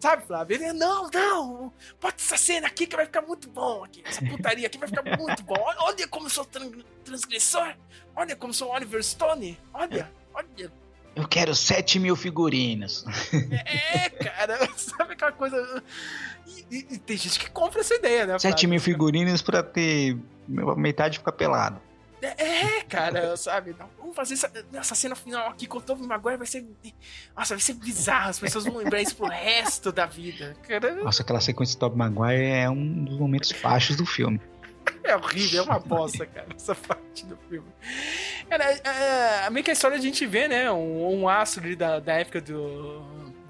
Sabe, Flávio? Ele, não, não, bota essa cena aqui que vai ficar muito bom aqui. Essa putaria aqui vai ficar muito bom. Olha como eu sou transgressor. Olha como eu sou Oliver Stone. Olha, olha. Eu quero 7 mil figurinos. É, cara, [laughs] sabe aquela coisa. E, e, e, tem gente que compra essa ideia, né? 7 mil figurinos pra ter metade ficar pelado. É, cara, sabe? Não, vamos fazer essa, essa, cena final aqui com o Tobey Maguire, vai ser. Nossa, vai ser bizarro. As pessoas vão lembrar isso pro resto da vida. Cara. Nossa, aquela sequência do Tobey Maguire é um dos momentos baixos do filme. É horrível, é uma bosta, cara, essa parte do filme. Cara, é, é, meio que a história a gente vê, né? Um, um astro ali da, da época do,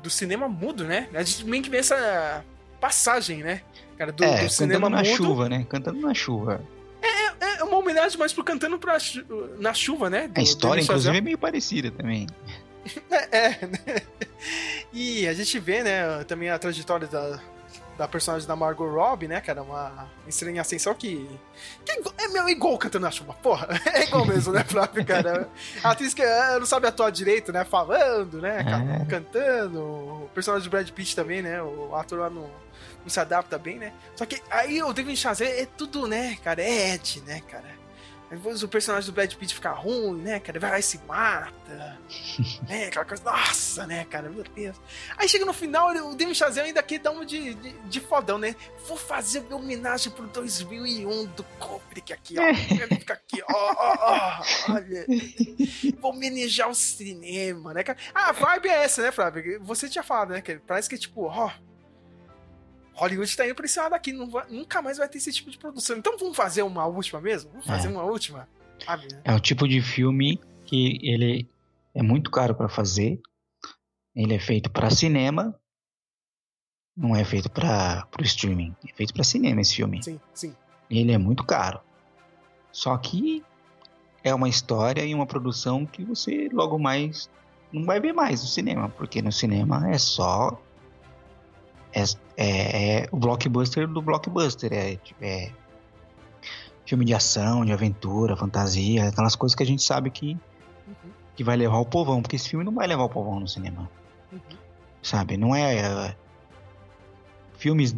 do cinema mudo, né? A gente meio que vê essa passagem, né? Cara, do, é, do cinema cantando na mudo. chuva, né? Cantando na chuva. É, é uma homenagem mais pro Cantando pra, na Chuva, né? Do, a história, inclusive, é meio parecida também. [laughs] É, é, né? E a gente vê, né, também a trajetória da, da personagem da Margot Robbie, né, cara? Uma estranha ascensão que. que é, meu, igual cantando na chuva, porra. [laughs] É igual mesmo, né, Flávio, cara? A atriz que é, não sabe atuar direito, né? Falando, né? É. Cantando. O personagem do Brad Pitt também, né? O ator lá no. Não se adapta bem, né? Só que aí o David Chazelle é tudo, né, cara? É Ed, né, cara? O personagem do Brad Pitt fica ruim, né, cara? Vai lá e se mata. [laughs] né, aquela coisa. Nossa, né, cara? Meu Deus. Aí chega no final, o Demi Chazelle ainda quer dar um de, de, de, fodão, né? Vou fazer minha homenagem pro 2001 do Kubrick aqui, ó. Fica aqui, ó, ó, ó. Olha. Vou homenagear o cinema, né, cara? Ah, a vibe é essa, né, Flávio? Você tinha falado, né? Que parece que, tipo, ó Hollywood tá indo pra esse lado aqui, vai, nunca mais vai ter esse tipo de produção. Então vamos fazer uma última mesmo? Vamos fazer é. uma última? Sabe, né? É o tipo de filme que ele é muito caro para fazer. Ele é feito para cinema. Não é feito para o streaming. É feito para cinema esse filme. Sim, sim. Ele é muito caro. Só que é uma história e uma produção que você logo mais não vai ver mais no cinema, porque no cinema é só é, é, é, o blockbuster do blockbuster. É, é filme de ação, de aventura, fantasia, aquelas coisas que a gente sabe que, uhum. que vai levar o povão, porque esse filme não vai levar o povão no cinema. Uhum. Sabe? Não é, é. Filmes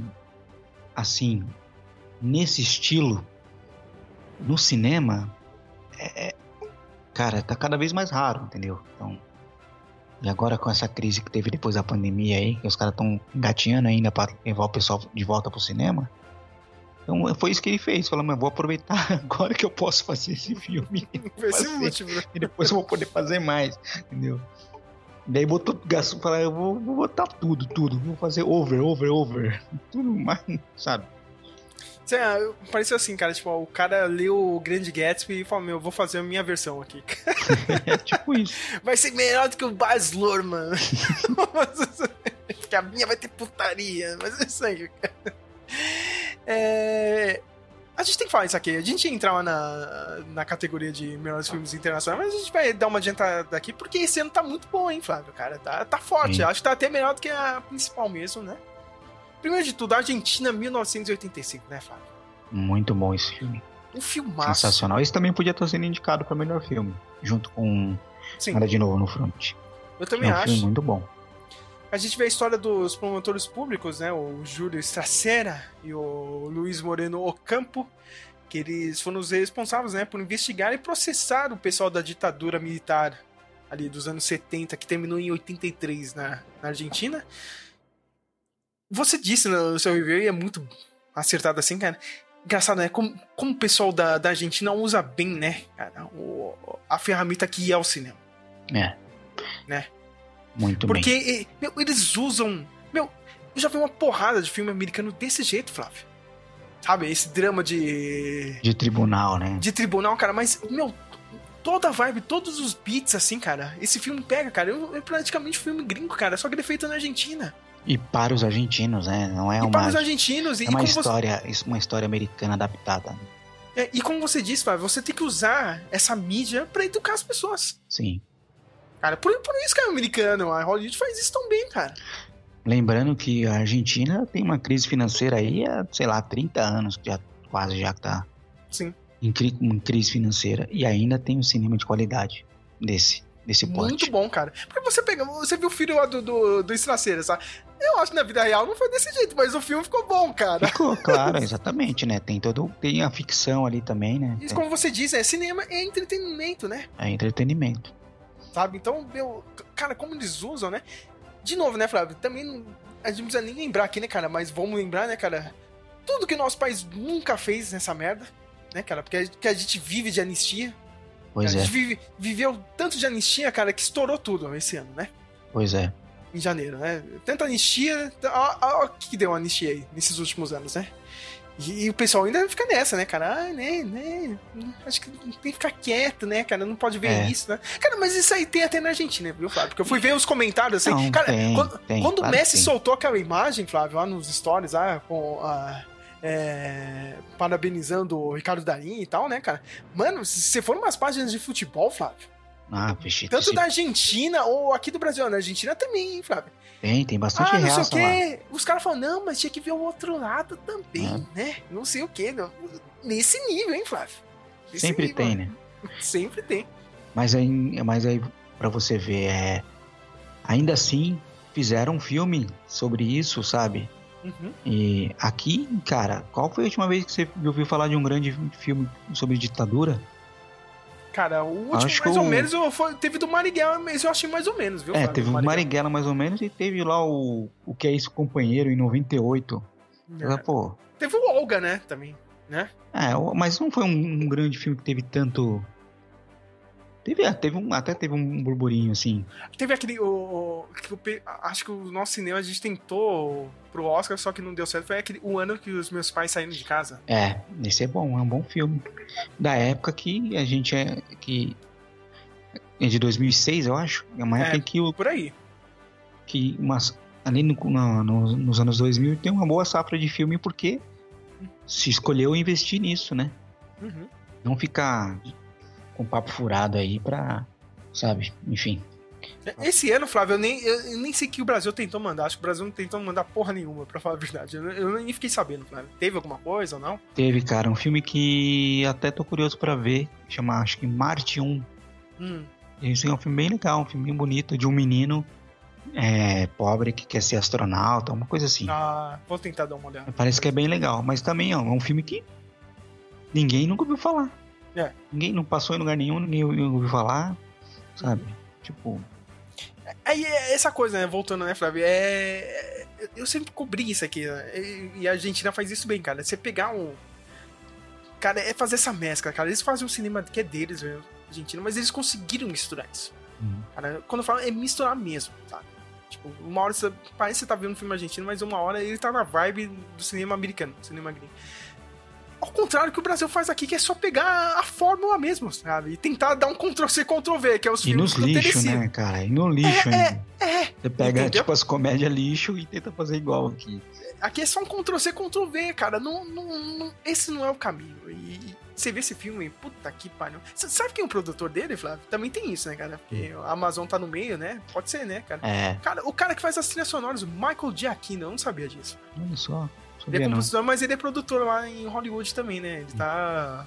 assim, nesse estilo, no cinema, é, é, cara, tá cada vez mais raro, entendeu? Então e agora com essa crise que teve depois da pandemia aí, que os caras estão engatinhando ainda para levar o pessoal de volta pro cinema. Então foi isso que ele fez. Falou, mas vou aproveitar [laughs] agora que eu posso fazer esse filme. [laughs] fazer, né? e depois eu vou poder fazer mais, entendeu? Daí botou gasto, falou, eu vou, vou botar tudo, tudo. Vou fazer over, over, over. [laughs] Tudo mais, sabe? É, pareceu assim, cara, tipo, o cara leu o Grande Gatsby e falou, meu, vou fazer a minha versão aqui. [laughs] é tipo isso. Vai ser melhor do que o Baz Luhrmann. [laughs] que a minha vai ter putaria, mas é isso aí, cara. É... A gente tem que falar isso aqui. A gente ia entrar na, na categoria de melhores filmes internacionais, mas a gente vai dar uma adiantada aqui, porque esse ano tá muito bom, hein, Flávio, cara? Tá, tá forte. Sim. Acho que tá até melhor do que a principal mesmo, né? Primeiro de tudo, Argentina 1985, né, Flávio? Muito bom esse filme. Um filmaço. Sensacional. Esse também podia estar sendo indicado para melhor filme, junto com Sim. Nada de Novo no Front. Eu também é um acho. Filme muito bom. A gente vê a história dos promotores públicos, né? O Júlio Stracera e o Luiz Moreno Ocampo, que eles foram os responsáveis, né, por investigar e processar o pessoal da ditadura militar ali dos anos 70, que terminou em 83 na, na Argentina. Você disse no seu review, e é muito acertado assim, cara. Engraçado, né? Como, como o pessoal da, da Argentina usa bem, né, cara, o, a ferramenta que é o cinema. É. Né? Muito Porque, bem. Porque, meu, eles usam. Meu, eu já vi uma porrada de filme americano desse jeito, Flávio. Sabe? Esse drama de. De tribunal, né? De tribunal, cara, mas, meu, toda a vibe, todos os beats, assim, cara. Esse filme pega, cara. É praticamente um filme gringo, cara. Só que ele é feito na Argentina. E para os argentinos, né? Não é e uma. Para os argentinos. É uma história, você... uma história americana adaptada. É, e como você disse, Fábio, você tem que usar essa mídia para educar as pessoas. Sim. Cara, por, por isso que é americano. A Hollywood faz isso tão bem, cara. Lembrando que a Argentina tem uma crise financeira aí há, sei lá, 30 anos, já, quase já que tá. Sim. Em, em crise financeira. E ainda tem um cinema de qualidade desse desse porte. Muito bom, cara. Porque você pega, você viu o filho lá do, do, do Estraceira, sabe? Eu acho que na vida real não foi desse jeito, mas o filme ficou bom, cara. Ficou, claro, exatamente, né? Tem todo. Tem a ficção ali também, né? Isso, como você diz, é cinema é entretenimento, né? É entretenimento. Sabe? Então, meu. Cara, como eles usam, né? De novo, né, Flávio? Também. A gente não precisa nem lembrar aqui, né, cara? Mas vamos lembrar, né, cara? Tudo que nosso país nunca fez nessa merda, né, cara? Porque a, que a gente vive de anistia. Pois a é. gente vive, viveu tanto de anistia, cara, que estourou tudo esse ano, né? Pois é. Em janeiro, né? Tanta anistia. Olha o que deu a anistia aí nesses últimos anos, né? E, e, o pessoal ainda fica nessa, né, cara? Ah, né, né? Acho que tem que ficar quieto, né, cara? Não pode ver é. isso, né? Cara, mas isso aí tem até na Argentina, viu, Flávio? Porque eu fui ver os comentários assim. Não, cara, tem, quando, tem, quando claro o Messi soltou aquela imagem, Flávio, lá nos stories, ah, com a. É, parabenizando o Ricardo Darim e tal, né, cara? Mano, se você for umas páginas de futebol, Flávio, Ah, vixe, Tanto esse- da Argentina ou aqui do Brasil. Na Argentina também, hein, Flávio? Tem, tem bastante ah, não sei o reaça lá. quê. Os caras falam, não, mas tinha que ver o outro lado também, É. né? Não sei o quê. não- Nesse nível, hein, Flávio? Nesse Sempre nível. tem, né? [laughs] Sempre tem. Mas aí, mas aí pra você ver, é... ainda assim, fizeram um filme sobre isso, sabe? Uhum. E aqui, cara, qual foi a última vez que você ouviu falar de um grande filme sobre ditadura? Cara, o último, Acho mais ou o- menos, foi, teve do Marighella, mas eu achei mais ou menos, viu? é, Flávio, teve o Marighella. Marighella mais ou menos e teve lá o, o que é isso, companheiro, em 98. É. Pô, Teve o Olga, né, também. Né? é, mas não foi um, um grande filme que teve tanto. Teve, é, teve um, até teve um burburinho assim. Teve aquele. O, o- que o acho que o nosso cinema a gente tentou pro Oscar, só que não deu certo. Foi aquele, o ano que os meus pais saíram de casa. É, esse é bom, é um bom filme. Da época que a gente é. que é de 2006, eu acho. É uma É. época em que, o, Por aí. que umas, ali no, no- no- nos anos 2000 tem uma boa safra de filme porque se escolheu investir nisso, né? Uhum. Não ficar com papo furado aí pra. Sabe? Enfim. Esse ano, Flávio, eu nem, eu, nem sei que o Brasil tentou mandar. Acho que o Brasil não tentou mandar porra nenhuma, pra falar a verdade. Eu, eu nem fiquei sabendo, Flávio. Teve alguma coisa ou não? Teve, cara, um filme que até tô curioso pra ver. Chama, acho que Marte 1. Hum. Esse é um filme bem legal, um filme bem bonito, de um menino é, pobre que quer ser astronauta, uma coisa assim. Ah, vou tentar dar uma olhada. Parece que é bem legal, mas também ó, é um filme que ninguém nunca ouviu falar. É. Ninguém não passou em lugar nenhum, ninguém ouviu falar, sabe? Tipo, Aí é essa coisa, né? Voltando, né, Flávio? É. Eu sempre cobri isso aqui, né? E- a Argentina faz isso bem, cara. Você pegar um. Cara, é fazer essa mescla, cara. Eles fazem um cinema que é deles, mesmo, Argentina, mas eles conseguiram misturar isso. hum, Cara, quando eu falo, é misturar mesmo, sabe? Tipo, uma hora você. Parece que você tá vendo um filme argentino, mas uma hora ele tá na vibe do cinema americano, do cinema gringo. Ao contrário que o Brasil faz aqui, que é só pegar a fórmula mesmo, sabe? E tentar dar um Ctrl-C, Ctrl-V, que é os e nos filmes do lixo, né, cara? E no lixo ainda. É, Você pega, Entendeu? tipo, as comédias lixo e tenta fazer igual aqui. Aqui é só um Ctrl-C, Ctrl-V, cara. Não, não, não- esse não é o caminho. E, e você vê esse filme, puta que pariu. Você sabe quem é o produtor dele, Flávio? Também tem isso, né, cara? Porque a Amazon tá no meio, né? Pode ser, né, cara? É, Cara, o cara que faz as trilhas sonoras, o Michael Giacchino, eu não sabia disso. olha só. Ele é compositor, mas ele é produtor lá em Hollywood também, né? Ele tá.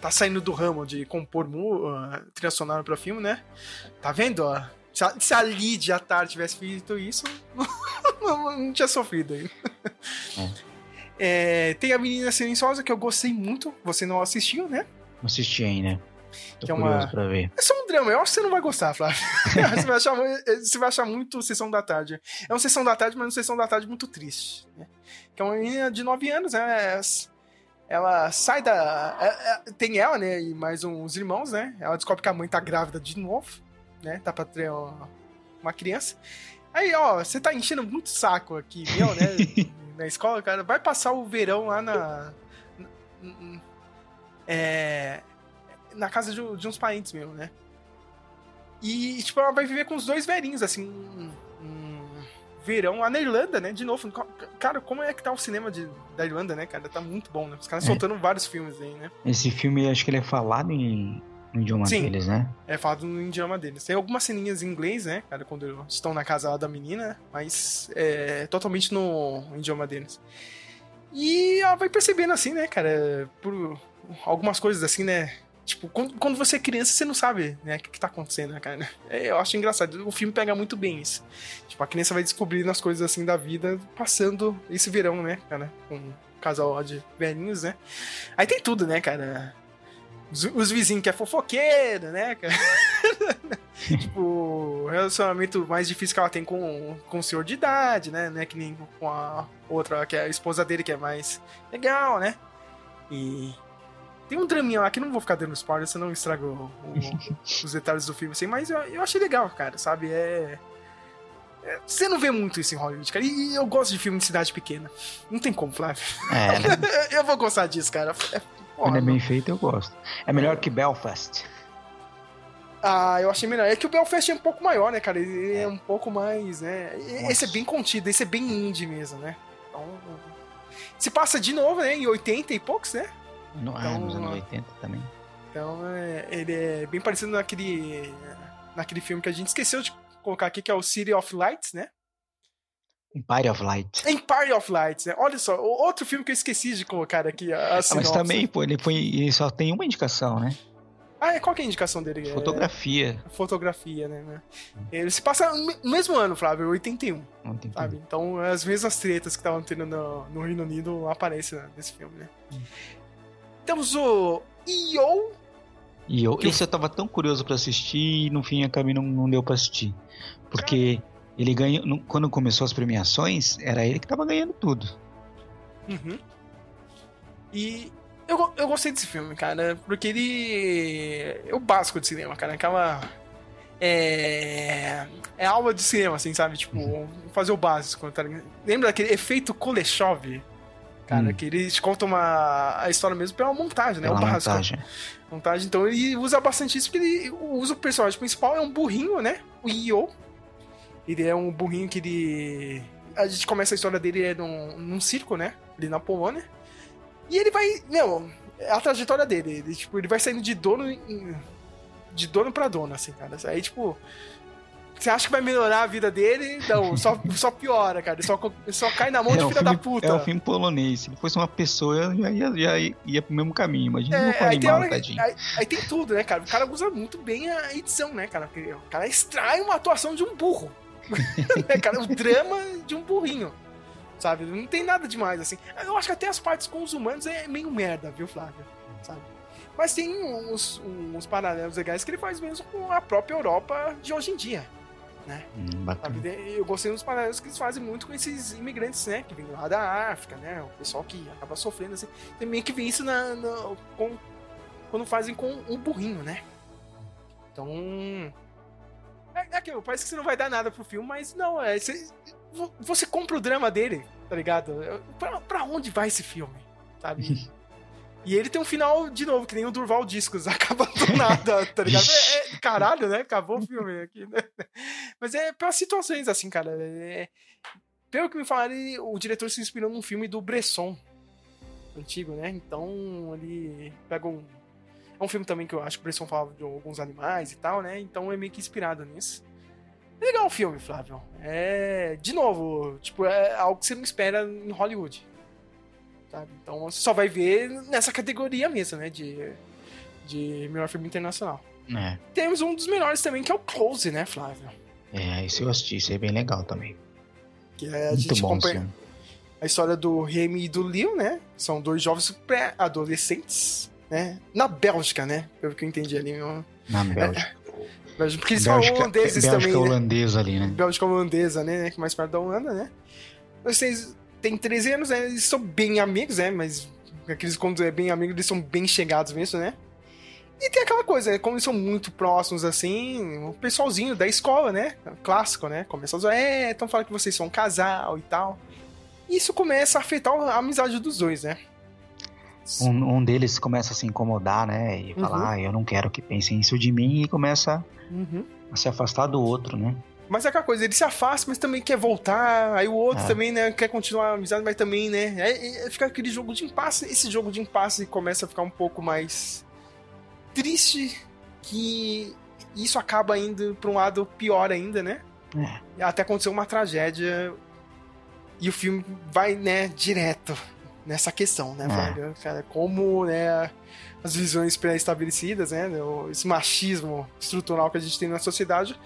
Tá saindo do ramo de compor mu- uh, trilha sonora pra filme, né? Tá vendo, ó? Se a, se a Lydia Tarr tivesse feito isso, [laughs] não, não tinha sofrido ainda. [laughs] É, tem a Menina Silenciosa, que eu gostei muito. Você não assistiu, né? Não assisti ainda. Tô Que é uma- pra ver. É só um drama, eu acho que você não vai gostar, Flávio. [laughs] você, vai achar, mu- você vai achar muito Sessão da Tarde. É uma Sessão da Tarde, mas uma Sessão da Tarde muito triste. Né? Que é uma menina de 9 anos, né? Ela sai da. é- é- Tem ela, né? E mais uns irmãos, né? Ela descobre que a mãe tá grávida de novo, né? Tá pra ter uma, uma criança. Aí, ó, você tá enchendo muito saco aqui, meu, né? [laughs] na escola, cara. Vai passar o verão lá na. na- é, na casa de, de uns parentes meus, né? E, tipo, ela vai viver com os dois velhinhos, assim, verão lá na Irlanda, né? De novo. Cara, como é que tá o cinema de, da Irlanda, né, cara? Tá muito bom, né? Os caras É. soltando vários filmes aí, né? Esse filme, acho que ele é falado em, no idioma Sim. deles, né? É falado no idioma deles. Tem algumas ceninhas em inglês, né, cara, quando estão na casa lá da menina, mas é totalmente no idioma deles. E ela vai percebendo assim, né, cara, por algumas coisas assim, né? Tipo, quando, quando você é criança, você não sabe, né, o que, que tá acontecendo, né, cara? É, eu acho engraçado. O filme pega muito bem isso. Tipo, a criança vai descobrindo as coisas assim da vida, passando esse verão, né, cara? Com um casal de velhinhos, né? Aí tem tudo, né, cara? Os, os vizinhos que é fofoqueiro, né, cara? [laughs] tipo, o relacionamento mais difícil que ela tem com, com o senhor de idade, né? Né, que nem com a outra, que é a esposa dele, que é mais legal, né? E tem um draminha lá que não vou ficar dando spoiler, senão estraga o- o- os detalhes do filme, assim, mas eu, eu achei legal, cara, sabe? É. é- Você não vê muito isso em Hollywood, cara. E eu gosto de filme de cidade pequena. Não tem como, Flávio. É, né? [laughs] Eu vou gostar disso, cara. É, porra, Quando é bem feito, eu gosto. É melhor que Belfast. Ah, eu achei melhor. É que o Belfast é um pouco maior, né, cara? Ele é um pouco mais, né? Esse é bem contido, esse é bem indie mesmo, né? Então. Se passa de novo, né? Em 80 e poucos, né? No, ah, Então, nos anos ah. 80 também. Então, é, ele é bem parecido naquele, naquele filme que a gente esqueceu de colocar aqui, que é o City of Lights, né? Empire of Light. Empire of Lights, né? Olha só, outro filme que eu esqueci de colocar aqui. A, a ah, mas também, pô, ele, foi, ele só tem uma indicação, né? Ah, qual que é a indicação dele? Fotografia. É... Fotografia, né? Ele se passa no mesmo ano, Flávio, 81. 81. Sabe? Então, as mesmas tretas que estavam tendo no, no, Reino Unido aparecem nesse filme, né? Hum. Temos o E.O. E.O. Esse eu tava tão curioso para assistir e no fim acabei não, não deu pra assistir. Porque ele ganhou. Quando começou as premiações, era ele que tava ganhando tudo. Uhum. E eu, eu gostei desse filme, cara, porque ele. É o básico de cinema, cara. Aquela. É. É aula de cinema, assim, sabe? Tipo, uhum. fazer o básico. Tá Lembra daquele efeito Kuleshov? Cara, hum. que eles contam uma, a história mesmo pela montagem, né? Pela o básico. Montagem. montagem. Então ele usa bastante isso, porque ele usa o personagem principal, é um burrinho, né? O Io. Ele é um burrinho que ele. A gente começa a história dele é num, num circo, né? Ali na Polônia. E ele vai. Meu, é a trajetória dele. Ele, tipo, ele vai saindo de dono em, de dono pra dono, assim, cara. Aí, tipo. Você acha que vai melhorar a vida dele? Não, só, só piora, cara. Só, só cai na mão é de filha filme, da puta. É um filme polonês. Se fosse uma pessoa, já ia, já ia, ia pro mesmo caminho. Imagina é, um animal, tadinho. Aí, aí, tem tudo, né, cara? O cara usa muito bem a edição, né, cara? O cara extrai uma atuação de um burro. [laughs] né, cara? O drama de um burrinho sabe? Não tem nada demais, assim. Eu acho que até as partes com os humanos é meio merda, viu, Flávio? Sabe? Mas tem uns, uns paralelos legais que ele faz mesmo com a própria Europa de hoje em dia, né? Hum, eu gostei dos paralelos que eles fazem muito com esses imigrantes, né? Que vêm lá da África, né? O pessoal que acaba sofrendo, assim. Também que vê isso na, na com, quando fazem com um burrinho, né? Então... É, é aquilo, parece que você não vai dar nada pro filme, mas não, é... Você, você compra o drama dele, tá ligado? Pra, pra onde vai esse filme? Sabe? [laughs] E ele tem um final, de novo, que nem o Durval Discos, [laughs] acaba do nada, tá ligado? É, é, caralho, né? Acabou o filme aqui, né? [laughs] Mas é pelas situações, assim, cara. É, pelo que me falaram, o diretor se inspirou num filme do Bresson, antigo, né? Então ele pega um. É um filme também que eu acho que o Bresson falava de alguns animais e tal, né? Então é meio que inspirado nisso. Legal o filme, Flávio. É. De novo, tipo, é algo que você não espera em Hollywood. Sabe? Então você só vai ver nessa categoria mesmo, né? De, de melhor filme internacional. É. Temos um dos melhores também, que é o Close, né, Flávio? É, esse eu assisti, esse é bem legal também. Que é, a Muito gente bom, acompanha sim. a história do Remy e do Leo, né? São dois jovens pré-adolescentes, né? Na Bélgica, né? Pelo que eu entendi ali. Na Bélgica. [laughs] É, porque eles Bélgica, falam holandeses Bélgica também. Bélgica holandesa ali, né? Bélgica holandesa, né? Que mais perto da Holanda, né? Vocês têm 13 anos, né? Eles são bem amigos, né? Mas aqueles quando é bem amigo, eles são bem chegados mesmo, né? E tem aquela coisa, né? como eles são muito próximos, assim, o pessoalzinho da escola, né? Clássico, né? Começa a dizer, é, estão falando que vocês são um casal e tal. E isso começa a afetar a amizade dos dois, né? Um, um deles começa a se incomodar, né? E falar, uhum. ah, eu não quero que pensem isso de mim, e começa uhum. a se afastar do outro, né? Mas é aquela coisa, ele se afasta, mas também quer voltar. Aí o outro é. também, né, quer continuar a amizade, mas também, né? É, é, fica aquele jogo de impasse. Esse jogo de impasse começa a ficar um pouco mais triste, que isso acaba indo para um lado pior ainda, né? É. Até acontecer uma tragédia e o filme vai, né, direto nessa questão, né, é. Cara, como, né, as visões pré-estabelecidas, né? Esse machismo estrutural que a gente tem na sociedade.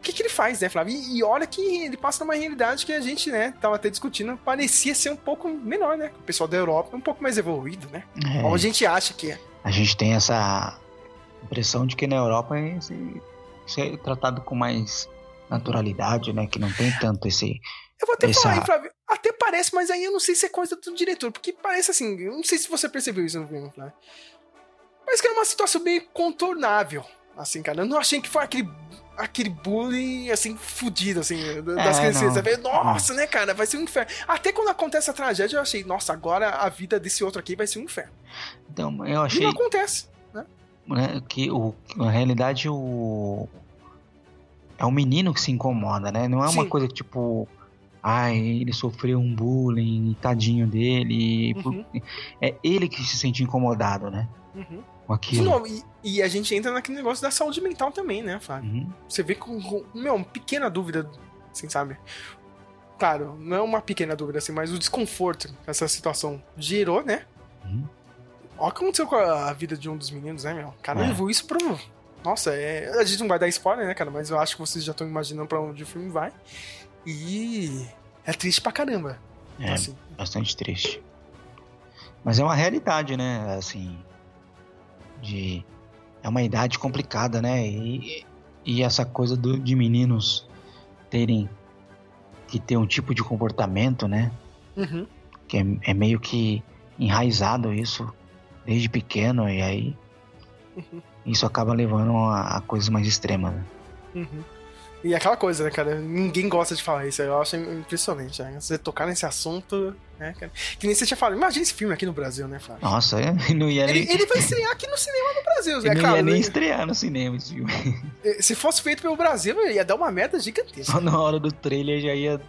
O que, que ele faz, né, Flávio? E, e, olha que ele passa numa realidade que a gente, né, tava até discutindo, parecia ser um pouco menor, né? O pessoal da Europa é um pouco mais evoluído, né? É. Como a gente acha que é. A gente tem essa impressão de que na Europa é, é tratado com mais naturalidade, né? Que não tem tanto esse. Eu vou até essa... falar aí, Flávio. Até parece, mas aí eu não sei se é coisa do diretor, porque parece assim. Eu não sei se você percebeu isso no filme, Flávio. Mas que era uma situação bem contornável. Assim, cara. Eu não achei que foi aquele, aquele bullying, assim, fudido, assim, das é, crianças. Vê, nossa, né, cara, vai ser um inferno. Até quando acontece a tragédia, eu achei, nossa, agora a vida desse outro aqui vai ser um inferno. Então, eu achei. E não acontece, né? né que o, na realidade, o. É o menino que se incomoda, né? Não é uma Sim. coisa que, tipo. Ai, ele sofreu um bullying, tadinho dele. Uhum. É ele que se sente incomodado, né? Uhum com aquilo. De novo, e, e a gente entra naquele negócio da saúde mental também, né, Flávio? Uhum. Você vê com, com meu, uma pequena dúvida, assim, sabe? Claro, não é uma pequena dúvida, assim, mas o desconforto que essa situação gerou, né? Uhum. Olha o que aconteceu com a vida de um dos meninos, né, meu? Cara É. levou isso pro. Nossa, é... a gente não vai dar spoiler, né, cara? Mas eu acho que vocês já estão imaginando pra onde o filme vai. E é triste pra caramba. É, Assim, bastante triste. Mas é uma realidade, né? Assim, de é uma idade complicada, né? E, e essa coisa do, de meninos terem que ter um tipo de comportamento, né? uhum. Que é, é meio que enraizado isso desde pequeno e aí Uhum. isso acaba levando a, a coisas mais extremas. Né? Uhum. E aquela coisa, né, cara? Ninguém gosta de falar isso. Eu acho impressionante, né? Você tocar nesse assunto, né, cara? Que nem você tinha falado. Imagina esse filme aqui no Brasil, né, Flávio? Nossa, é, [laughs] não ia Ele, nem, ele vai estrear aqui no cinema no Brasil, [laughs] né? não Claro, ia nem né? estrear no cinema esse filme. [laughs] Se fosse feito pelo Brasil, ia dar uma merda gigantesca. Só na hora do trailer já ia.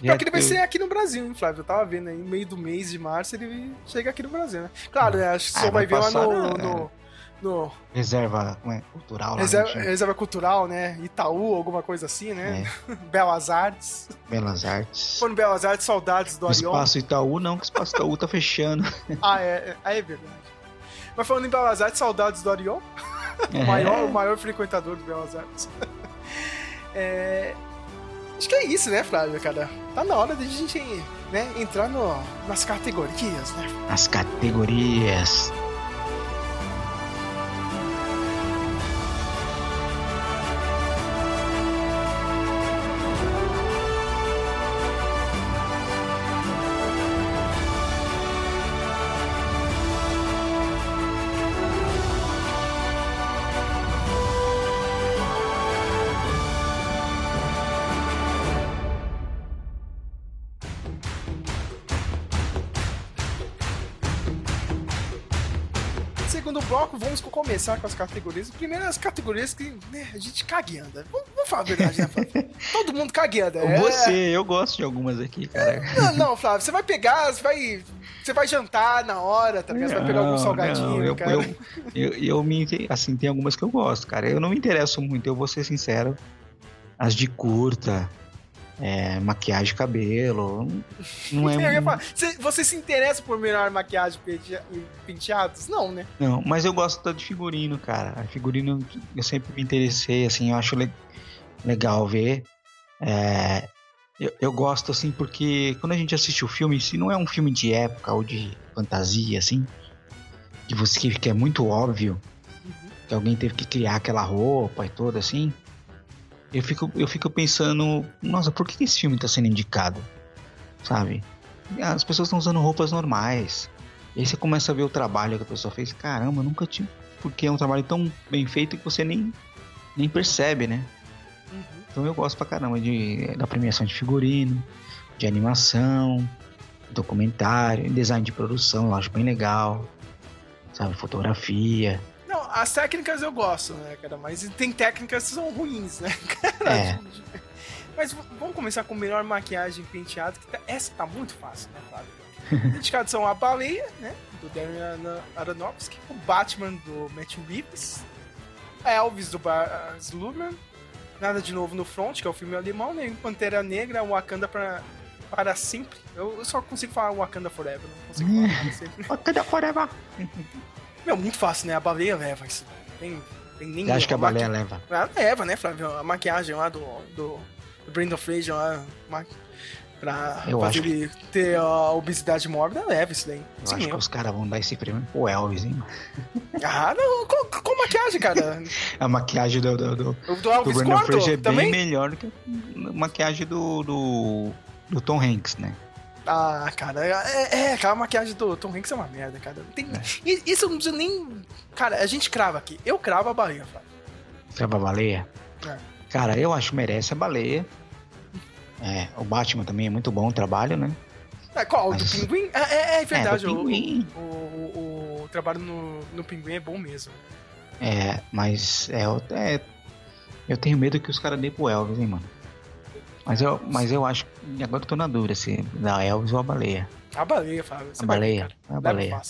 Pior que ele vai ser aqui no Brasil, hein, Flávio? Eu tava vendo aí, no meio do mês de março, ele chega aqui no Brasil, né? Claro, né? Acho que Ah, só vai vai ver lá no, no, no Reserva é, cultural lá. reserva, né? reserva Cultural, né? Itaú, alguma coisa assim, né? É, [laughs] Belas Artes. Belas Artes. Quando Belas Artes, saudades do Arion. Espaço Itaú não, que Espaço Itaú tá fechando. [laughs] Ah, é, é, é verdade. Mas falando em Belas Artes, saudades do Arion. É. [laughs] O maior, o maior frequentador do Belas Artes. É, Acho que é isso, né, Flávio, cara? Tá na hora de a gente né, entrar no, nas categorias, né? As categorias. Começar com as categorias. Primeiro, as categorias que né, a gente caga e anda. Vamos, vamos falar a verdade, né, Flávio? [laughs] Todo mundo caga e anda. É- Você, eu gosto de algumas aqui, cara. Não, não, Flávio, você vai pegar, você vai. Você vai jantar na hora, tá ligado? Você vai pegar algum salgadinho, não, eu, cara. eu, eu, eu me. Assim, tem algumas que eu gosto, cara. Eu não me interesso muito, eu vou ser sincero. As de curta, é, maquiagem, cabelo. Não é. você, se interessa por melhor maquiagem e penteados? Não, né? Não, mas eu gosto de figurino, cara. A Figurino eu sempre me interessei, assim, eu acho le- legal ver. É, eu, eu gosto, assim, porque quando a gente assiste o filme, se não é um filme de época ou de fantasia, assim, que você que é muito óbvio que alguém teve que criar aquela roupa e tudo, assim, eu fico, eu fico pensando, nossa, por que esse filme tá sendo indicado? Sabe? As pessoas estão usando roupas normais. E aí você começa a ver o trabalho que a pessoa fez. Caramba, eu nunca tinha. Porque é um trabalho tão bem feito que você nem, nem percebe, né? Então eu gosto pra caramba de, da premiação de figurino, de animação, documentário, design de produção, eu acho bem legal. Sabe, fotografia. As técnicas eu gosto, né, cara? Mas tem técnicas que são ruins, né, [laughs] cara? É. Mas vamos começar com melhor maquiagem penteado, que tá- essa tá muito fácil, né, Flávio? [laughs] Indicados são a Baleia, né, do Darren Aronofsky, o Batman do Matt Reeves, a Elvis do Baz Luhrmann, Nada de Novo no Front, que é o filme alemão, né, Pantera Negra, Wakanda pra, para sempre. Eu, eu só consigo falar Wakanda Forever, não consigo falar para [laughs] sempre. Wakanda Forever. Meu, muito fácil, né? A baleia leva isso. Tem, tem nem Você acha que a baleia leva? Ela leva, né, Flávio? A maquiagem lá do, do, do Brandon Fraser lá, ma- pra Eu fazer acho que- ele ter a obesidade mórbida, leva isso daí. Eu Sim, acho que eu. os caras vão dar esse prêmio pro Elvis, hein? Ah, não, com, com maquiagem, cara. [laughs] A maquiagem do, do, do, do do Elvis Brandon Fraser é bem melhor do que a maquiagem do, do, do Tom Hanks, né? Ah, cara, é, é, aquela maquiagem do Tom Hanks é uma merda, cara. Tem, É. Isso eu não preciso nem. Cara, a gente crava aqui. Eu cravo a baleia, Flávio. Sabe a baleia? É. Cara, eu acho que merece a baleia. É, o Batman também é muito bom o trabalho, né? É, qual? O Mas- do Pinguim? É, é, é verdade. É, do o- Pinguim. O, o, o trabalho no, no Pinguim é bom mesmo. É, mas é, é, eu tenho medo que os caras deem pro Elvis, hein, mano. Mas eu, mas eu acho. Agora eu tô na dúvida se da Elvis ou a baleia. A baleia, Flávio. Você A vai baleia. cara. A baleia.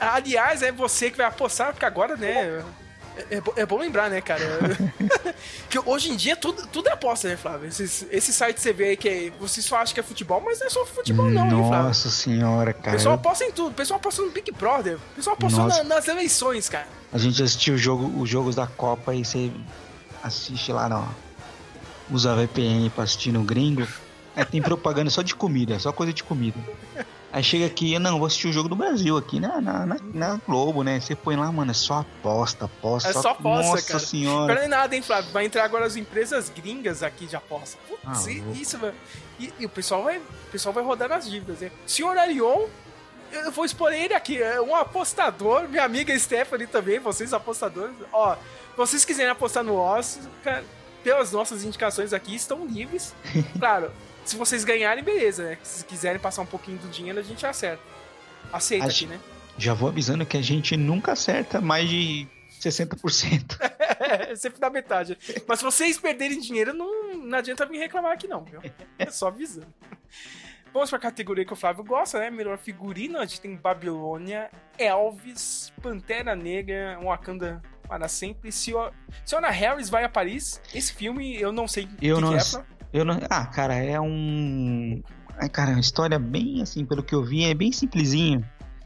Aliás, é você que vai apostar, porque agora, né? É, é, é, bom lembrar, né, cara? [laughs] que hoje em dia tudo, tudo é aposta, né, Flávio? Esse, esse site você vê que é, você só acha que é futebol, mas não é só futebol, não, Nossa hein, Flávio? Nossa senhora, cara. O pessoal aposta em tudo. O pessoal aposta no Big Brother. O pessoal aposta na, nas eleições, cara. A gente assistiu o jogo, os jogos da Copa e você assiste lá, não. Usa VPN pra assistir no gringo. É, tem propaganda só de comida, só coisa de comida. Aí chega aqui, não, vou assistir o jogo do Brasil aqui na, na, na, na Globo, né? Você põe lá, mano, é só aposta, aposta. É só aposta, Nossa cara. senhora. Não é nada, hein, Flávio? Vai entrar agora as empresas gringas aqui de aposta. Putz, Ah, isso, velho. E, e o pessoal vai, o pessoal vai rodar nas dívidas, né? Senhor Arion, eu vou expor ele aqui, é um apostador, minha amiga Stephanie também, vocês apostadores. Ó, vocês quiserem apostar no Oscar, pelas nossas indicações aqui, estão livres. [laughs] Claro, se vocês ganharem, beleza, né? Se quiserem passar um pouquinho do dinheiro, a gente acerta. Aceita aqui, né? Já vou avisando que a gente nunca acerta mais de 60%. [laughs] É, sempre da metade. Mas se vocês perderem dinheiro, não, não adianta vir reclamar aqui, não, viu? É só avisando. Vamos pra categoria que o Flávio gosta, né? Melhor figurino. A gente tem Babilônia, Elvis, Pantera Negra, Wakanda para sempre. Sio- Siona Harris vai a Paris. Esse filme eu não sei Eu que não que é. Eu não. Ah, cara, é um. É, cara, uma história bem assim, pelo que eu vi, é bem simplesinho.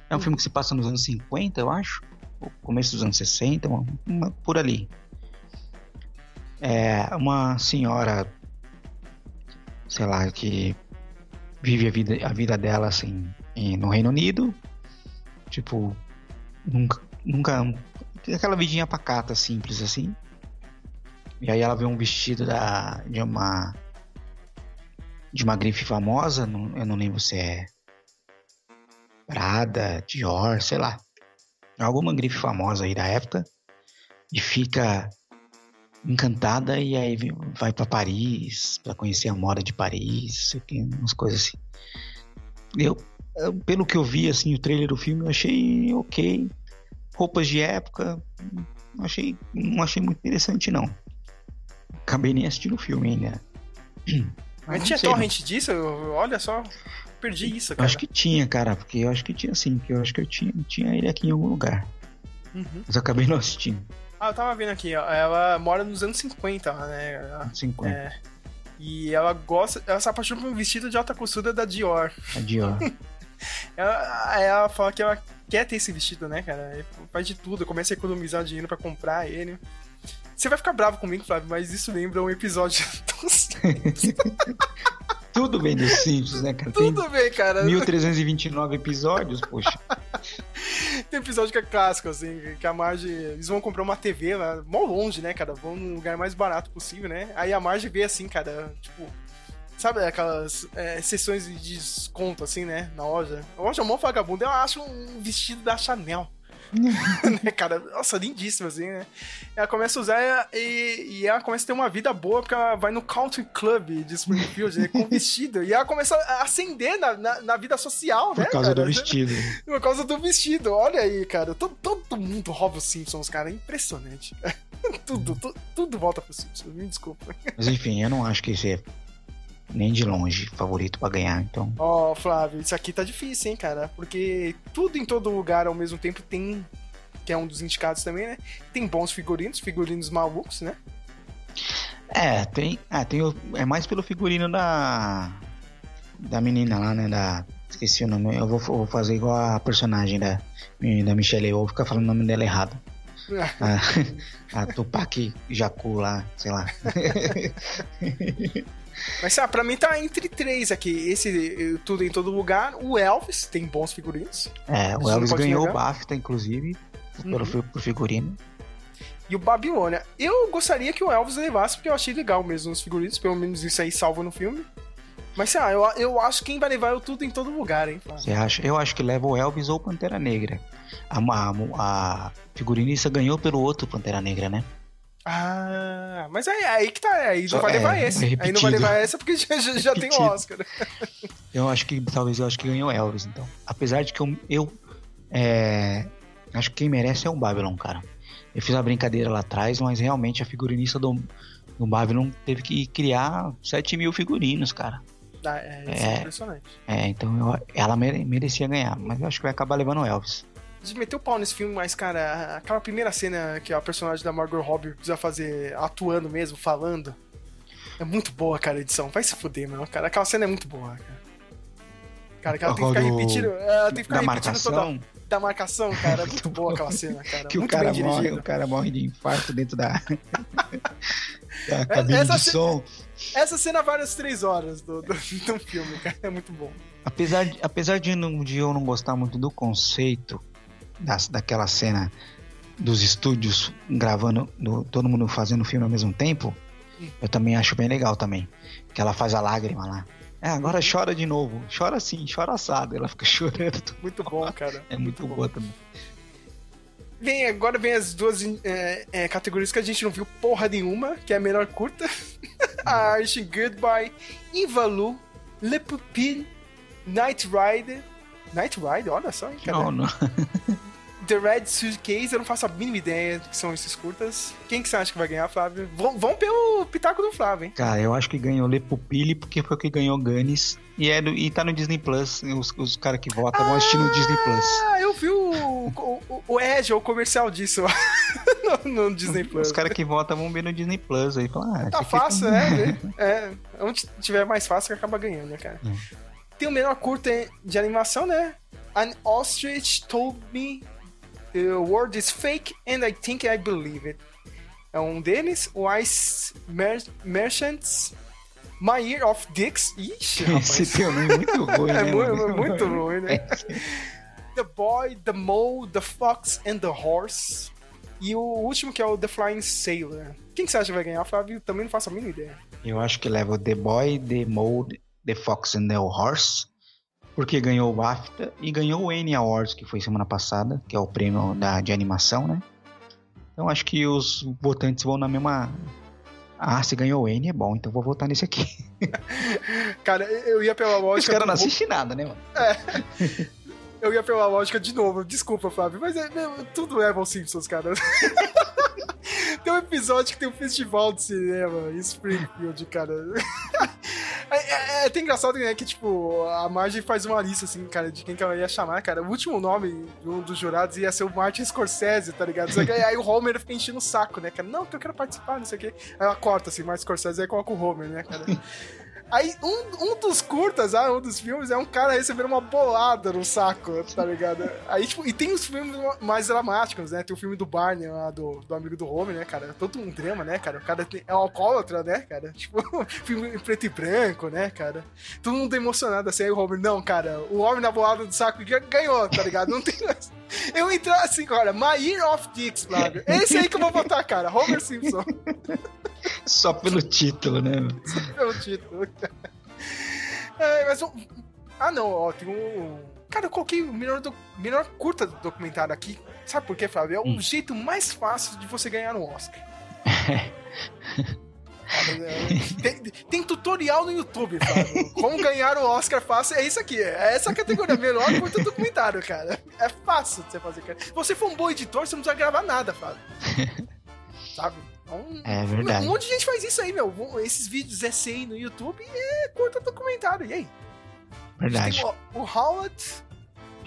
É um filme que se passa nos anos 50, eu acho. Começo dos anos 60, uma- uma- por ali. É uma senhora, sei lá, que vive a vida, a vida dela assim no Reino Unido. Tipo, nunca. nunca aquela vidinha pacata, simples assim. E aí ela vê um vestido da, de uma de uma grife famosa, não- eu não lembro se é Prada, Dior, sei lá. Alguma grife famosa aí da época. E fica encantada e aí vai pra Paris pra conhecer a moda de Paris, umas coisas assim. Eu, pelo que eu vi assim, o trailer do filme, eu achei ok. Roupas de época, não achei, não achei muito interessante não. Acabei nem assistindo o filme ainda. Mas tinha sei, não. torrent disso? Eu- Olha só, perdi isso, Eu cara. acho que tinha, cara, porque eu acho que tinha sim, porque eu acho que eu tinha, tinha ele aqui em algum lugar. Uhum. Mas eu acabei não assistindo. Ah, eu tava vendo aqui, ó. Ela mora nos anos 50, né? Ela- 50. É. E ela gosta. Ela se apaixona por um vestido de alta costura da Dior. A Dior. [laughs] Ela, ela fala que ela quer ter esse vestido, né, cara? E Faz de tudo, começa a economizar dinheiro pra comprar ele. Você vai ficar bravo comigo, Flávio, mas isso lembra um episódio [laughs] dos Tudo bem dos Simpsons, né, cara? Tem Tudo bem, cara. 1329 episódios, poxa. [laughs] Tem episódio que é clássico, assim, que a Marge. Eles vão comprar uma TV lá, mó longe, né, cara? Vão num lugar mais barato possível, né? Aí a Marge vê assim, cara, tipo. Sabe aquelas é, sessões de desconto, assim, né? Na loja. A loja mó vagabunda, eu acho um vestido da Chanel. né, [laughs] [laughs] cara? Nossa, lindíssimo, assim, né? Ela começa a usar e, e ela começa a ter uma vida boa porque ela vai no country club de Springfield né, com vestido. E ela começa a ascender na, na, na vida social, Por né? causa cara? do vestido. [laughs] Por causa do vestido, olha aí, cara. Todo, todo mundo rouba os Simpsons, cara. É impressionante. tudo, tu- tudo volta pro Simpsons, me desculpa. Mas enfim, eu não acho que esse é nem de longe favorito pra ganhar, então. Ó, Flávio, isso aqui tá difícil, hein, cara? Porque tudo em todo lugar ao mesmo tempo tem. Que é um dos indicados também, né? Tem bons figurinos, figurinos malucos, né? É, tem. É, tem é mais pelo figurino da. Da menina lá, né? Da. Esqueci o nome. Eu vou, vou fazer igual a personagem da, da Michelle. Eu vou ficar falando o nome dela errado. [laughs] A, a Tupac Jacu lá, sei lá. [laughs] Mas sabe, pra mim tá entre três aqui. Esse eh, Tudo em Todo Lugar. O Elvis tem bons figurinos. É, o Elvis ganhou o. BAFTA, inclusive, pelo Uhum. por figurino. E o Babilônia. Eu gostaria que o Elvis levasse, porque eu achei legal mesmo os figurinos. Pelo menos isso aí salva no filme. Mas sei lá, eu, eu acho que quem vai levar é o tudo em todo lugar, hein? Você acha? Eu acho que leva o Elvis ou Pantera Negra. A, a, a figurinista ganhou pelo outro Pantera Negra, né? Ah, mas aí, aí que tá. Aí não vai é, levar é esse. aí não vai levar essa porque já, já, já tem o. Oscar. Eu acho que talvez eu acho que ganhou o Elvis, então. Apesar de que eu, eu é, acho que quem merece é o Babylon, cara. Eu fiz a brincadeira lá atrás, mas realmente a figurinista do, do Babylon teve que criar 7 mil figurinos, cara. Ah, é, isso é É. impressionante. É, então eu- ela mere- merecia ganhar, mas eu acho que vai acabar levando o Elvis. De meter o pau nesse filme, mas, cara, aquela primeira cena que a personagem da Margot Robbie precisa fazer atuando mesmo, falando. É muito boa, cara, a edição. Vai se fuder, mano. Cara, aquela cena é muito boa, cara. Cara, que ela tem que ficar Do- repetindo. Ela tem que ficar Da repetindo marcação, toda. Da marcação, cara. É [laughs] muito boa aquela cena, cara. que o muito cara bem morre, dirigida. o cara morre de infarto dentro da, [laughs] da cabine essa de ce- som. Essa cena vale as três horas do, do, [laughs] do filme, cara. É muito bom. Apesar de, apesar de, não, de eu não gostar muito do conceito das, daquela cena dos estúdios gravando, do- todo mundo fazendo o filme ao mesmo tempo, eu também acho bem legal também. Que ela faz a lágrima lá. É, agora chora de novo. Chora sim, chora assado. Ela fica [laughs] chorando. Muito bom, cara. É muito, bom. boa também. Vem, agora vem as duas é, é, categorias que a gente não viu porra nenhuma, que é a melhor curta. [laughs] a Arte Goodbye, Invalu, Le Pupille, Night Rider. Night Rider, olha só, hein, cara. Não, não. [laughs] The Red Suitcase, eu não faço a mínima ideia do que são esses curtas. Quem que você acha que vai ganhar, Flávio? Vão, vão pelo pitaco do Flávio, hein? Cara, eu acho que ganhou Le Pupille porque foi o que ganhou Gunis. E, é do, e tá no Disney Plus. Os, os caras que votam vão assistir no Disney Plus. Ah, eu vi o, o, o, o Edge, o comercial disso [laughs] no, no Disney Plus. Os caras que votam vão ver no Disney Plus. Aí falam, ah, Tá fácil, né? É, onde tiver mais fácil que acaba ganhando, né, cara? Hum. Tem o menor curta de animação, né? An ostrich told me the world is fake and I think I believe it. É um deles, o Ice Mer Merchants, My Year of Dicks. Ixi, [laughs] Esse teu nome é muito ruim, [laughs] É né? é muito [laughs] ruim, né? The Boy, The Mole, The Fox and The Horse. E o último que é o The Flying Sailor. Quem que você acha que vai ganhar, Flávio? Também não faço a mínima ideia. Eu acho que leva o The Boy, The Mole, The Fox and the Horse. Porque ganhou o BAFTA e ganhou o Annie Awards, que foi semana passada, que é o prêmio da, de animação, né? Então acho que os votantes vão na mesma. Ah, se ganhou o Annie é bom, então vou votar nesse aqui. [laughs] Cara, eu ia pela Os lógica. caras não assistem nada, né, mano? [laughs] Eu ia pela lógica de novo. Desculpa, Flávio, mas é, meu, tudo leva aos Simpsons, cara. [laughs] tem um episódio que tem um festival de cinema em Springfield, cara. [laughs] É, é- é até engraçado, né? Que, tipo, a Marge faz uma lista, assim, cara, de quem que ela ia chamar, cara. O último nome um dos jurados ia ser o Martin Scorsese, tá ligado? Só que aí o Homer fica enchendo o saco, né, cara? Não, que eu quero participar, não sei o quê. Aí ela corta, assim, Martin Scorsese, aí coloca o Homer, né, cara? Aí, um, um dos curtas, ah, um dos filmes, é um cara recebendo uma bolada no saco, tá ligado? Aí, tipo, e tem os filmes mais dramáticos, né? Tem o filme do Barney, lá, do, do amigo do Homer, né, cara? Todo um drama, né, cara? O cara tem- é um alcoólatra, né, cara? [laughs] Tipo, filme em preto e branco, né, cara? Todo mundo emocionado assim, aí o Homer, não, cara, o homem na bolada do saco ga- ganhou, tá ligado? Não tem mais. Eu entrar assim, cara, My Year of Dicks, Flávio. Esse aí que eu vou botar, cara, Homer Simpson. [laughs] Só pelo título, né? mano? É o título. É, mas um... Ah, não, ó, tem um. Cara, eu coloquei o melhor, do... melhor curta do documentário aqui. Sabe por quê, Flávio? É o Hum. jeito mais fácil de você ganhar um Oscar. [laughs] [laughs] tem, tem tutorial no YouTube, Flávio. Como ganhar o Oscar fácil é isso aqui. É essa categoria, melhor curta documentário, cara. É fácil de você fazer, cara. Se você for um bom editor, você não precisa gravar nada, Flávio. [laughs] Sabe? Então, É um verdade. monte de gente faz isso aí, meu. Esses vídeos SCI no YouTube é curta documentário. E aí? Verdade. O, o Howard.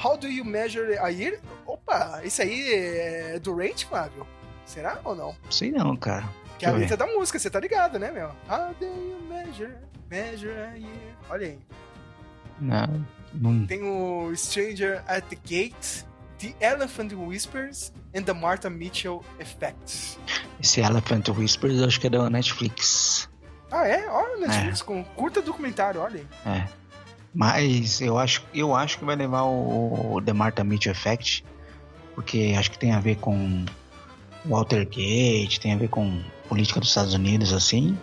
How do you measure a year? Opa, esse aí é do Rate, Flávio? Será ou não? Sei não, cara. Que é a letra da música, você tá ligado, né, meu? How do you measure, measure a year? Olha aí. Não, não. Tem o Stranger at the Gate, The Elephant Whispers and the Martha Mitchell Effect. Esse Elephant Whispers eu acho que é da Netflix. Ah, é? Olha, Netflix com curta documentário, olha aí. É. Mas eu acho, eu acho que vai levar o, o The Martha Mitchell Effect, porque acho que tem a ver com Watergate, tem a ver com política dos Estados Unidos, assim.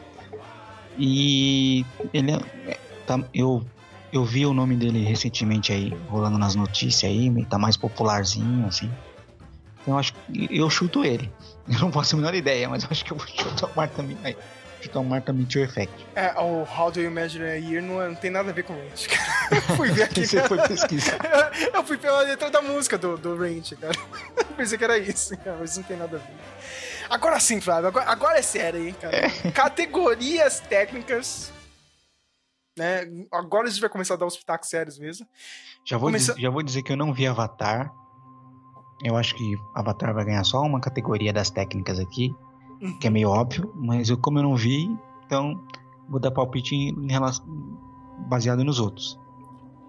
E ele é- tá, eu, eu vi o nome dele recentemente aí, rolando nas notícias aí, tá mais popularzinho, assim. Então eu acho que eu chuto ele. [laughs] Eu não faço a menor ideia, mas eu acho que eu vou chutar o Martha, Mi- aí, chutar o Martha Mitchell Effect. É, o How do you measure a year não, não tem nada a ver com Range, cara. [laughs] Eu fui ver [laughs] aqui. Você foi pesquisar. Eu fui pela letra da música do, do Range, cara. Eu pensei que era isso, cara, mas não tem nada a ver. Agora sim, Flávio, agora, agora é sério, hein, cara. Categorias técnicas. Né? Agora a gente vai começar a dar os pitacos sérios mesmo. Já vou, Começa- dizer, já vou dizer que eu não vi Avatar. Eu acho que Avatar vai ganhar só uma categoria das técnicas aqui, Uhum. que é meio óbvio, mas eu, como eu não vi, então vou dar palpite em relação, baseado nos outros.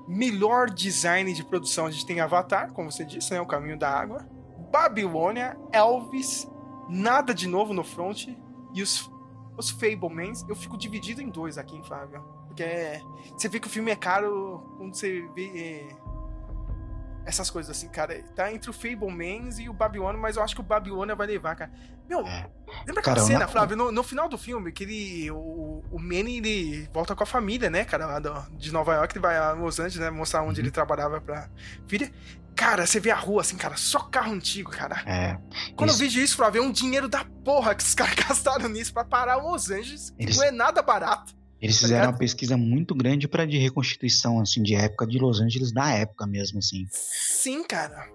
Melhor design de produção, a gente tem Avatar, como você disse, né? O Caminho da Água. Babilônia, Elvis, Nada de Novo no Front e os, os Fablemans. Eu fico dividido em dois aqui, hein, Flávio? Porque é- você vê que o filme é caro quando você vê é, essas coisas assim, cara. Tá entre o Fablemans e o Babilônia, mas eu acho que o Babilônia vai levar, cara. Meu, É. lembra aquela cena, na- Flávio? No, no final do filme, que ele, o, o Manny ele volta com a família, né, cara, lá do- de Nova York, ele vai a Los Angeles, né, mostrar onde Uhum. ele trabalhava pra filha. Cara, você vê a rua assim, cara, só carro antigo, cara. É, Quando Isso. eu vejo isso, Flávio, é um dinheiro da porra que os [laughs] caras gastaram nisso pra parar Los Angeles, Eles- não é nada barato. eles Tá fizeram ligado? uma pesquisa muito grande para de reconstituição assim de época de Los Angeles da época mesmo assim. Sim, cara.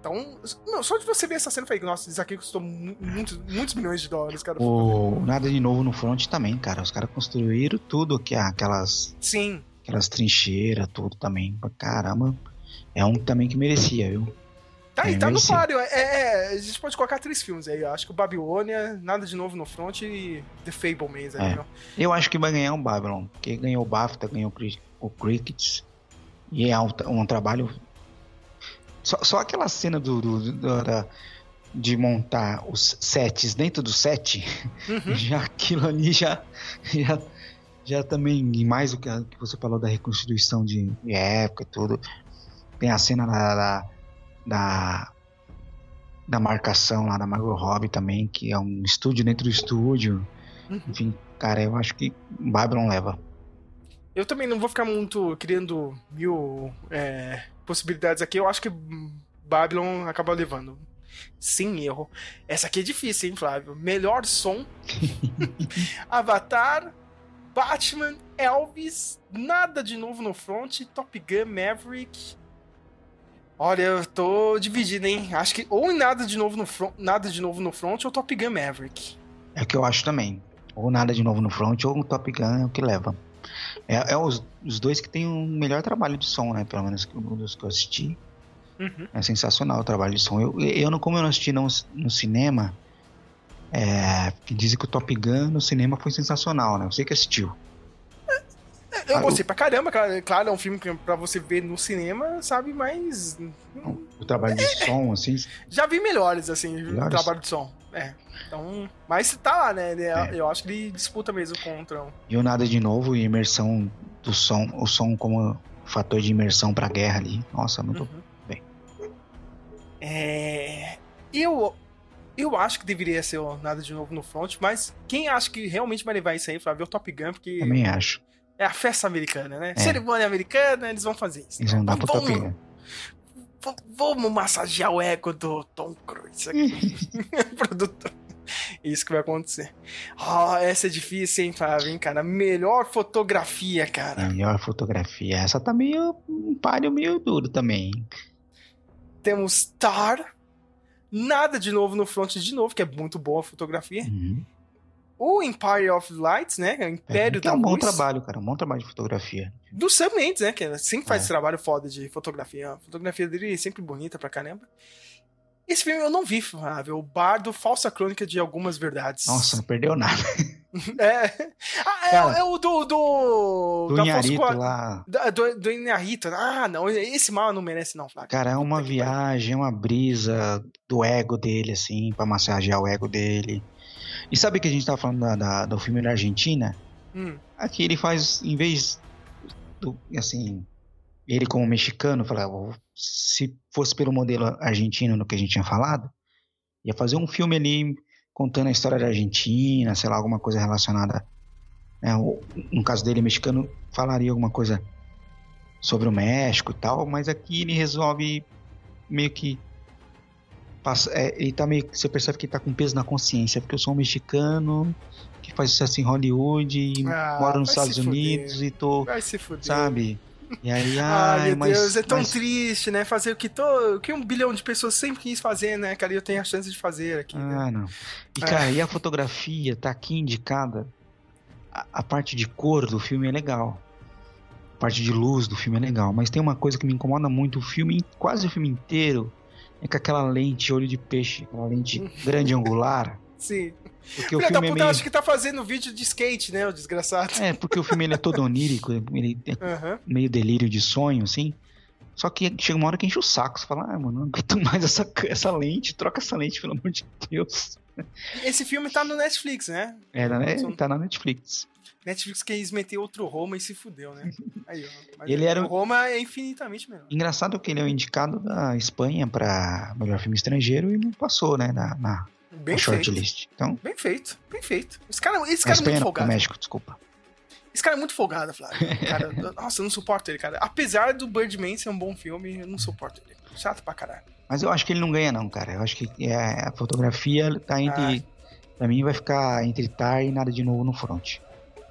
Então, não, só de você ver essa cena, eu falei, nossa, isso aqui custou mu- muitos, muitos milhões de dólares, cara. O nada de novo no front também, cara. Os caras construíram tudo que é aquelas Sim, aquelas trincheiras, tudo também. Caramba, é um também que merecia, viu? Tá aí, É, tá no merecia. páreo. É, é, a gente pode colocar três filmes aí. Eu acho que o Babilônia, Nada de Novo no Front e The Fablemans É. Eu acho que vai ganhar o Babylon, porque ganhou o BAFTA, ganhou o Cri- o Crickets. E é um, um trabalho. Só, só aquela cena do, do- do- da- de montar os sets dentro do set, Uhum. [laughs] já aquilo ali já, já, já também, e mais o que, você falou da reconstituição de, de época e tudo. Tem a cena da, da, da, da marcação lá da Margot Robbie também, que é um estúdio dentro do estúdio. Uhum. Enfim, cara, eu acho que Babylon leva. Eu também não vou ficar muito criando mil é, possibilidades aqui. Eu acho que Babylon acaba levando. Sem erro. Essa aqui é difícil, hein, Flávio? Melhor som. [laughs] Avatar, Batman, Elvis, nada de novo no front, Top Gun, Maverick. Olha, eu tô dividido, hein? Acho que ou nada de novo no front, nada de novo no front ou Top Gun Maverick. É o que eu acho também. Ou nada de novo no front, ou o Top Gun é o que leva. É, é os, os dois que tem um melhor trabalho de som, né? Pelo menos que- dos que eu assisti. Uhum. É sensacional o trabalho de som. Eu, eu não, como eu não assisti não, no cinema, é, dizem que o Top Gun no cinema foi sensacional, né? Você que assistiu. Eu Ah, gostei pra caramba, claro, é um filme que pra você ver no cinema, sabe, mas O trabalho de som, assim. já vi melhores, assim, Melhores? trabalho de som. É. Então, mas tá lá, né? ele- É. Eu acho que ele disputa mesmo contra. E o nada de novo, e imersão do som, o som como fator de imersão pra guerra ali. Nossa, muito Uhum. bem. É. Eu. Eu acho que deveria ser o Nada de Novo no Front, mas quem acha que realmente vai levar isso aí pra ver o Top Gun, porque Também acho. É a festa americana, né? É. Cerimônia americana, eles vão fazer isso. Eles vão dar Top vamos, vamos massagear o ego do Tom Cruise aqui. [laughs] [laughs] Produtor. Isso que vai acontecer. Ah, essa é difícil, hein, Flávio, hein, cara? Melhor fotografia, cara. Melhor fotografia. Essa tá meio. um páreo meio duro também. Temos Tar. Nada de novo no front de novo, que é muito boa a fotografia. Uhum. O Empire of Lights, né? O Império que é da um bom Luz. trabalho, cara. Um bom trabalho de fotografia. Do Sam Mendes, né? Que sempre faz É. esse trabalho foda de fotografia. A fotografia dele é sempre bonita pra caramba. Esse filme eu não vi, Flávio. O Bardo, falsa crônica de algumas verdades. Nossa, não perdeu nada. [laughs] É. Ah, é, Cara, é o do. Do, Do da Inharito falsa- lá. Da- do, do Inharito. Ah, não. Esse mal não merece, não, Flávio. Cara, é uma viagem, é uma brisa do ego dele, assim, pra massagear o ego dele. E sabe que a gente tava falando da- da- do filme da Argentina? Hum, Aqui ele faz, em vez do, assim, ele como mexicano, falava, se fosse pelo modelo argentino no que a gente tinha falado, ia fazer um filme ali contando a história da Argentina, sei lá, alguma coisa relacionada, né, no caso dele, mexicano, falaria alguma coisa sobre o México e tal, mas aqui ele resolve meio que passa, é, ele tá meio, você percebe que ele tá com peso na consciência, porque eu sou um mexicano que faz sucesso em Hollywood e Ah, moro nos Estados Unidos e tô, vai se fuder. sabe? E aí, [laughs] Ai, ai, meu mas, Deus, é tão mas- triste, né? Fazer o que, to... o que um bilhão de pessoas sempre quis fazer, né, cara? E eu tenho a chance de fazer aqui. né? Ah, não. E É. cara, e a fotografia tá aqui indicada. A, a parte de cor do filme é legal. A parte de luz do filme é legal. Mas tem uma coisa que me incomoda muito. O filme, quase o filme inteiro, com aquela lente olho de peixe, aquela lente grande angular. Sim. Porque o Filha da filme é puta, meio... acho que tá fazendo vídeo de skate, né, o desgraçado. É, porque o filme ele é todo onírico, [laughs] ele é Aham. meio delírio de sonho, assim. Só que chega uma hora que enche o saco. Você fala, ah, mano, não aguento mais essa, [laughs] essa lente, troca essa lente, pelo amor de Deus. Esse filme tá no Netflix, né? É, né? São- tá na Netflix. Netflix quis meter outro Roma e se fudeu, né? [laughs] Aí, ó. Ele era o Roma é infinitamente melhor. Engraçado que ele é o indicado da Espanha pra melhor filme estrangeiro e não passou, né, na, na, Bem na shortlist. Então, Bem feito, bem feito. Esse cara, esse na cara é muito folgado. México, desculpa. Esse cara é muito folgado, Flávio. Cara, [laughs] nossa, eu não suporto ele, cara. Apesar do Birdman ser um bom filme, eu não suporto ele. Chato pra caralho. Mas eu acho que ele não ganha não, cara. Eu acho que é, a fotografia tá entre... Pra mim vai ficar entre Tar e Nada de Novo no Front.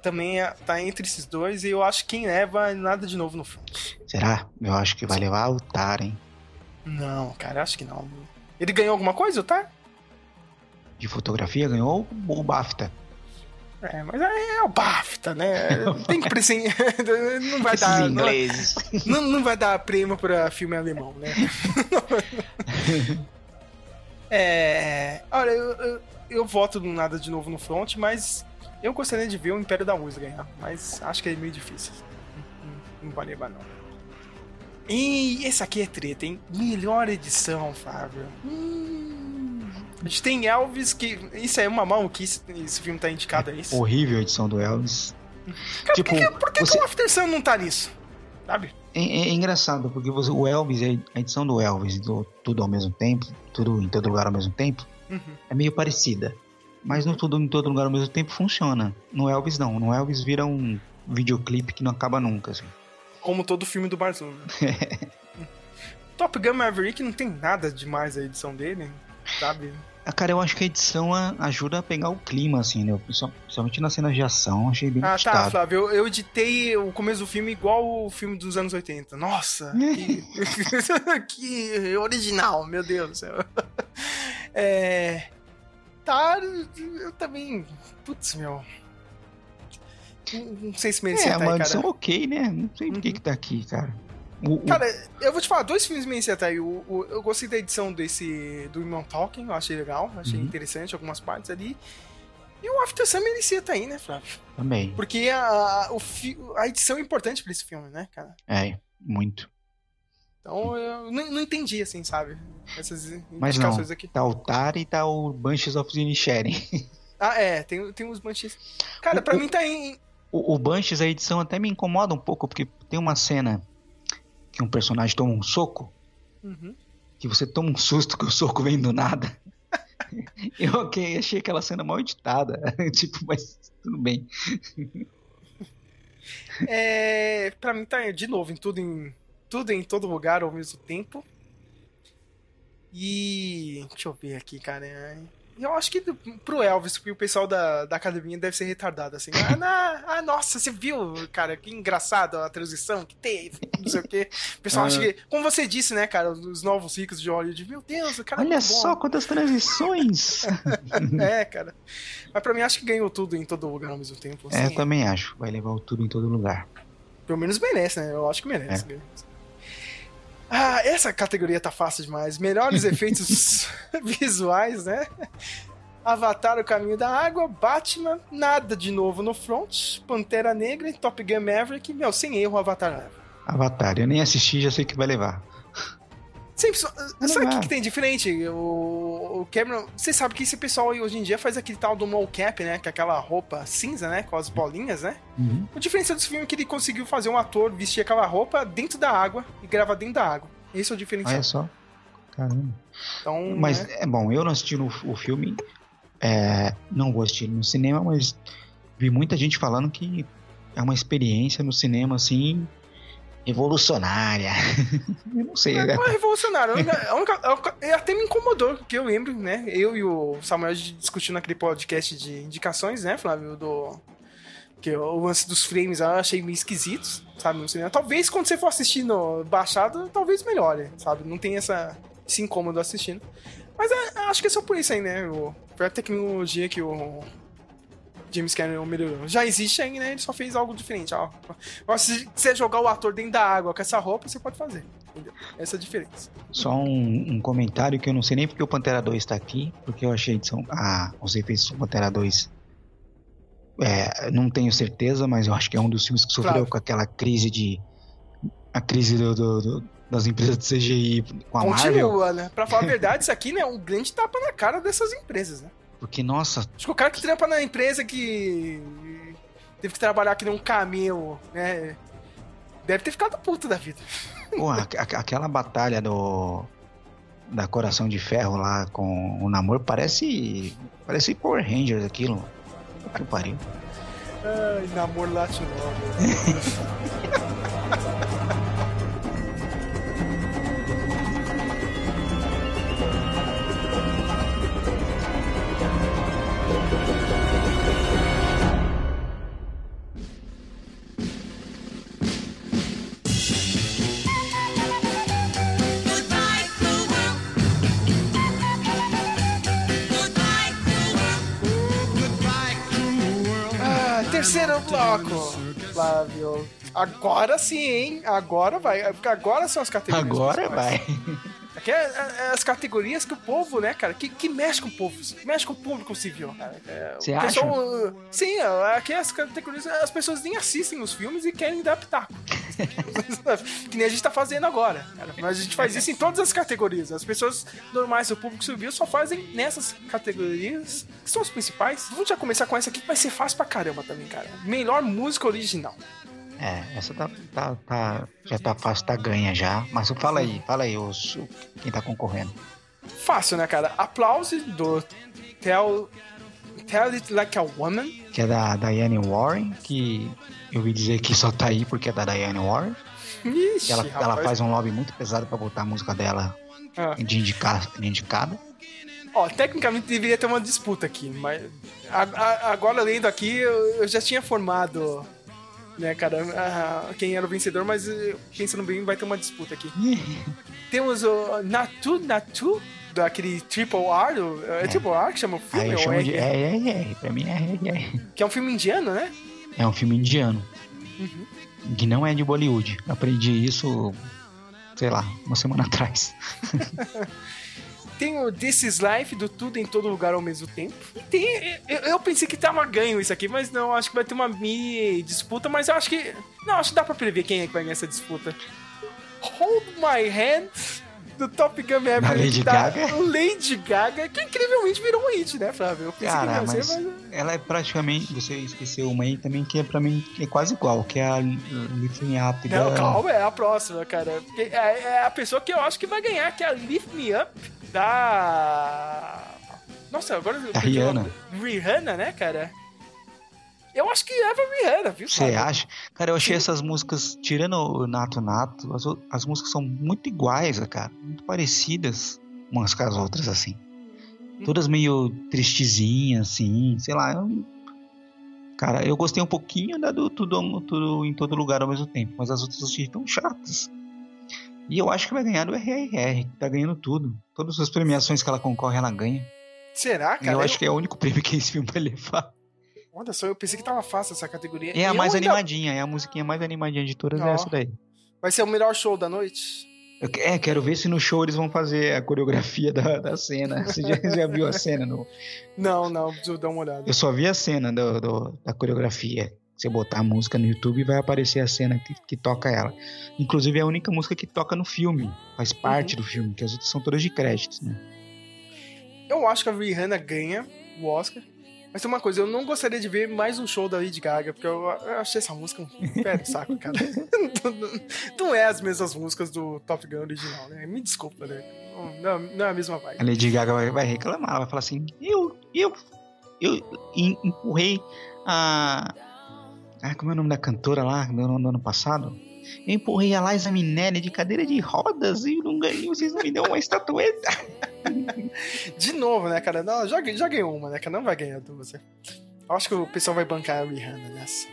Também é- tá entre esses dois e eu acho que quem leva é nada de novo no front. Será? Eu acho que vai levar o Tar, hein? Não, cara, acho que não. Ele ganhou alguma coisa, tá? De fotografia ganhou o BAFTA. É, mas é, é o BAFTA, né? Tem que presen... [laughs] não vai Esses dar. Não, ingleses. não, não vai dar prêmio pra filme alemão, né? [laughs] é. Olha, eu, eu, eu voto no nada de novo no front, mas eu gostaria de ver o Império da Luz ganhar. Mas acho que é meio difícil. Não, não- não vai levar, não. E esse aqui é treta, hein? Melhor edição, Fábio. Hum, a gente tem Elvis, que. Isso é uma maluquice, esse filme tá indicado a isso. Horrível a edição do Elvis. Cara, tipo, por que, por que, você- que o After Sun não tá nisso? Sabe? É, é engraçado, porque você- o Elvis, a edição do Elvis, do Tudo ao mesmo tempo, tudo em todo lugar ao mesmo tempo, Uhum. é meio parecida. Mas no Tudo em todo lugar ao mesmo tempo funciona. No Elvis não. No Elvis vira um videoclipe que não acaba nunca, assim. Como todo filme do Barzum. Né? [laughs] Top Gun Maverick não tem nada demais a edição dele, sabe? Ah, Cara, eu acho que a edição a- ajuda a pegar o clima, assim, né? Principal- Principalmente nas cenas de ação, achei bem Ah, tá, ajustado. Flávio. Eu, eu editei o começo do filme igual o filme dos anos 80. Nossa, [laughs] que, [laughs] que original, meu Deus do céu. [laughs] É. Tá, eu também. Putz, meu. Não, sei se merecia É, uma aí, edição cara. ok, né? Não sei por que Uhum. que tá aqui, cara. O- o- Cara, eu vou te falar, dois filmes mereciam estar aí. O, o- eu gostei da edição desse do Women Talking, eu achei legal, achei Uhum. interessante algumas partes ali. E o After Sun merecia estar aí, né, Flávio? Também. Porque a, o fi- a edição é importante pra esse filme, né, cara? É, muito. Então eu não, não entendi, assim, sabe? Essas Mas não. aqui. Tá o Tar e tá o Banshees of Inisherin. Ah, é, tem, tem uns manches. Cara, O- pra o- mim tá em. O, o Banshees, a edição até me incomoda um pouco, porque tem uma cena que um personagem toma um soco, Uhum. que você toma um susto que o soco vem do nada. [laughs] Eu ok, achei aquela cena mal editada. [laughs] tipo, mas tudo bem. É, pra mim tá de novo em tudo em tudo em todo lugar ao mesmo tempo. E deixa eu ver aqui, cara. Eu acho que pro Elvis, porque o pessoal da, da academia deve ser retardado assim. Ah, na- ah, nossa, você viu, cara, que engraçado a transição que teve, não sei o quê. O pessoal Ah. acha que, como você disse, né, cara, os novos ricos de Hollywood, meu Deus, o cara Olha bom. só quantas transições! [laughs] É, cara. Mas pra mim acho que ganhou tudo em todo lugar ao mesmo tempo. é, eu assim. também acho. Vai levar o tudo em todo lugar. Pelo menos merece, né? Eu acho que merece. É. Ah, essa categoria tá fácil demais. Melhores [laughs] efeitos visuais, né? Avatar, O Caminho da Água, Batman, nada de novo no front, Pantera Negra e Top Gun Maverick. Meu, sem erro, Avatar leva. Avatar, eu nem assisti, já sei que vai levar. Sempre, só- Vai sabe o que, que tem diferente? O, o Cameron, você sabe que esse pessoal aí hoje em dia faz aquele tal do mocap, né? Que é aquela roupa cinza, né? Com as bolinhas, né? Uhum. O diferencial desse filme é que ele conseguiu fazer um ator vestir aquela roupa dentro da água e gravar dentro da água. Esse é o diferencial. Olha só. Caramba. Então, Mas né? é bom, eu não assisti no, o filme, é, não vou assistir no cinema, mas vi muita gente falando que é uma experiência no cinema assim revolucionária. [laughs] eu não sei. Não é revolucionário. A única- a única- a única- é, até me incomodou, porque eu lembro, né? Eu e o Samuel a gente discutiu naquele podcast de indicações, né, Flávio? Do. Que o lance dos frames eu achei meio esquisitos, sabe? No cinema. Talvez quando você for assistindo baixado, talvez melhore, sabe? Não tem essa, esse incômodo assistindo. Mas é, acho que é só por isso aí, né? O, foi a tecnologia que o James Cameron melhorou. Já existe aí, né? Ele só fez algo diferente. Ó. Se você jogar o ator dentro da água com essa roupa, você pode fazer. Entendeu? Essa é a diferença. Só um, um comentário que eu não sei nem porque o Pantera 2 está aqui, porque eu achei que são, ah, os efeitos do Pantera 2 é, não tenho certeza, mas eu acho que é um dos filmes que sofreu Claro. com aquela crise de. A crise do, do- do- das empresas de CGI com a Marvel. Continua, né? Pra falar a verdade, isso aqui né, é um grande tapa na cara dessas empresas, né? Porque, nossa, Acho que o cara que trampa na empresa que teve que trabalhar que nem um camelo, né? Deve ter ficado puto da vida. pô, a- a- aquela batalha do. Da Coração de Ferro lá com o Namor parece. Parece Power Rangers aquilo. Que pariu. Ai, namoro latino. [laughs] Agora sim, hein? Agora vai. Agora são as categorias. Agora vai. Aqui é, é- é as categorias que o povo, né, cara, que, que mexe com o povo, mexe com o público civil. cara. É, Você acha? pessoal, uh, sim, aqui as categorias, as pessoas nem assistem os filmes e querem dar pitaco. [laughs] que nem a gente tá fazendo agora. cara. Mas a gente faz isso em todas as categorias. As pessoas normais do público civil só fazem nessas categorias, que são as principais. Vamos já começar com essa aqui, que vai ser fácil pra caramba também, cara. Melhor música original. É, essa tá, tá, tá- já tá fácil, tá ganha já. Mas fala aí, fala aí, os, quem tá concorrendo. Fácil, né, cara? Aplause do Tell, Tell It Like a Woman. Que é da Diane Warren, que eu ouvi dizer que só tá aí porque é da Diane Warren. Ixi, ela, ela faz um lobby muito pesado pra botar a música dela Ah. de, indica, de indicada. Ó, tecnicamente deveria ter uma disputa aqui, mas a- a- agora lendo aqui, eu, eu já tinha formado, né, cara, ah, quem era o vencedor, mas eh, pensando bem, vai ter uma disputa aqui. [laughs] Temos o Natu Natu, daquele Triple R, o- é, Triple R que chama o filme, eu ou é, de RRR, pra mim é RRR. que é um filme indiano, né? É um filme indiano, Uhum. que não é de Bollywood. Aprendi isso, sei lá, uma semana [laughs] atrás. [laughs] Tem o This Is Life, do Tudo em Todo Lugar ao mesmo tempo. E tem. Eu, eu pensei que tava ganho isso aqui, mas não, acho que vai ter uma mini disputa, mas eu acho que. Não, acho que dá pra prever quem é que vai ganhar essa disputa. Hold My Hand, do Top Gun Maverick, Lady da Gaga. Lady Gaga, que incrivelmente virou um hit, né, Flávio? Eu pensei Cara, que mas ser, mas. ela é praticamente. Você esqueceu uma aí também que é pra mim é quase igual, que é a Lifting Up Não, da. calma, é a próxima, cara. É, é a pessoa que eu acho que vai ganhar, que é a Lift Me Up da. Nossa, agora. o Rihanna. Rihanna, né, cara? Eu acho que leva a Rihanna, viu? Você acha? Cara, eu achei essas músicas, tirando o Nato Nato, as, as músicas são muito iguais, cara. Muito parecidas umas com as outras, assim. Todas meio tristezinhas, assim, sei lá. eu- Cara, eu gostei um pouquinho da do tudo, tudo em todo lugar ao mesmo tempo, mas as outras eu achei tão chatas. E eu acho que vai ganhar do RRR, que tá ganhando tudo. Todas as premiações que ela concorre, ela ganha. Será, E cara? eu acho que é o único prêmio que esse filme vai levar. Olha só, eu pensei que tava fácil essa categoria. É a Eu mais ainda- animadinha, é a musiquinha mais animadinha de todas, Ó. é essa daí. Vai ser o melhor show da noite? Eu é, quero ver se no show eles vão fazer a coreografia da, da cena. Você já, já viu a cena? No... Não, não, preciso dar uma olhada. Eu só vi a cena do, do- da coreografia. Você botar a música no YouTube vai aparecer a cena que, que toca ela. Inclusive é a única música que toca no filme. Faz parte do filme, que as outras são todas de créditos, né? Eu acho que a Rihanna ganha o Oscar. Mas tem uma coisa, eu não gostaria de ver mais um show da Lady Gaga, porque eu, eu achei essa música um pé no saco, [laughs] cara. [laughs] não, é as mesmas músicas do Top Gun original, né? Me desculpa, né? Não, não, é a mesma vibe. A Lady Gaga vai, vai reclamar, vai falar assim: eu, eu, eu em- empurrei a. Ah, como é o nome da cantora lá ano, do ano passado? Eu empurrei a Liza Minelli de cadeira de rodas e não ganhei, vocês não me dão uma estatueta. [laughs] De novo, né, cara? Não, já, já uma, né, cara? Não vai ganhar duas. acho que o pessoal vai bancar a Rihanna nessa.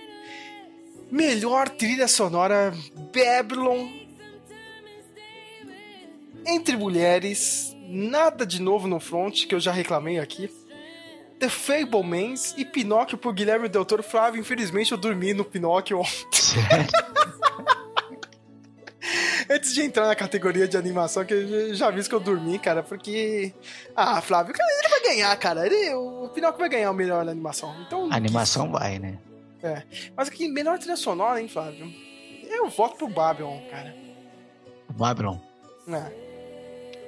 Melhor trilha sonora Babylon. Entre mulheres, nada de novo no front, que eu já reclamei aqui. The Fablemans e Pinóquio por Guilherme Del Toro. Flávio, infelizmente eu dormi no Pinóquio ontem. [laughs] Antes de entrar na categoria de animação, que eu já vi que eu dormi, cara, porque. Ah, Flávio, ele vai ganhar, cara. Ele, o Pinóquio vai ganhar o melhor na animação. Então. A animação vai, né? Mas aqui, melhor trilha sonora, hein, Flávio? Eu voto pro Babylon, cara. Babylon. É.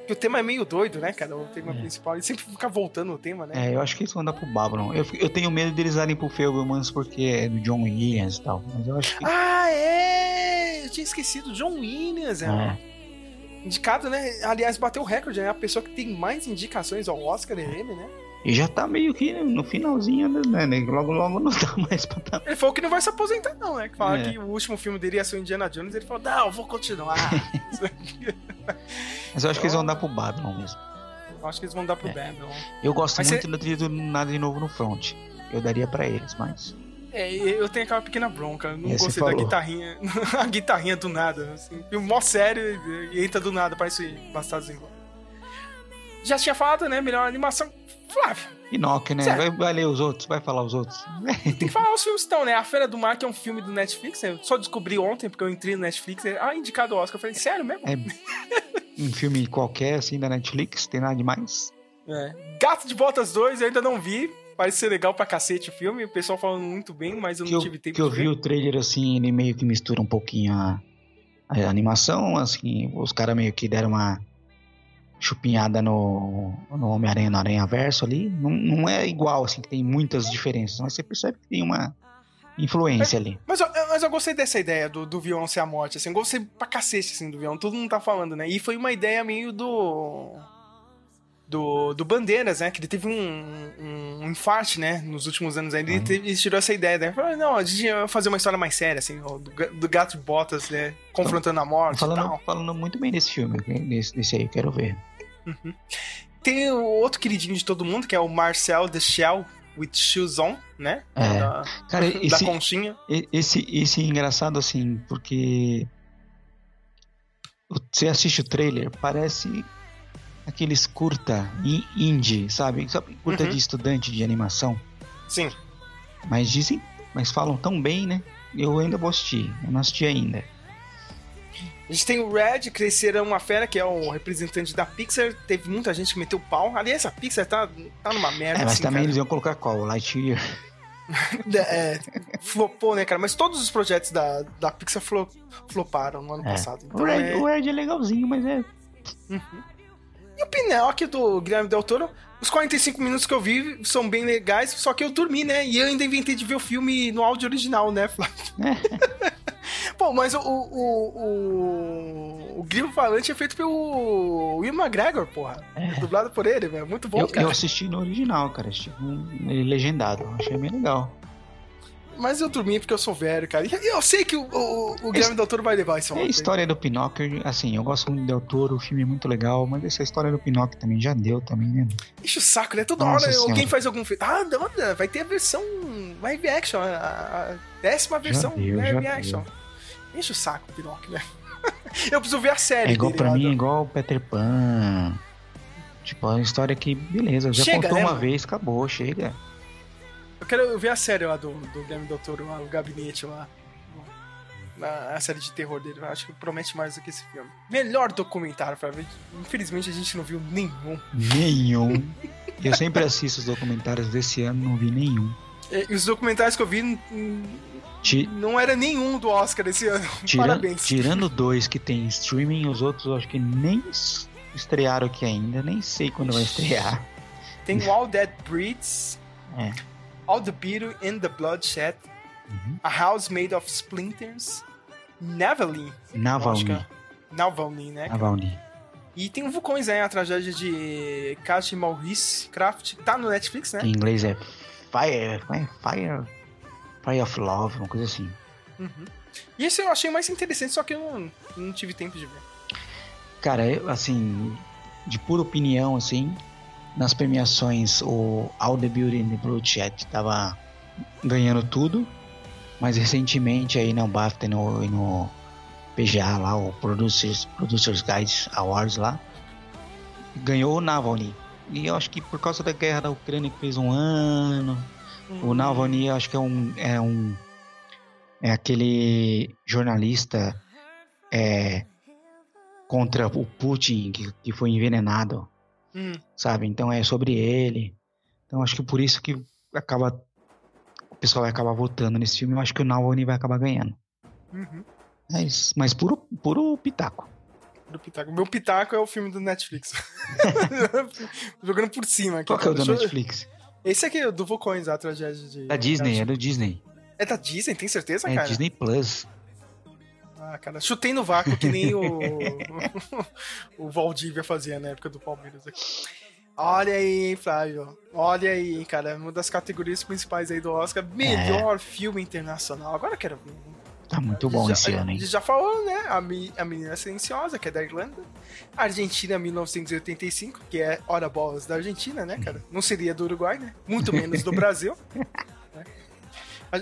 O tema é meio doido, né, cara? O tema É. principal. Ele sempre fica voltando no tema, né? É, eu acho que eles vão dar pro Babylon. Eu, eu tenho medo deles darem pro Fablemans porque é do John Williams e tal. Mas eu acho que. Ah, é! Eu tinha esquecido. John Williams, é. É. Indicado, né? Aliás, bateu o recorde, né? A pessoa que tem mais indicações ao Oscar é ele, né? E já tá meio que no finalzinho, né? né? Logo, logo não dá mais pra dar. Ele falou que não vai se aposentar, não, né? Que fala É. que o último filme dele ia ser o Indiana Jones. Ele falou, não, eu vou continuar. [laughs] Mas eu acho que eles vão dar pro Babylon mesmo. eu acho que eles vão dar pro É. Babylon. Eu gosto Mas muito da trilha do Nada de Novo no Front. Eu daria pra eles, mas. É, eu tenho aquela pequena bronca. eu Não É, você gostei da guitarrinha. [laughs] a guitarrinha do nada. Assim, filme mó sério e entra do nada, parece Bastardos Inglórios. Já tinha falado, né? Melhor animação. Flávio, Pinóquio, né? Certo. Vai, vai ler os outros, vai falar os outros. tem que falar os filmes então, né? A Feira do Mar, que é um filme do Netflix. Eu só descobri ontem, porque eu entrei no Netflix. Ah, indicado ao Oscar. Eu falei, sério mesmo? É um filme qualquer, assim, da Netflix, tem nada demais. É. Gato de Botas 2, eu ainda não vi. Parece ser legal pra cacete o filme. O pessoal falando muito bem, mas eu Que não eu, tive tempo que eu de vi ver. o trailer, assim, ele meio que mistura um pouquinho a, a animação, assim, os caras meio que deram uma chupinhada no, no Homem-Aranha, no Aranha Verso ali. Não, não é igual, assim, que tem muitas diferenças, mas você percebe que tem uma influência ali. Mas eu, mas eu gostei dessa ideia do, do vilão ser a morte, assim. Gostei pra cacete, assim, do vilão. Todo mundo tá falando, né? E foi uma ideia meio do... Do, do Bandeiras, né? Que ele teve um, um, um infarte, né? Nos últimos anos aí. Ele, Uhum. teve- ele tirou essa ideia, né? Falou, não, a gente ia fazer uma história mais séria, assim. Do, do gato de botas, né? Confrontando a morte e Falando, tal. falando muito bem desse filme, desse, desse aí, eu quero ver. Tem o outro queridinho de todo mundo, que é o Marcel The Shell with Shoes On, né? É. Da, Cara, da esse, conchinha. E- Esse, esse é engraçado assim, porque você assiste o trailer, parece aqueles curta indie, sabe? Sabe, curta Uhum. de estudante de animação. Sim. Mas dizem, mas falam tão bem, né? Eu ainda vou assistir, eu não assisti ainda. A gente tem o Red, Crescer é uma fera, que é o representante da Pixar. Teve muita gente que meteu pau. Aliás, a Pixar tá, tá numa merda, É, mas assim, também cara. eles iam colocar qual? O Lightyear. [laughs] É, flopou, né, cara? Mas todos os projetos da, da Pixar flo- floparam no ano É. passado. O Então, Red, é... o Red é legalzinho, mas é. E o Pinóquio do Guilherme Del Toro, os 45 minutos que eu vi são bem legais, só que eu dormi, né? E eu ainda inventei de ver o filme no áudio original, né, Flávio? [laughs] Pô, mas o, o, o, o Grilo Falante é feito pelo Will McGregor, porra. É. Dublado por ele, velho. Muito bom, eu, cara. eu assisti no original, cara. Assisti ele legendado. Achei bem legal. Mas eu dormi porque eu sou velho, cara. E eu sei que o, o, o Guilherme Del Toro vai levar isso É a história do Pinóquio, assim, eu gosto muito do Del Toro, o filme é muito legal, mas essa história do Pinóquio também já deu também, né? Enche o saco, né? Toda Nossa hora Senhora. alguém faz algum filme. Ah, não, não, vai ter a versão live action, a, décima versão deu, live action. Enche o saco, Pinóquio, né? [laughs] eu preciso ver a série. É igual dele pra mim, é igual o Peter Pan. Tipo, é uma história que, beleza, já Chega, contou né, uma mano? vez, acabou, chega. Eu quero ver a série lá do, do Guilherme Del Toro, lá, o gabinete lá. Na, a série de terror dele. Eu acho que promete mais do que esse filme. Melhor documentário, Flávio. Infelizmente a gente não viu nenhum. Nenhum. eu sempre assisto os documentários desse ano, não vi nenhum. E, os documentários que eu vi Ti- não era nenhum do Oscar esse ano. [laughs] tira- Parabéns. Tirando dois que tem streaming, os outros eu acho que nem estrearam aqui ainda, nem sei quando vai estrear. Tem All That Breeds, É. All the Beauty and the Bloodshed, Uhum. A House Made of Splinters, Navalny. Navalny. lógico, Navalny, né? Navalny. E tem o Vulcões, né? A tragédia de Katy Maurice Craft. Tá no Netflix, né? Em inglês é Fire, é? Fire, Fire of Love, uma coisa assim. Uhum. E esse eu achei mais interessante, só que eu não, não tive tempo de ver. Cara, eu, assim, de pura opinião, assim, nas premiações, o All the Beauty and the Bloodshed tava ganhando tudo, mas recentemente aí no BAFTA e no, no PGA lá, o Producers, Producers Guide Awards lá, ganhou o Navalny. E eu acho que por causa da guerra da Ucrânia que fez um ano, o Navalny eu acho que é um é um é aquele jornalista é contra o Putin, que, que foi envenenado, Hum, sabe? Então é sobre ele. Então acho que por isso que acaba. O pessoal vai acabar votando nesse filme. Eu acho que o Navalny vai acabar ganhando. uhum. Mas, mas puro, puro pitaco. Do Pitaco. Meu Pitaco é o filme do Netflix. [laughs] Jogando por cima aqui. Qual que é o Deixa eu- Netflix? Esse aqui, o do Vulcões, a tragédia de. Da Disney, é do Disney. É da Disney, tem certeza, É cara? Disney Plus. Ah, cara, chutei no vácuo que nem [laughs] o. o Valdívia fazia na época do Palmeiras aqui. Olha aí, hein, Flávio. Olha aí, hein, cara. Uma das categorias principais aí do Oscar. Melhor filme internacional. Agora eu quero ver. Tá muito bom já, esse ano, hein? já falou, né? A, Mi- a Menina Silenciosa, que é da Irlanda. Argentina, 1985, que é Hora Bolas da Argentina, né, cara? [laughs] Não seria do Uruguai, né? Muito menos do Brasil. [laughs]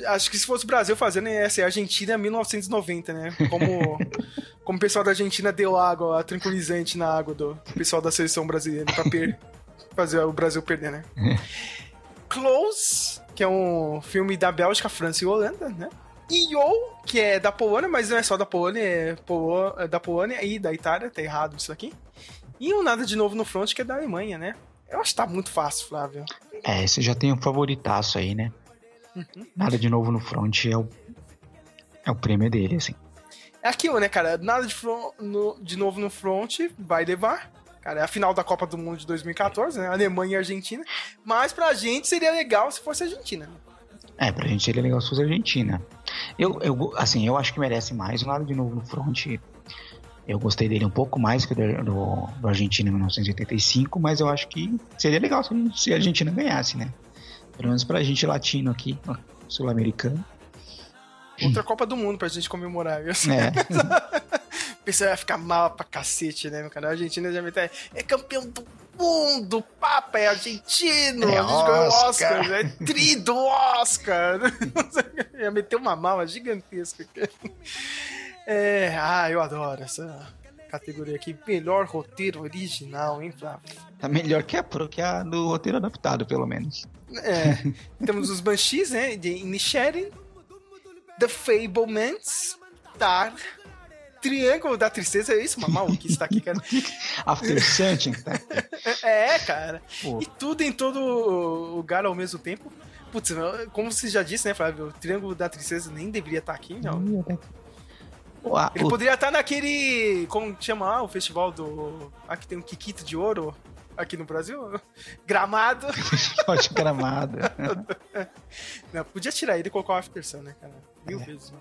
Acho que se fosse o Brasil fazendo, ia ser Argentina 1990, né? Como, [laughs] como o pessoal da Argentina deu água, tranquilizante na água do pessoal da seleção brasileira pra per- fazer o Brasil perder, né? [laughs] Close, que é um filme da Bélgica, França e Holanda, né? E.O., que é da Polônia, mas não é só da Polônia, é, Polo- é da Polônia e da Itália, tá errado isso aqui. E o Nada de Novo no Front, que é da Alemanha, né? Eu acho que tá muito fácil, Flávio. É, você já tem um favoritaço aí, né? Nada de novo no front é o, é o prêmio dele, assim. É aquilo, né, cara? Nada de, fron- no- de novo no front vai levar. Cara, é a final da Copa do Mundo de 2014, né? Alemanha e Argentina. Mas pra gente seria legal se fosse a Argentina. É, pra gente seria legal se fosse a Argentina. Eu, eu, assim, eu acho que merece mais Nada de novo no front. Eu gostei dele um pouco mais que do, do, do Argentina em 1985, mas eu acho que seria legal se, se a Argentina ganhasse, né? Pelo menos pra gente latino aqui, sul-americano. Outra Copa do Mundo pra gente comemorar. viu? É, [laughs] pessoal vai ficar mal pra cacete, né, meu cara? A Argentina já vai estar. É campeão do mundo! O Papa é argentino! É a gente ganhou o Oscar. Oscar! É tri do Oscar! [laughs] Ia meter uma mala gigantesca aqui. É, ah, eu adoro essa categoria aqui. Melhor roteiro original, hein, Flávio? tá melhor que a, que a do roteiro adaptado, pelo menos. É, temos os Banshees, né? De Inisherin, The Fablemans, Tar, Triângulo da Tristeza, é isso? Uma maluquice tá aqui, cara. After Sun tinha que tá. É, cara. Pô. E tudo em todo lugar ao mesmo tempo. Putz, como você já disse, né, Flávio? O Triângulo da Tristeza nem deveria estar aqui, não. Ele o- poderia estar naquele. Como que chama lá? O festival do. Aqui tem um Kikito de Ouro. Aqui no Brasil? [laughs] Gramado. [laughs] Ótimo é gramado. [laughs] Não, podia tirar ele e colocar o After Sun, né, cara? Mil É. vezes.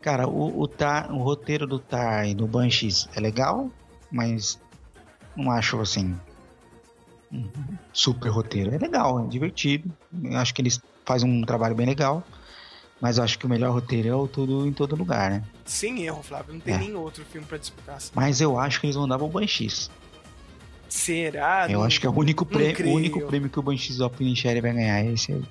Cara, o, o, Tar, o roteiro do Tar e do Banshees é legal, mas não acho assim. um super roteiro. É legal, é divertido. Eu acho que eles fazem um trabalho bem legal. Mas eu acho que o melhor roteiro é o Tudo em Todo Lugar, né? Sem erro, Flávio. Não tem É. nem outro filme pra disputar. assim. Mas eu acho que eles vão dar pro Banshees. Será? eu Não- acho que é o único, prêmio, o único prêmio que o Banshees of Inisherin vai ganhar. é Esse aí.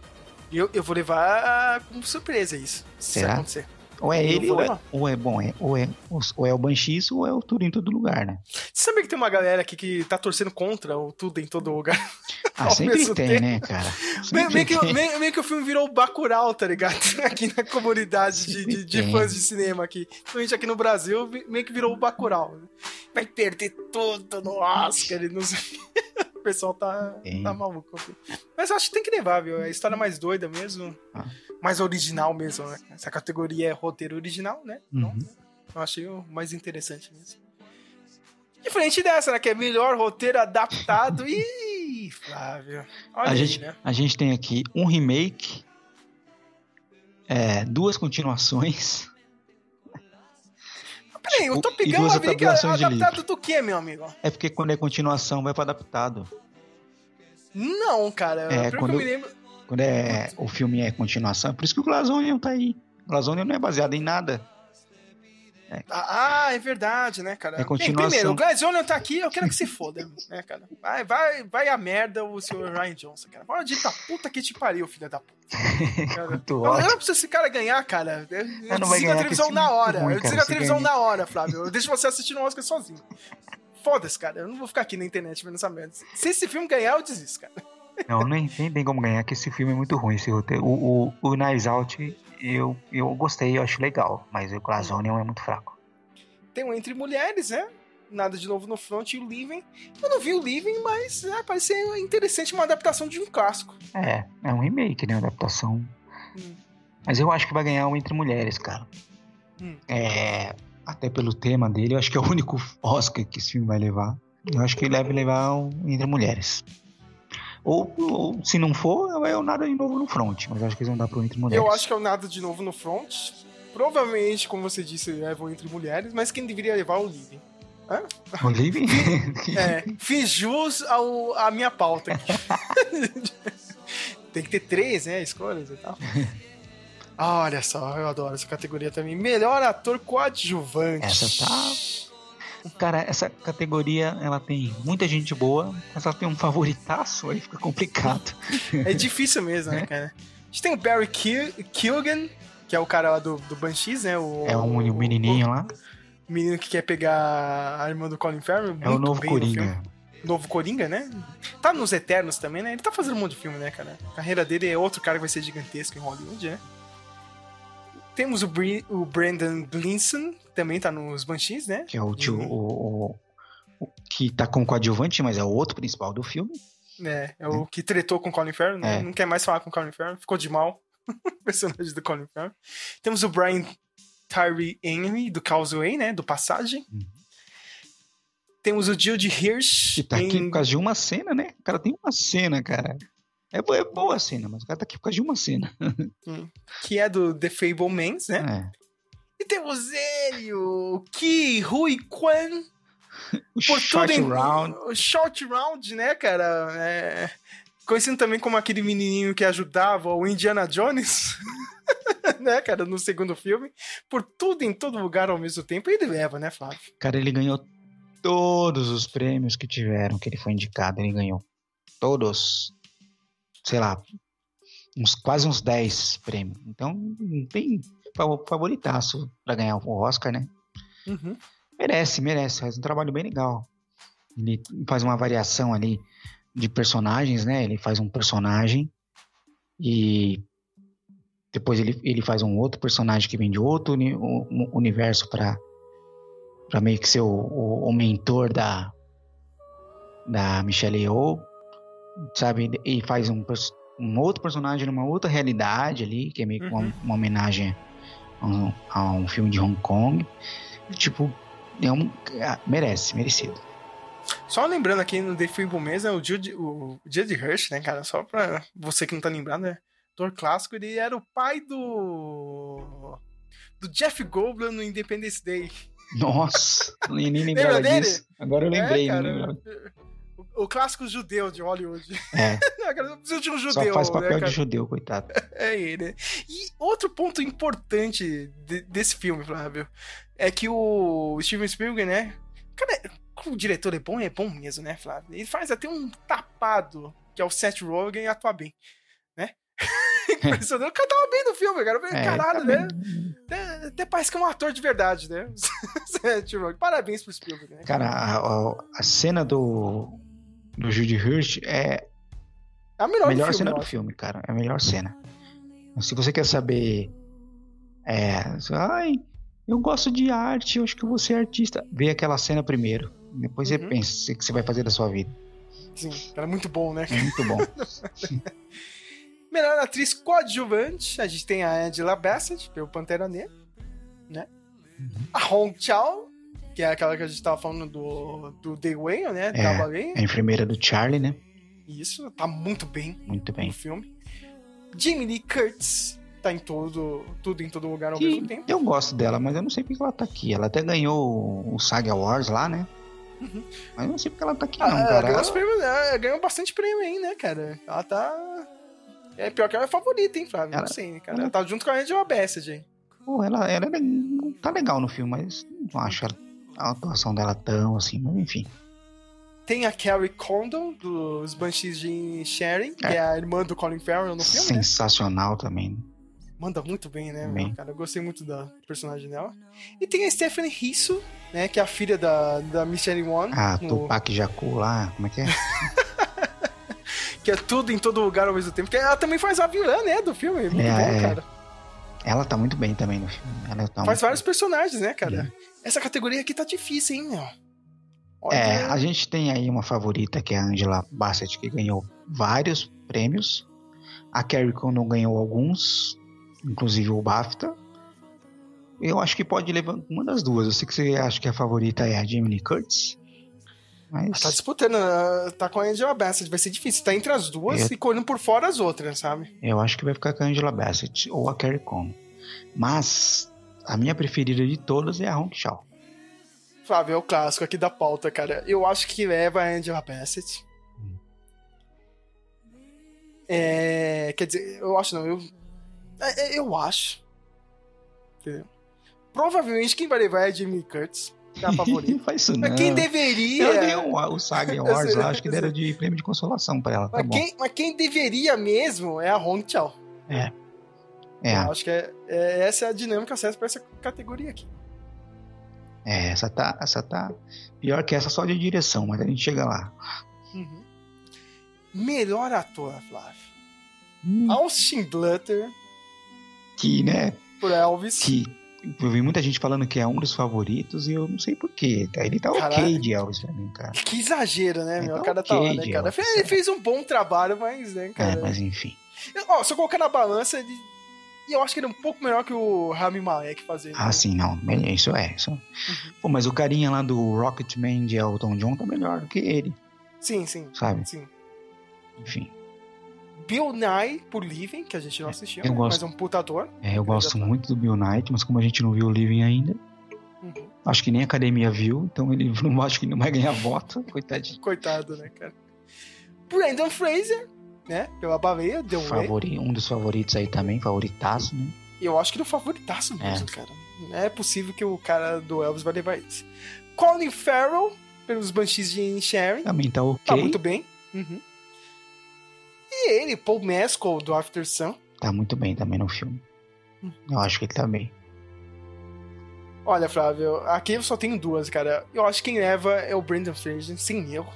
Eu, eu vou levar como surpresa isso. Se Será? acontecer. Ou é ele, ou é, levar. ou é bom, é, ou, é, ou é o Banshees ou é o Tudo em Todo Lugar, né? Você sabia que tem uma galera aqui que tá torcendo contra o tudo em todo lugar? [laughs] Ah, sempre tem, tempo. né, cara? [laughs] Meio, meio que, meio, meio que o filme virou o Bacurau, tá ligado? [laughs] Aqui na comunidade de, de, de fãs de cinema aqui. Principalmente aqui no Brasil, meio que virou o Bacurau. Vai perder tudo no Oscar e não sei pessoal tá, tá maluco. Mas eu acho que tem que levar, viu? É a história mais doida mesmo. Ah. Mais original mesmo, né? Essa categoria é roteiro original, né? Então, Uhum. eu achei o mais interessante mesmo. Diferente dessa, né? Que é melhor roteiro adaptado. Ih, Flávio. Olha A aí, gente, né? a gente tem aqui um remake, é, duas continuações. Peraí, o Top Gun Maverick é adaptado do que, meu amigo? É porque quando é continuação vai para adaptado. Não, cara. É, quando- eu lembro. Quando é, o filme é continuação, por isso que o Glazonian tá aí. O Glazonian não é baseado em nada. Ah, ah, é verdade, né, cara? É continuação. Bem, primeiro, o Glazionian tá aqui, eu quero que se foda, [laughs] né, cara? Vai, vai, vai a merda o senhor Ryan Johnson, cara. Fala de puta que te pariu, filha da puta. [laughs] Cara, eu, eu não preciso esse cara ganhar, cara. Eu, eu vai desligo a televisão na é hora. ruim, eu desligo a televisão na hora, Flávio. Eu deixo você assistindo o Oscar sozinho. Foda-se, cara. Eu não vou ficar aqui na internet vendo essa merda. Se esse filme ganhar, eu desisto, cara. Não, nem, nem tem como ganhar, que esse filme é muito ruim, esse roteiro. O, o, o Knives Out, eu, eu gostei, eu acho legal, mas o Glazonian é muito fraco. Tem um Entre Mulheres, né? Nada de Novo no Front e o Living. Eu não vi o Living, mas é, parece ser interessante uma adaptação de um clássico. É, é um remake, né? Adaptação. Hum. Mas eu acho que vai ganhar um Entre Mulheres, cara. Hum. É. Até pelo tema dele, eu acho que é o único Oscar que esse filme vai levar. Eu acho que ele deve levar um Entre Mulheres. Ou, ou, se não for, é o Nada de Novo no Front. Mas acho que eles vão dar pro Entre Mulheres. Eu acho que é o Nada de Novo no Front. Provavelmente, como você disse, levam entre mulheres, mas quem deveria levar é o Living. O Living? [laughs] É, fiz jus ao, à minha pauta aqui. [laughs] Tem que ter três, né? Escolhas e tal. Olha só, eu adoro essa categoria também. Melhor ator coadjuvante. Essa tá- Cara, essa categoria, ela tem muita gente boa, mas ela tem um favoritaço, aí fica complicado. É difícil mesmo, né, cara? A gente tem o Barry Kil- Keoghan, que é o cara lá do, do Banshees, né? O, É um menininho lá. O menino que quer pegar a irmã do Colin Farrell. É o novo bem no. Coringa. Novo Coringa, né? Tá nos Eternos também, né? Ele tá fazendo um monte de filme, né, cara? A carreira dele é outro cara que vai ser gigantesco em Hollywood, né? Temos o, Bri- o Brandon Gleeson, também tá nos Banshees, né? Que é o tio. Uhum. O, o- o- que tá com coadjuvante, mas é o outro principal do filme. É, é o que tretou com o Colin Farrell, né? É. Não quer mais falar com o Colin Farrell, ficou de mal. [laughs] o personagem do Colin Farrell. Temos o Brian Tyree Henry, do Causeway, né? Do Passagem. Uhum. Temos o Jude Hirsch. Que tá aqui em- por causa de uma cena, né? O cara tem uma cena, cara. É, é boa a cena, mas o cara tá aqui por causa de uma cena. [laughs] que é do The Fablemans, né? É. E temos ele, o Ki Hui Kwan, [laughs] O por short em round. o Short Round, né, cara? É, Conhecido também como aquele menininho que ajudava o Indiana Jones, [laughs] né, cara, no segundo filme. Por tudo em todo lugar ao mesmo tempo, ele leva, né, Flávio? Cara, ele ganhou todos os prêmios que tiveram, que ele foi indicado, ele ganhou. Todos. Sei lá, uns, quase uns 10 prêmios. Então, bem fa- favoritaço pra ganhar o Oscar, né? Uhum. Merece, merece. Faz um trabalho bem legal. Ele faz uma variação ali de personagens, né? Ele faz um personagem e depois ele, ele faz um outro personagem que vem de outro uni- u- u- universo para para meio que ser o, o, o mentor da da Michelle Yeoh, sabe? E faz um, um outro personagem numa outra realidade ali, que é meio que uma, Uhum. uma homenagem a um, a um filme de Hong Kong. Tipo, é um, ah, merece, merecido. Só lembrando aqui no The Fablemans, né, o Jude, o Jude Hirsch, né, cara? Só pra você que não tá lembrado, né? Ator clássico, ele era o pai do. do Jeff Goldblum no Independence Day. Nossa, nem lembrava disso. Agora eu lembrei, é, não cara, lembrava. O, clássico judeu de Hollywood. É, [laughs] É, cara, eu preciso de um só judeu, faz né, papel cara? de judeu, coitado. [laughs] É ele. E outro ponto importante de- desse filme, Flávio, é que o Steven Spielberg, né? Cara, o diretor é bom, é bom mesmo, né, Flávio? Ele faz até um tapado, que é o Seth Rogen, atuar bem, né? [laughs] Impressionante. O cara tava bem no filme, cara. É, Caralho, tá né? Até, até parece que é um ator de verdade, né? Seth Rogen. Parabéns pro Spielberg, né? Cara, a, a- a cena do, do Judy Hirsch é É a melhor, melhor do filme, cena eu do filme, cara. É a melhor cena. Se você quer saber. É. Ai, eu gosto de arte, eu acho que eu vou ser artista. Vê aquela cena primeiro. Depois Uhum. você pensa o que você vai fazer da sua vida. Sim, era muito bom, né? É muito bom. [laughs] Melhor atriz coadjuvante, a gente tem a Angela Bassett, pelo Pantera Negra, né? A Hong Chao, que é aquela que a gente tava falando do, do The Whale, né? É. Baleia. É a enfermeira do Charlie, né? Isso, tá muito bem Muito bem. no filme. Jamie Lee Curtis, tá em todo, tudo em todo lugar ao Que mesmo tempo. eu gosto dela, mas eu não sei porque ela tá aqui. Ela até ganhou o Saga Awards lá, né? Uhum. Mas eu não sei porque ela tá aqui, Ah, não, ela cara. ganhou, Ela- prêmios, ela ganhou bastante prêmio aí, né, cara? Ela tá... É pior que ela é favorita, hein, Flávio? Ela- não sei, cara? ela- Ela tá junto com a Angela Bassett aí. Pô, ela, ela é tá legal no filme, mas não acho a atuação dela tão assim, mas enfim. Tem a Carrie Condon, dos Banshees de Sharing, que É. é a irmã do Colin Farrell no filme, né? Sensacional também. Manda muito bem, né, Bem. cara? Eu gostei muito da personagem dela. E tem a Stephanie Risso, né, que é a filha da, da Michelle Won, Ah, no- Tupac Jacu lá, como é que é? [laughs] que é tudo em todo lugar ao mesmo tempo. Que ela também faz a vilã, né, do filme. Muito É, bom, é. cara. Ela tá muito bem também no filme. Ela tá Faz vários personagens, né, cara? Essa categoria aqui tá difícil, hein, meu? Olha, É, a gente tem aí uma favorita que é a Angela Bassett, que ganhou vários prêmios. A Carrie Condon ganhou alguns, inclusive o BAFTA. Eu acho que pode levar uma das duas. Eu sei que você acha que a favorita é a Jamie Lee Curtis. Mas Tá disputando, ah, tá com a Angela Bassett, vai ser difícil. Tá entre as duas Eu- e correndo por fora as outras, sabe? eu acho que vai ficar com a Angela Bassett ou a Carrie Condon. Mas a minha preferida de todas é a Hong Chao. Flávio, é o clássico aqui da pauta, cara. Eu acho que leva a Angela Bassett. Hum. É, quer dizer, eu acho não, eu. é, é, Eu acho. Entendeu? Provavelmente quem vai levar é a Jamie Curtis, que é a favorita. Não faz isso não. Mas quem deveria. Ela ganhou o, o SAG Eu Awards sei, lá, acho que deram de prêmio de consolação pra ela. Tá Mas bom. quem, mas quem deveria mesmo é a Hong Chao. É, Eu acho que é, é- essa é a dinâmica certa pra essa categoria aqui. é, essa tá, essa tá pior que essa só de direção, mas a gente chega lá. Uhum. Melhor ator, Flávio. Hum, Austin Butler Que, né, por Elvis. que eu vi muita gente falando que é um dos favoritos e eu não sei porquê. Ele tá ok Caralho. de Elvis pra mim, cara. Que exagero, né, É, meu? tá O cara tá lá, ok, né, de cara? Elvis, Ele é. fez um bom trabalho, mas, né, É, cara? mas enfim. Ó, se eu colocar na balança, ele... e eu acho que ele é um pouco melhor que o Rami Malek fazendo. Ah, sim, não. Isso é. Isso. Uhum. Pô, mas o carinha lá do Rocketman de Elton John tá melhor do que ele, Sim, sim, sabe? sim. Enfim. Bill Nye por Living, que a gente não assistiu, Eu gosto. mas é um puta ator. É, eu gosto muito do Bill Knight, mas como a gente não viu o Living ainda, Uhum. acho que nem a academia viu, então ele [laughs] não acho que não vai ganhar voto, coitadinho. Coitado, né, cara? Brandon Fraser, né? Pela baleia, Way. Favori, um dos favoritos aí também, favoritaço, né? Eu acho que ele é o favoritaço mesmo, É. cara. É possível que o cara do Elvis vai levar isso. Colin Farrell, pelos Banshees de Inisherin. Também tá ok. Tá muito bem. Uhum. E ele, Paul Mescal, do After Sun. Tá muito bem também no filme. Hum. Eu acho que ele tá bem. Olha, Flávio, aqui eu só tenho duas, cara. Eu acho que quem leva é o Brandon Fraser, sem erro.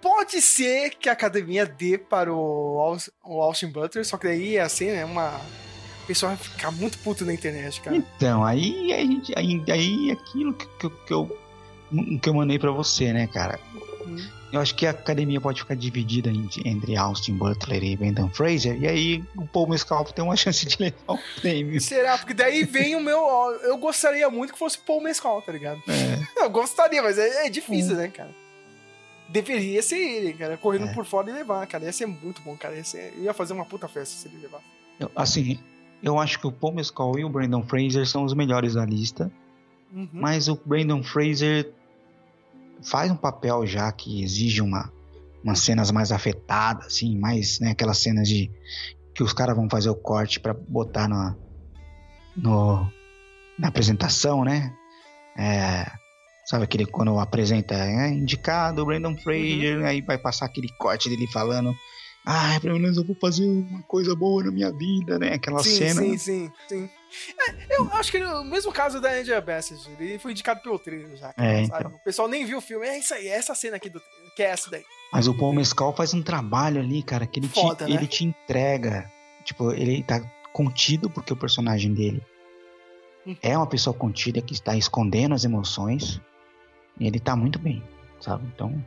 Pode ser que a academia dê para o, Aus- o Austin Butler, só que daí ia ser, né, uma... O pessoal vai ficar muito puto na internet, cara. Então, aí a gente. Aí, aí aquilo que, que, eu- que eu. Que eu mandei pra você, né, cara? Hum. Eu acho que a academia pode ficar dividida entre Austin Butler e Brendan Fraser, e aí o Paul Mescal tem uma chance de levar o prêmio. Será? Porque daí vem o meu... Eu gostaria muito que fosse Paul Mescal, tá ligado? É, [laughs] Eu gostaria, mas é, é difícil, né, cara? Deveria ser ele, cara, correndo É. por fora e levar, cara. Ia ser muito bom, cara. Ia, ser... ia fazer uma puta festa se ele levar. eu- assim, eu acho que o Paul Mescal e o Brendan Fraser são os melhores da lista, Uhum. mas o Brendan Fraser faz um papel já que exige uma umas cenas mais afetadas, assim, mais, né, aquelas cenas de que os caras vão fazer o corte pra botar na no, na apresentação, né? É, sabe aquele quando apresenta é, indicado o Brandon Fraser, aí vai passar aquele corte dele falando ah, pelo menos eu vou fazer uma coisa boa na minha vida, né? Aquela sim, cena. sim, sim, sim. É, eu acho que o mesmo caso da Angela Bassett, ele foi indicado pelo trailer já. cara, É, então. O pessoal nem viu o filme. É isso aí, é essa cena aqui do que é essa daí. Mas o Paul Mescal faz um trabalho ali, cara, que ele, Foda, te, né? ele te entrega. Tipo, ele tá contido porque o personagem dele Hum. é uma pessoa contida que está escondendo as emoções. E ele tá muito bem, sabe? Então,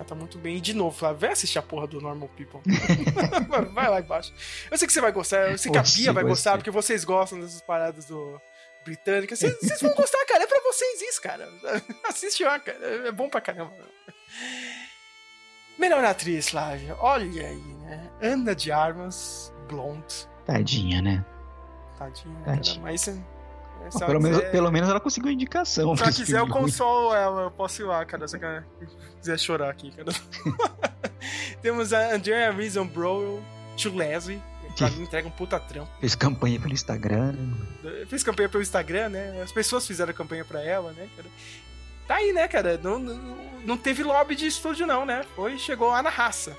cara tá muito bem. E de novo, Flávio, vai assistir a porra do Normal People. [laughs] vai, lá embaixo. Eu sei que você vai gostar, eu sei que a Bia vai gostar, porque vocês gostam dessas paradas do britânicas. Vocês, vocês vão gostar, cara. É pra vocês isso, cara. [laughs] Assiste lá, cara. É bom pra caramba. Melhor atriz, Flávio. Olha aí, né? Ana de Armas, Blonde. tadinha, né? Tadinha, cara. Tadinha. Se- Mas se ela pelo, menos, pelo menos ela conseguiu indicação. Se pra ela esse quiser, eu consolo ela. Eu posso ir lá, cara. Se ela quiser chorar aqui, cara. [laughs] Temos a Andrea Reason Bro, Lazy. Pra mim, entrega um puta trampo. Fez campanha pelo Instagram. né? Fez campanha pelo Instagram, né? As pessoas fizeram campanha pra ela, né, cara? Tá aí, né, cara? Não, não, não teve lobby de estúdio, não, né? Foi, chegou lá na raça.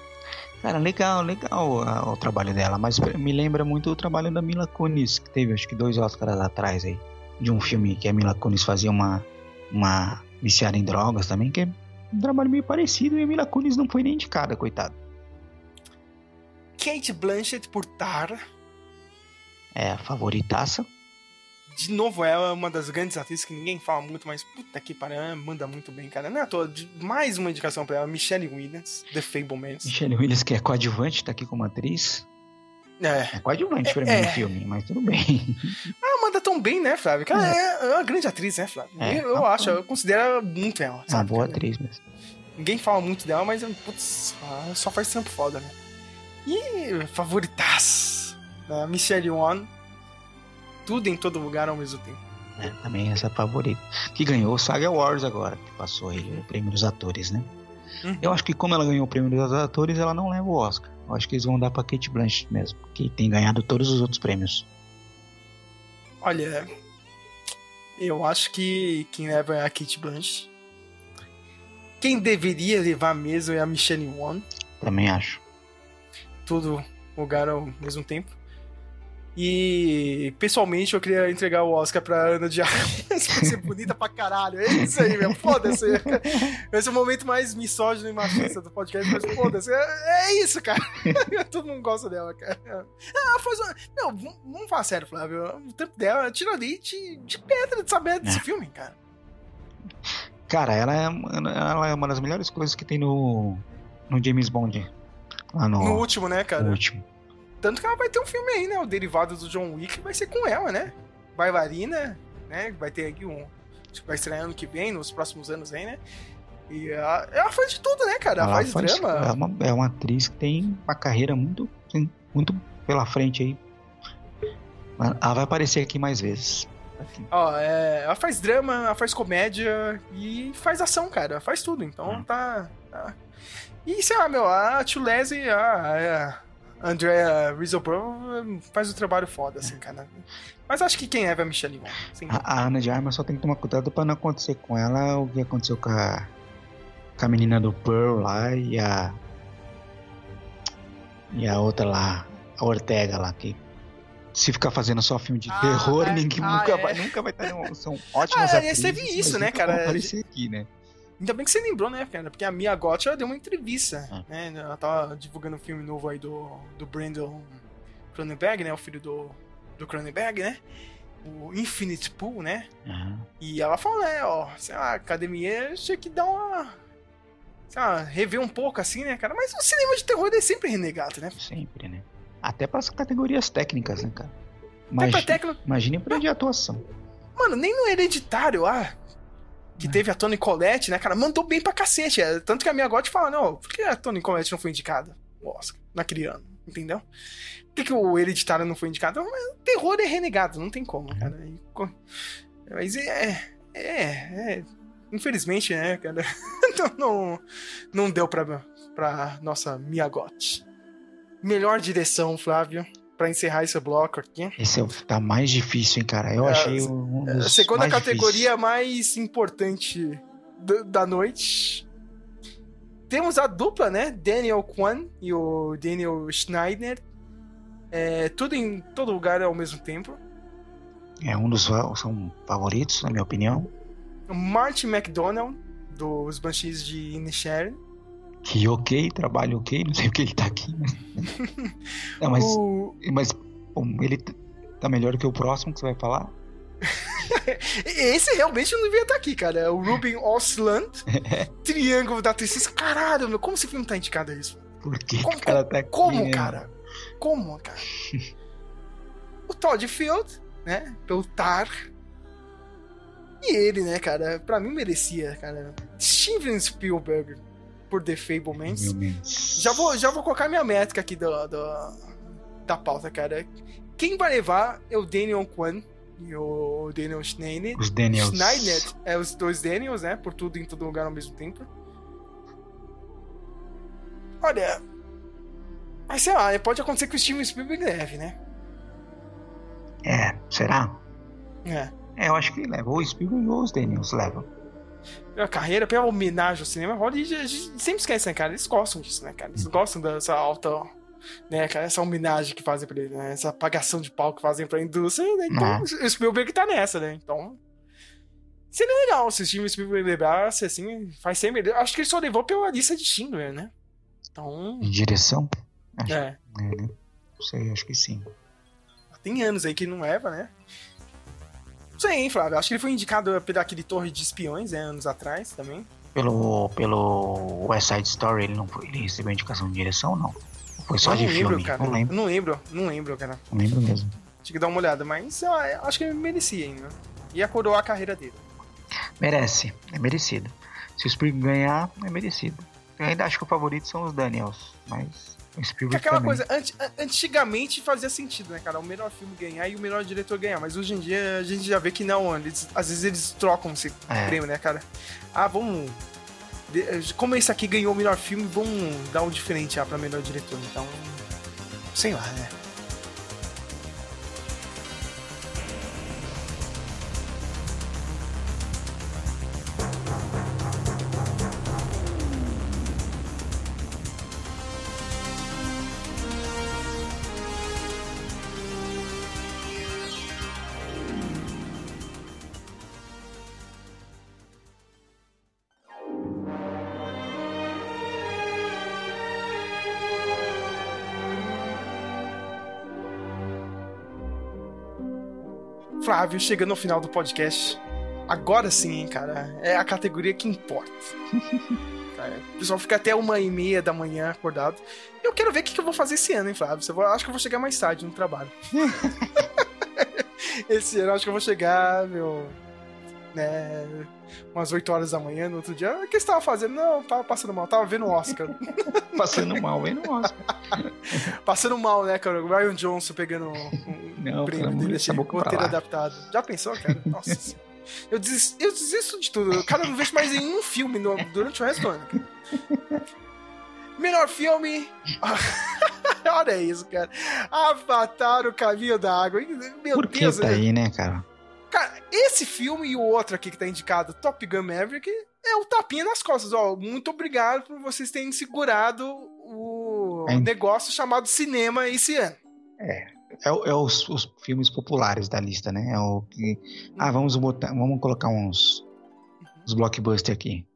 Cara, legal, legal ah, o trabalho dela, mas me lembra muito o trabalho da Mila Kunis, que teve acho que dois Oscars atrás aí, de um filme que a Mila Kunis fazia uma, uma viciada em drogas também, que é um trabalho meio parecido e a Mila Kunis não foi nem indicada, coitado. Kate Blanchett por Tara. É a favoritaça. de novo, ela é uma das grandes atrizes que ninguém fala muito, mas puta que pariu, ela manda muito bem, cara. Não é à toa, mais uma indicação pra ela, Michelle Williams, The Fablemans. Michelle Williams, que é coadjuvante, tá aqui como atriz. É. É coadjuvante pra mim É. no filme, mas tudo bem. Ela [laughs] manda tão bem, né, Flávio? Que ela é, é uma grande atriz, né, Flávio? É. eu eu Ah, acho, eu considero muito ela, É uma sabe? boa atriz mesmo. Ninguém fala muito dela, mas, putz, só faz trampo foda, né? E favoritas, né? Michelle Yeoh, tudo em todo lugar ao mesmo tempo. É, também essa é a favorita. Que ganhou o Saga Awards agora, que passou aí o prêmio dos atores, né? Uhum. Eu acho que como ela ganhou o prêmio dos atores, ela não leva o Oscar. Eu acho que eles vão dar pra Kate Blanchett mesmo, que tem ganhado todos os outros prêmios. Olha, eu acho que quem leva é a Kate Blanchett. Quem deveria levar mesmo é a Michelle Yeoh. Também acho. Tudo lugar ao mesmo tempo. E pessoalmente eu queria entregar o Oscar pra Ana de Armas [laughs] por ser bonita pra caralho. É isso aí, meu. Foda-se. Esse é o momento mais misógino e machista do podcast, mas foda-se. É, é isso, cara. [laughs] Todo mundo gosta dela, cara. Ah, faz uma... Não, vamos falar sério, Flávio. O tempo dela tira leite de pedra de saber desse É. filme, cara. Cara, ela é, ela é uma das melhores coisas que tem no, no James Bond. Lá no, No último, né, cara? no último. Tanto que ela vai ter um filme aí, né? O derivado do John Wick vai ser com ela, né? Bailarina, né? Vai ter aqui um. Acho que vai estrear ano que vem, nos próximos anos aí, né? E ela, ela faz de tudo, né, cara? Ela, faz, drama. É uma, é uma atriz que tem uma carreira muito, muito pela frente aí. Ela vai aparecer aqui mais vezes. Ó, é, ela faz drama, ela faz comédia e faz ação, cara. Ela faz tudo. Então Hum. tá, tá. E sei lá, meu, a Tulese, a, a Andrea Riseborough faz o trabalho foda, assim, cara. Mas acho que quem é é a Michelle Yeoh. dúvida. A, a Ana de Armas só tem que tomar cuidado pra não acontecer com ela o que aconteceu com a, com a menina do Pearl lá e a. E a outra lá, a Ortega lá, que se ficar fazendo só filme de Ah, terror, é. ninguém Ah, nunca, é. vai, nunca vai um- São ótimas Ah, atrizes. teve isso, né, cara? aparecer aqui, né? Ainda bem que você lembrou, né, cara? Porque a Mia Goth ela deu uma entrevista, Ah. né? Ela tava divulgando um filme novo aí do, do Brandon Cronenberg, né? O filho do, do Cronenberg, né? O Infinite Pool, né? Aham. E ela falou, né, ó, sei lá, a academia tinha que dar uma. Sei lá, rever um pouco assim, né, cara? Mas o cinema de terror é sempre renegado, né? Sempre, né? Até para as categorias técnicas, né, cara? Imagine, técnico. imagine pra de atuação. Mano, nem no hereditário lá. Que É. teve a Tony Collette, né, cara? Mandou bem pra cacete. é, Tanto que a minha Gotti fala, não, por que a Tony Collette não foi indicada? Oscar, naquele ano, entendeu? Por que, que o hereditário não foi indicado? O terror é renegado, não tem como, cara. Mas é. É. é infelizmente, né, cara? [laughs] não, não, deu pra, pra nossa Miyagote. Melhor direção, Flávio, pra encerrar esse bloco aqui. Esse é o tá mais difícil, hein, cara? Eu É, achei um A dos segunda mais categoria mais importante do- da noite. Temos a dupla, né? Daniel Kwan e o Daniel Schneider. É, tudo em todo lugar ao mesmo tempo. É um dos são favoritos, na minha opinião. Martin McDonald, dos Banshees de Inisherin. Que ok, trabalho ok, não sei porque ele tá aqui, né? [laughs] Não, mas, O... mas bom, ele tá melhor que o próximo que você vai falar. [laughs] Esse realmente não devia estar aqui, cara. É O Ruben Osland, [laughs] Triângulo da Tristeza. Caralho, meu, como esse filme tá indicado a isso? Por que Como- o cara tá aqui, Como, né? cara? Como, cara? o Todd Field, né? Pelo Tar. E ele, né, cara? Pra mim merecia, cara. Steven Spielberg por The Fablemans. Já vou, já vou colocar minha métrica aqui do, do- da pauta, cara. Quem vai levar é o Daniel Kwan e o Daniel Schneider. Os Daniels. Schneider é os dois Daniels, né? Por tudo em todo lugar ao mesmo tempo. Olha. Mas sei lá, pode acontecer que o Steven Spielberg leve, né? É, será? É. É, eu acho que leva. Ou o Spielberg ou os Daniels levam. Pela carreira, pela homenagem ao cinema, Hollywood a gente sempre esquece, né, cara? Eles gostam disso, né, cara? Eles gostam dessa alta. Né, cara, essa homenagem que fazem pra ele, né? Essa apagação de pau que fazem pra indústria, né? Então, Ah. o Spielberg tá nessa, né? Então. Seria legal se o Steven Spielberg levasse, assim, faz sempre. Acho que ele só levou pela lista de Schindler, né? Então. Em direção? Acho, É. é, né? Não sei, acho que sim. Tem anos aí que não leva, né? Sim, Flávio. Acho que ele foi indicado pela aquele Torre de Espiões, né, anos atrás também. Pelo, pelo West Side Story, ele não foi, ele recebeu indicação de direção ou não? Foi só Eu de não lembro, filme? cara. Não lembro, Não lembro, não lembro, cara. não lembro mesmo. Tinha que dar uma olhada, mas eu acho que ele merecia ainda. Ia coroar a carreira dele. Merece, é merecido. Se o Spielberg ganhar, é merecido. Eu ainda acho que o favorito são os Daniels, mas Spielberg aquela também. coisa, anti- an- antigamente fazia sentido, né, cara? O melhor filme ganhar e o melhor diretor ganhar. Mas hoje em dia a gente já vê que não, eles- às vezes eles trocam esse É. prêmio, né, cara? Ah, vamos. Como esse aqui ganhou o melhor filme, vamos dar um diferente ah, pra melhor diretor. Então. Sei lá, né? Flávio, chegando no final do podcast. Agora sim, hein, cara. É a categoria que importa. Cara, [laughs] O pessoal fica até uma e meia da manhã acordado. Eu quero ver o que eu vou fazer esse ano, hein, Flávio? Eu vou- acho que eu vou chegar mais tarde no trabalho. [laughs] [laughs] esse ano eu acho que eu vou chegar, meu. Né, umas 8 horas da manhã no outro dia. O que você tava fazendo? Não, tava passando mal, tava vendo o Oscar. [laughs] Passando mal, hein? Nossa. [laughs] passando mal, né, cara? O Ryan Johnson pegando um, Não, o prêmio dele, de esse pra roteiro adaptado. Já pensou, cara? [laughs] Nossa eu, desis, eu desisto de tudo. Cara, eu não vejo mais nenhum filme no- durante o resto do ano. cara. Melhor filme. Olha isso, cara. Avatar, o caminho da água. Meu Por que Deus, tá aí, né, cara? Cara, esse filme e o outro aqui que tá indicado, Top Gun Maverick, é o tapinha nas costas. Ó, muito obrigado por vocês terem segurado o Hein? negócio chamado cinema esse ano. É, o- é os, os filmes populares da lista, né? É o que. Ah, vamos botar. Vamos colocar uns. Os blockbusters aqui.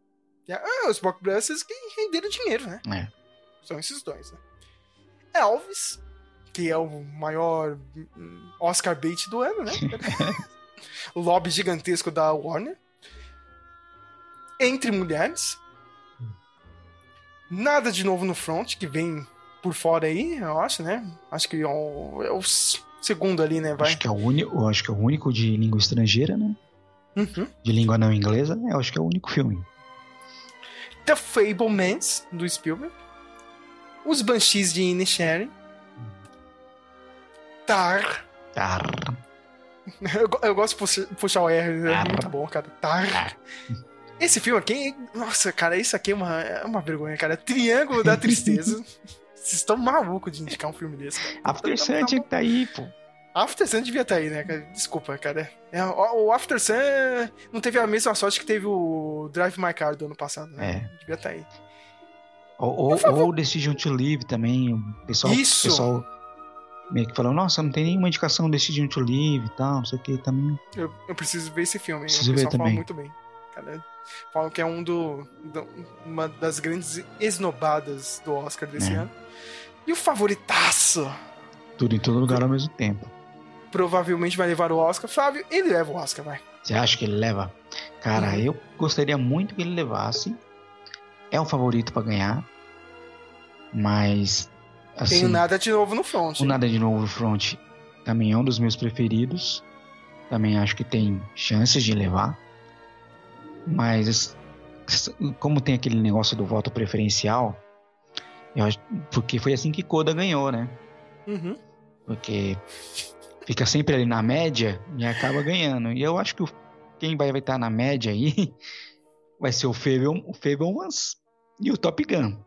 Ah, os blockbusters que renderam dinheiro, né? É. São esses dois, né? Elvis, que é o maior hum, Oscar bait do ano, né? [laughs] lobby gigantesco da Warner. Entre Mulheres. Nada de novo no front, que vem por fora aí, eu acho, né? Acho que é o, é o segundo ali, né? Vai. Acho que é o único. Acho que é o único de língua estrangeira, né? Uhum. De língua não inglesa, eu acho que é o único filme. The Fablemans, do Spielberg. Os Banshees de Inisherin. Tar. Tar. [laughs] Eu, eu gosto de puxar, puxar o R, é Tar. muito bom, cara. Tar. Tar. Esse filme aqui, nossa, cara, isso aqui é uma, é uma vergonha, cara. Triângulo da Tristeza. [laughs] Vocês estão malucos de indicar um filme desse, cara. After Tá- Sun tá tinha que tá aí, pô. After Sun devia estar aí, né, cara? Desculpa, cara. É, o, After Sun não teve a mesma sorte que teve o Drive My Car do ano passado, né? Devia estar aí. Ou, ou, ou Decision to Live também. O pessoal, Isso. O pessoal meio que falou, nossa, não tem nenhuma indicação Decision to Live e tal, não sei o que também. Eu, eu preciso ver esse filme. Preciso o ver pessoal fala também. muito bem. Cara, falam que é um do, do- uma das grandes esnobadas do Oscar desse É. ano. E o favoritaço Tudo em todo lugar ao mesmo tempo. provavelmente vai levar o Oscar. Flávio, ele leva o Oscar, vai. Você acha que ele leva? Cara, Uhum. eu gostaria muito que ele levasse. É um favorito pra ganhar. Mas. Assim, Tem nada de novo no front. o Nada de Novo no Front também é um dos meus preferidos. Também acho que tem chances de levar. Mas, como tem aquele negócio do voto preferencial, eu acho, porque foi assim que Coda ganhou, né? Uhum. Porque fica sempre ali na média e acaba ganhando. E eu acho que o- quem vai estar na média aí [laughs] vai ser o Fable, o Fablemans e o Top Gun.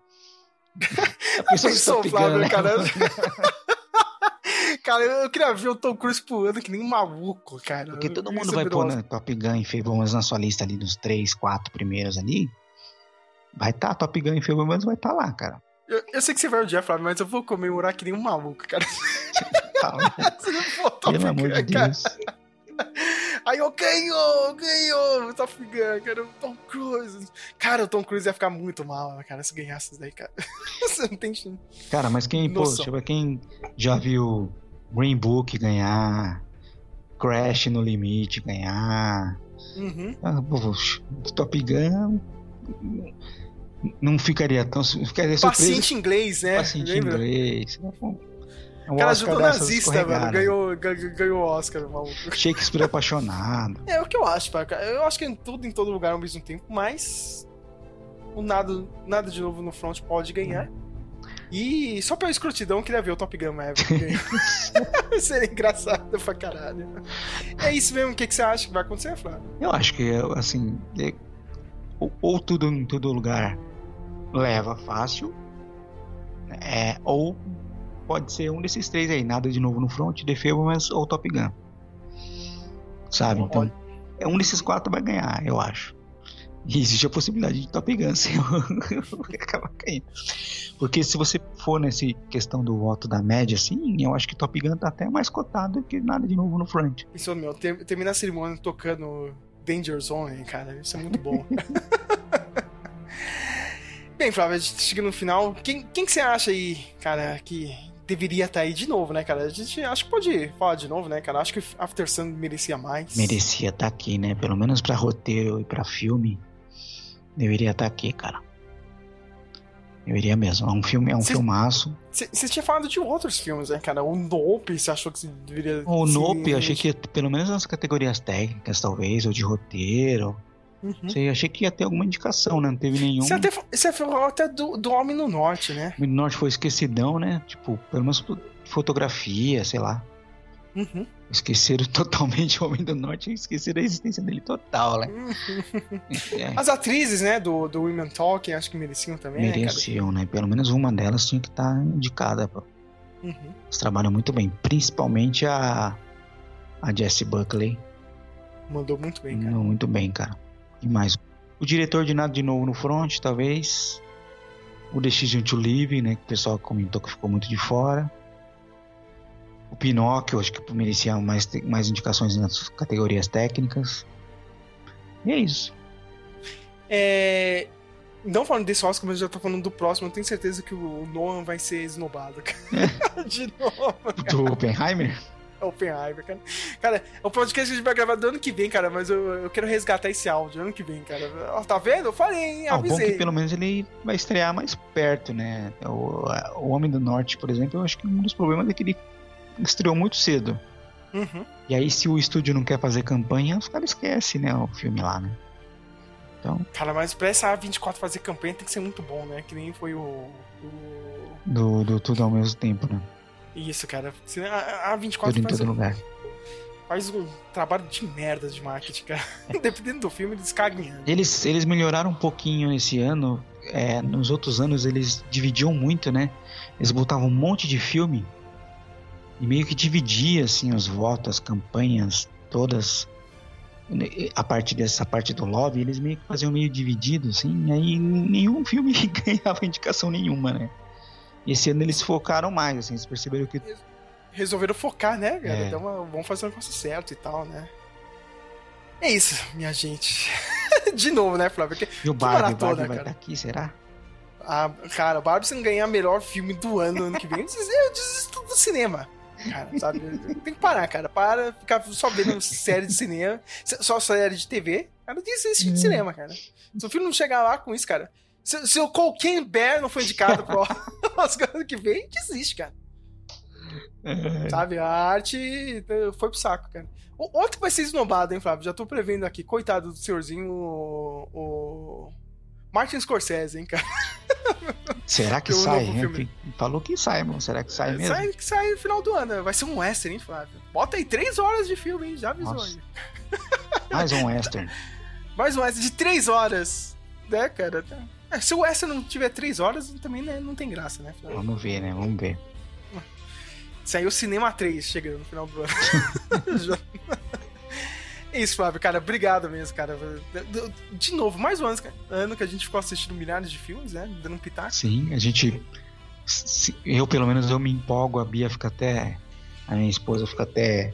Pensou, Flávio, né? cara? [laughs] cara, eu queria ver o Tom Cruise pulando que nem um maluco, cara. Porque todo Isso mundo é vai pôr na Top Gun e Fablemans na sua lista ali dos três, quatro primeiros ali. Vai estar Top Gun e Fablemans vai estar lá, cara. Eu, eu sei que você vai odiar, Flávio, mas eu vou comemorar que nem um maluco, cara. [laughs] Tá, [laughs] Você não for Top Pelo amor Gun, de cara. Aí eu ganhou, ganhou, Top Gun, cara, o Tom Cruise. Cara, o Tom Cruise ia ficar muito mal, cara, se ganhasse isso daí, cara. [laughs] Você não tem. Cara, mas quem, Noção. quem já viu Green Book ganhar, Crash no limite ganhar. Uhum. Ah, pô, Top Gun não ficaria tão. Ficaria surpreso. Paciente inglês, né? Paciente Lembra? inglês. É O cara Oscar ajudou nazista, mano. escorregadas. Ganhou, ganhou, o Oscar, maluco. Shakespeare apaixonado. É o que eu acho, cara. Eu acho que é tudo em todo lugar ao mesmo tempo, mas o nada, nada de novo no front pode ganhar. E só pela escrotidão queria ver o Top Gun Maverick. [laughs] [laughs] Seria engraçado pra caralho. É isso mesmo, o que, que você acha que vai acontecer, Flávio? Eu acho que, assim, é- ou, ou tudo em todo lugar leva fácil, é, ou pode ser um desses três aí, nada de novo no front, The Fablemans ou Top Gun. Sabe? Então, é um desses quatro vai ganhar, eu acho. E existe a possibilidade de Top Gun ser [laughs] o que acaba caindo. Porque se você for nessa questão do voto da média, assim, eu acho que Top Gun tá até mais cotado que nada de novo no front. Pensou, meu, ter, terminar a cerimônia tocando Danger Zone, cara, isso é muito bom. [laughs] Bem, Flávio, a gente chega no final. Quem, quem que você acha aí, cara, que deveria estar aí de novo, né, cara? A gente acho que pode falar de novo, né, cara? Acho que After Sun merecia mais. Merecia estar aqui, né? Pelo menos pra roteiro e pra filme. Deveria estar aqui, cara. Deveria mesmo. É um filme, é um Cê- filmaço. Você tinha falado de outros filmes, né, cara? O Nope, você achou que deveria. O Nope, eu achei que pelo menos nas categorias técnicas, talvez, ou de roteiro. Uhum. Achei que ia ter alguma indicação, né? Não teve nenhum. Você até você falou até do, do Homem no Norte, né? O Norte foi esquecidão, né? Tipo, pelo menos fo- fotografia, sei lá. Uhum. Esqueceram [laughs] totalmente o Homem do Norte e esqueceram a existência dele total, né? É, As atrizes, né, do, do Women Talking, acho que mereciam também, né, mereciam, né? Pelo menos uma delas tinha que estar indicada. pô. Uhum. Eles trabalham muito bem, principalmente a a Jessie Buckley, Mandou muito bem, cara. Não, muito bem, cara. E mais, o diretor de nada de novo no front, talvez. O Decision to Live, né, que o pessoal comentou que ficou muito de fora. O Pinóquio, acho que merecia mais mais indicações nas categorias técnicas. E é isso. É... Não falando desse Oscar, mas eu já tô falando do próximo. Eu tenho certeza que o Nolan vai ser esnobado, cara. [laughs] De novo. Do Oppenheimer? Oppenheimer, cara. Cara, o podcast que a gente vai gravar do ano que vem, cara, mas eu, eu quero resgatar esse áudio ano que vem, cara. Ó, tá vendo? Eu falei, hein? Ah, o bom é Avisei. que pelo menos ele vai estrear mais perto, né? O, o Homem do Norte, por exemplo, eu acho que um dos problemas é que ele estreou muito cedo. Uhum. E aí, se o estúdio não quer fazer campanha, os caras esquecem, né? O filme lá, né? Então, Cara, mas pra essa A24 fazer campanha tem que ser muito bom, né? Que nem foi o. o... do, do tudo ao mesmo tempo, né? Isso, cara. A a A24 Tudo em faz, todo um, lugar. faz um trabalho de merda de marketing, cara. [laughs] Dependendo do filme, eles cagam. Eles, eles melhoraram um pouquinho esse ano. é, nos outros anos eles dividiam muito, né? Eles botavam um monte de filme e meio que dividia assim os votos, as campanhas todas. A parte dessa parte do lobby, eles meio que faziam meio dividido, assim, e aí nenhum filme [laughs] ganhava indicação nenhuma, né? E esse ano eles focaram mais, assim, eles perceberam que Resolveram focar, né, cara? É. Então, vamos fazer o negócio certo e tal, né? É isso, minha gente. [laughs] de novo, né, Flávio? Porque, E o Barbie, Barbie vai estar aqui, será? ah, cara, Barbie, se não ganhar melhor filme do ano ano que vem, eu desisto, do cinema. Cara, sabe? Tem que parar, cara. Para ficar só vendo série de cinema, só série de TV. Cara, desiste Hum. de cinema, cara. Se o filme não chegar lá com isso, cara. Se, se o Cocaine Bear não foi indicado pro [laughs] Oscar ano que vem, desiste, cara. Sabe? A arte eh, foi pro saco, cara. O outro que vai ser esnobado, hein, Flávio? Já tô prevendo aqui. Coitado do senhorzinho, o. o... Martin Scorsese, hein, cara? [laughs] Será que Que sai? filme. Falou que sai, mano. Será que sai mesmo? Sai, sai no final do ano. Vai ser um western, hein, Flávio? Bota aí três horas de filme, hein? Já avisou aí. Mais um [laughs] western. Mais um western de três horas. Né, cara? É, se o western não tiver três horas, também né, não tem graça, né, Flávio? Vamos ver, né? Vamos ver. Saiu Cinema 3 chegando no final do ano. [laughs] É Isso, Flávio, cara, obrigado mesmo, cara. De novo, mais um ano, ano que a gente ficou assistindo milhares de filmes, né? Dando um pitaco. Sim, a gente. Eu, pelo menos, eu me empolgo. A Bia fica até. A minha esposa fica até.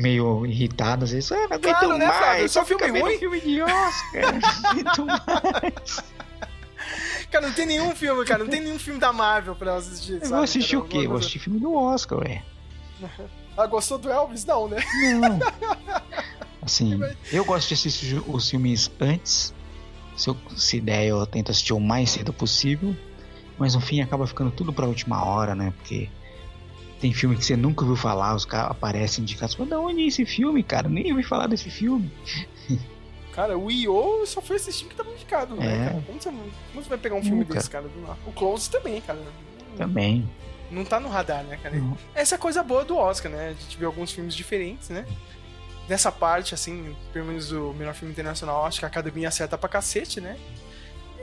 Meio irritada, às vezes. Ah, não aguento Claro, né, mais. Flávio? Só fica filme ruim." filme de Oscar. não aguento mais. [laughs] Cara, não tem nenhum filme, cara, não tem nenhum filme da Marvel pra assistir. Eu sabe, vou assistir cara? o quê? Eu vou assistir filme do Oscar, ué. [laughs] Ah, gostou do Elvis? Não, né? Não. [laughs] Assim, eu gosto de assistir os filmes antes. Se, eu, se der, eu tento assistir o mais cedo possível. Mas no fim acaba ficando tudo pra última hora, né? Porque tem filme que você nunca ouviu falar, os caras aparecem indicados. Mas da onde é esse filme, cara? Nem ouvi falar desse filme. [laughs] Cara, o I.O. só foi esse filme que tava indicado, né, É. cara? Como você, como você vai pegar um filme Nunca. desse, cara? do? O Close também, cara. Também. Não tá no radar, né, cara? Não. Essa é a coisa boa do Oscar, né? A gente vê alguns filmes diferentes, né? Nessa parte, assim, pelo menos o melhor filme internacional, acho que a academia acerta pra cacete, né?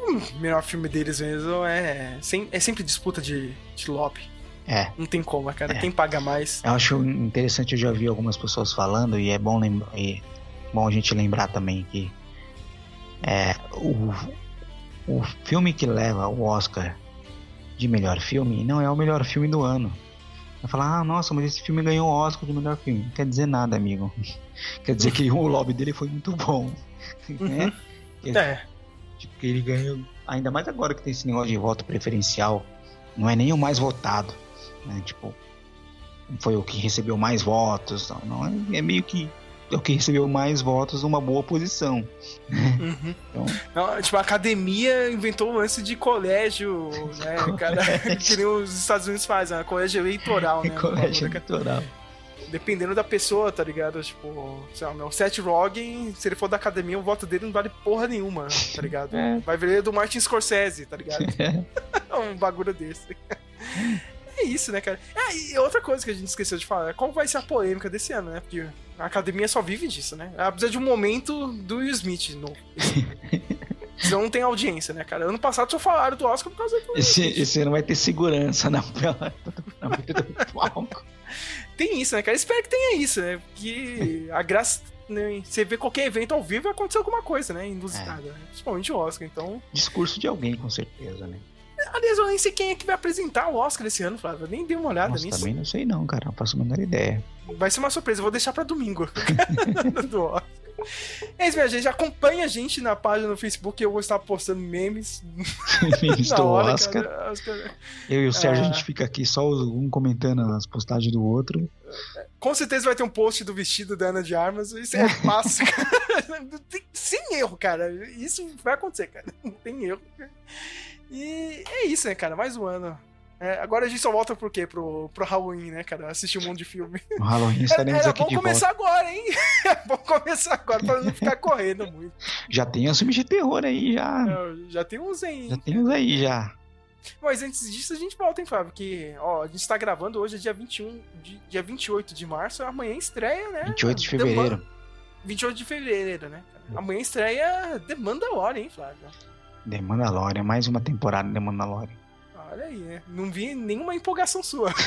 O melhor filme deles mesmo é, é sempre disputa de, de lobby. É. Não tem como, cara. É. Quem paga mais. Eu acho interessante, eu já vi algumas pessoas falando, e é bom lembrar. E bom a gente lembrar também que é, o, o filme que leva o Oscar de melhor filme não é o melhor filme do ano. Vai falar, ah, nossa, mas esse filme ganhou o Oscar de melhor filme. Não quer dizer nada, amigo. [laughs] quer dizer que o lobby dele foi muito bom. [laughs] né? É. Tipo, que ele ganhou. Ainda mais agora que tem esse negócio de voto preferencial. Não é nem o mais votado. Né? Tipo, foi o que recebeu mais votos. Não, não é, é meio que é o que recebeu mais votos numa boa posição. Uhum. Então, Não, tipo, a academia inventou o lance de colégio, né, [laughs] cara? que nem os Estados Unidos fazem, né? colégio eleitoral, né? colégio eleitoral. Dependendo da pessoa, tá ligado? Tipo, sei lá, meu, Seth Rogen, se ele for da academia, o voto dele não vale porra nenhuma, tá ligado? [laughs] É. Vai ver do Martin Scorsese, tá ligado? [laughs] um bagulho desse. É isso, né, cara? Ah, e outra coisa que a gente esqueceu de falar, qual vai ser a polêmica desse ano, né? Porque a academia só vive disso, né? Ela precisa de um momento do Will Smith novo. [laughs] Senão não tem audiência, né, cara? Ano passado só falaram do Oscar por causa do Esse, Smith. esse ano vai ter segurança na, na frente do palco. Tem isso, né, cara? Espero que tenha isso, né? Porque a graça. Né, você vê qualquer evento ao vivo vai acontecer alguma coisa, né? Inusitada, né? Principalmente o Oscar. Então. Discurso de alguém, com certeza, né? Aliás, eu nem sei quem é que vai apresentar o Oscar esse ano, Flávio. Eu nem dei uma olhada Nossa, nisso. também não sei não, cara. Não faço a menor ideia. Vai ser uma surpresa, eu vou deixar pra domingo. [laughs] do Oscar. É isso, minha gente. Acompanha a gente na página no Facebook. Eu vou estar postando memes [laughs] Memes [laughs] do hora, Oscar. cara. Eu e o Sérgio, Ah. a gente fica aqui só um comentando as postagens do outro. Com certeza vai ter um post do vestido da Ana de Armas. Isso é fácil, Sem erro, cara. Isso vai acontecer, cara. Não tem erro. E é isso, né, cara? Mais um ano. É, agora a gente só volta por quê? Pro, pro Halloween, né, cara? Assistir um monte de filme. No Halloween estaremos Era aqui bom de começar agora, hein? [laughs] É bom começar agora pra não ficar correndo muito. Já tem os filmes de terror aí, já. É, Já tem uns aí. Já tem uns aí, já. Mas antes disso a gente volta, hein, Fábio? Que, ó, a gente tá gravando hoje, é dia 21, de, dia 28 de março, amanhã estreia, né? 28 de The fevereiro. Man- 28 de fevereiro, né? Amanhã estreia The Mandalorian, hein, Flávio? The Mandalorian, mais uma temporada de Mandalorian. Olha aí, né? Não vi nenhuma empolgação sua. [laughs]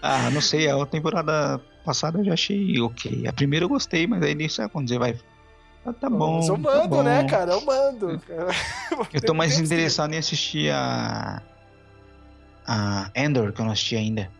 ah, não sei, a temporada passada eu já achei ok. A primeira eu gostei, mas aí nisso é quando você vai. Ah, tá bom. Mas eu tá mando, bom. né, cara? Eu mando. cara. [laughs] Eu tô mais interessado em assistir a. A Endor, que eu não assisti ainda.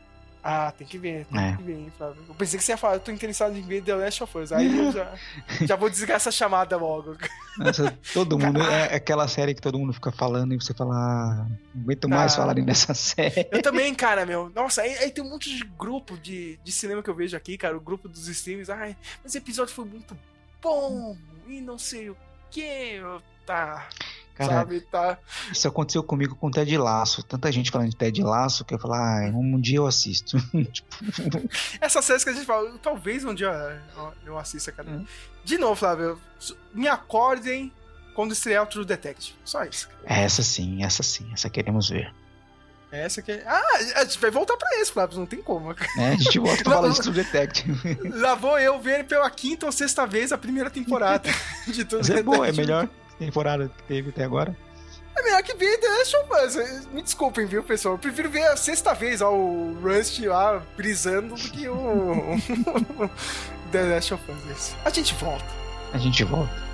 Ah, tem que ver, tem É. que ver, hein, Flávio. Eu pensei que você ia falar, eu tô interessado em ver The Last of Us. Aí eu já, [laughs] já vou desligar essa chamada logo. Nossa, todo mundo. É aquela série que todo mundo fica falando e você fala. Ah, não aguento mais Ah. falarem dessa série. Eu também, cara, meu. Nossa, aí, aí tem um monte de grupo de, de cinema que eu vejo aqui, cara. O grupo dos streams. Ai, mas o episódio foi muito bom. E não sei o que. Tá. Cara, sabe? Tá. isso aconteceu comigo com Ted Laço. Tanta gente falando de Ted Laço que eu falo, ah, um dia eu assisto. [laughs] Tipo, Essas séries que a gente fala, talvez um dia eu- assista, cara. Hum. De novo, Flávio, me acordem quando estrear o True Detective. Só isso. cara. essa sim, essa sim, essa queremos ver. Essa que é. Ah, a gente vai voltar pra esse, Flávio, não tem como. Né? A gente volta [laughs] pra falar de True Detective. Lá vou eu ver pela quinta ou sexta vez a primeira temporada [laughs] de True Mas é boa, é melhor temporada que teve até agora. É melhor que ver The Last of Us. Me desculpem, viu, pessoal? Eu prefiro ver a sexta vez ó, o Rust lá brisando do que o [laughs] The Last of Us. A gente volta. A gente volta.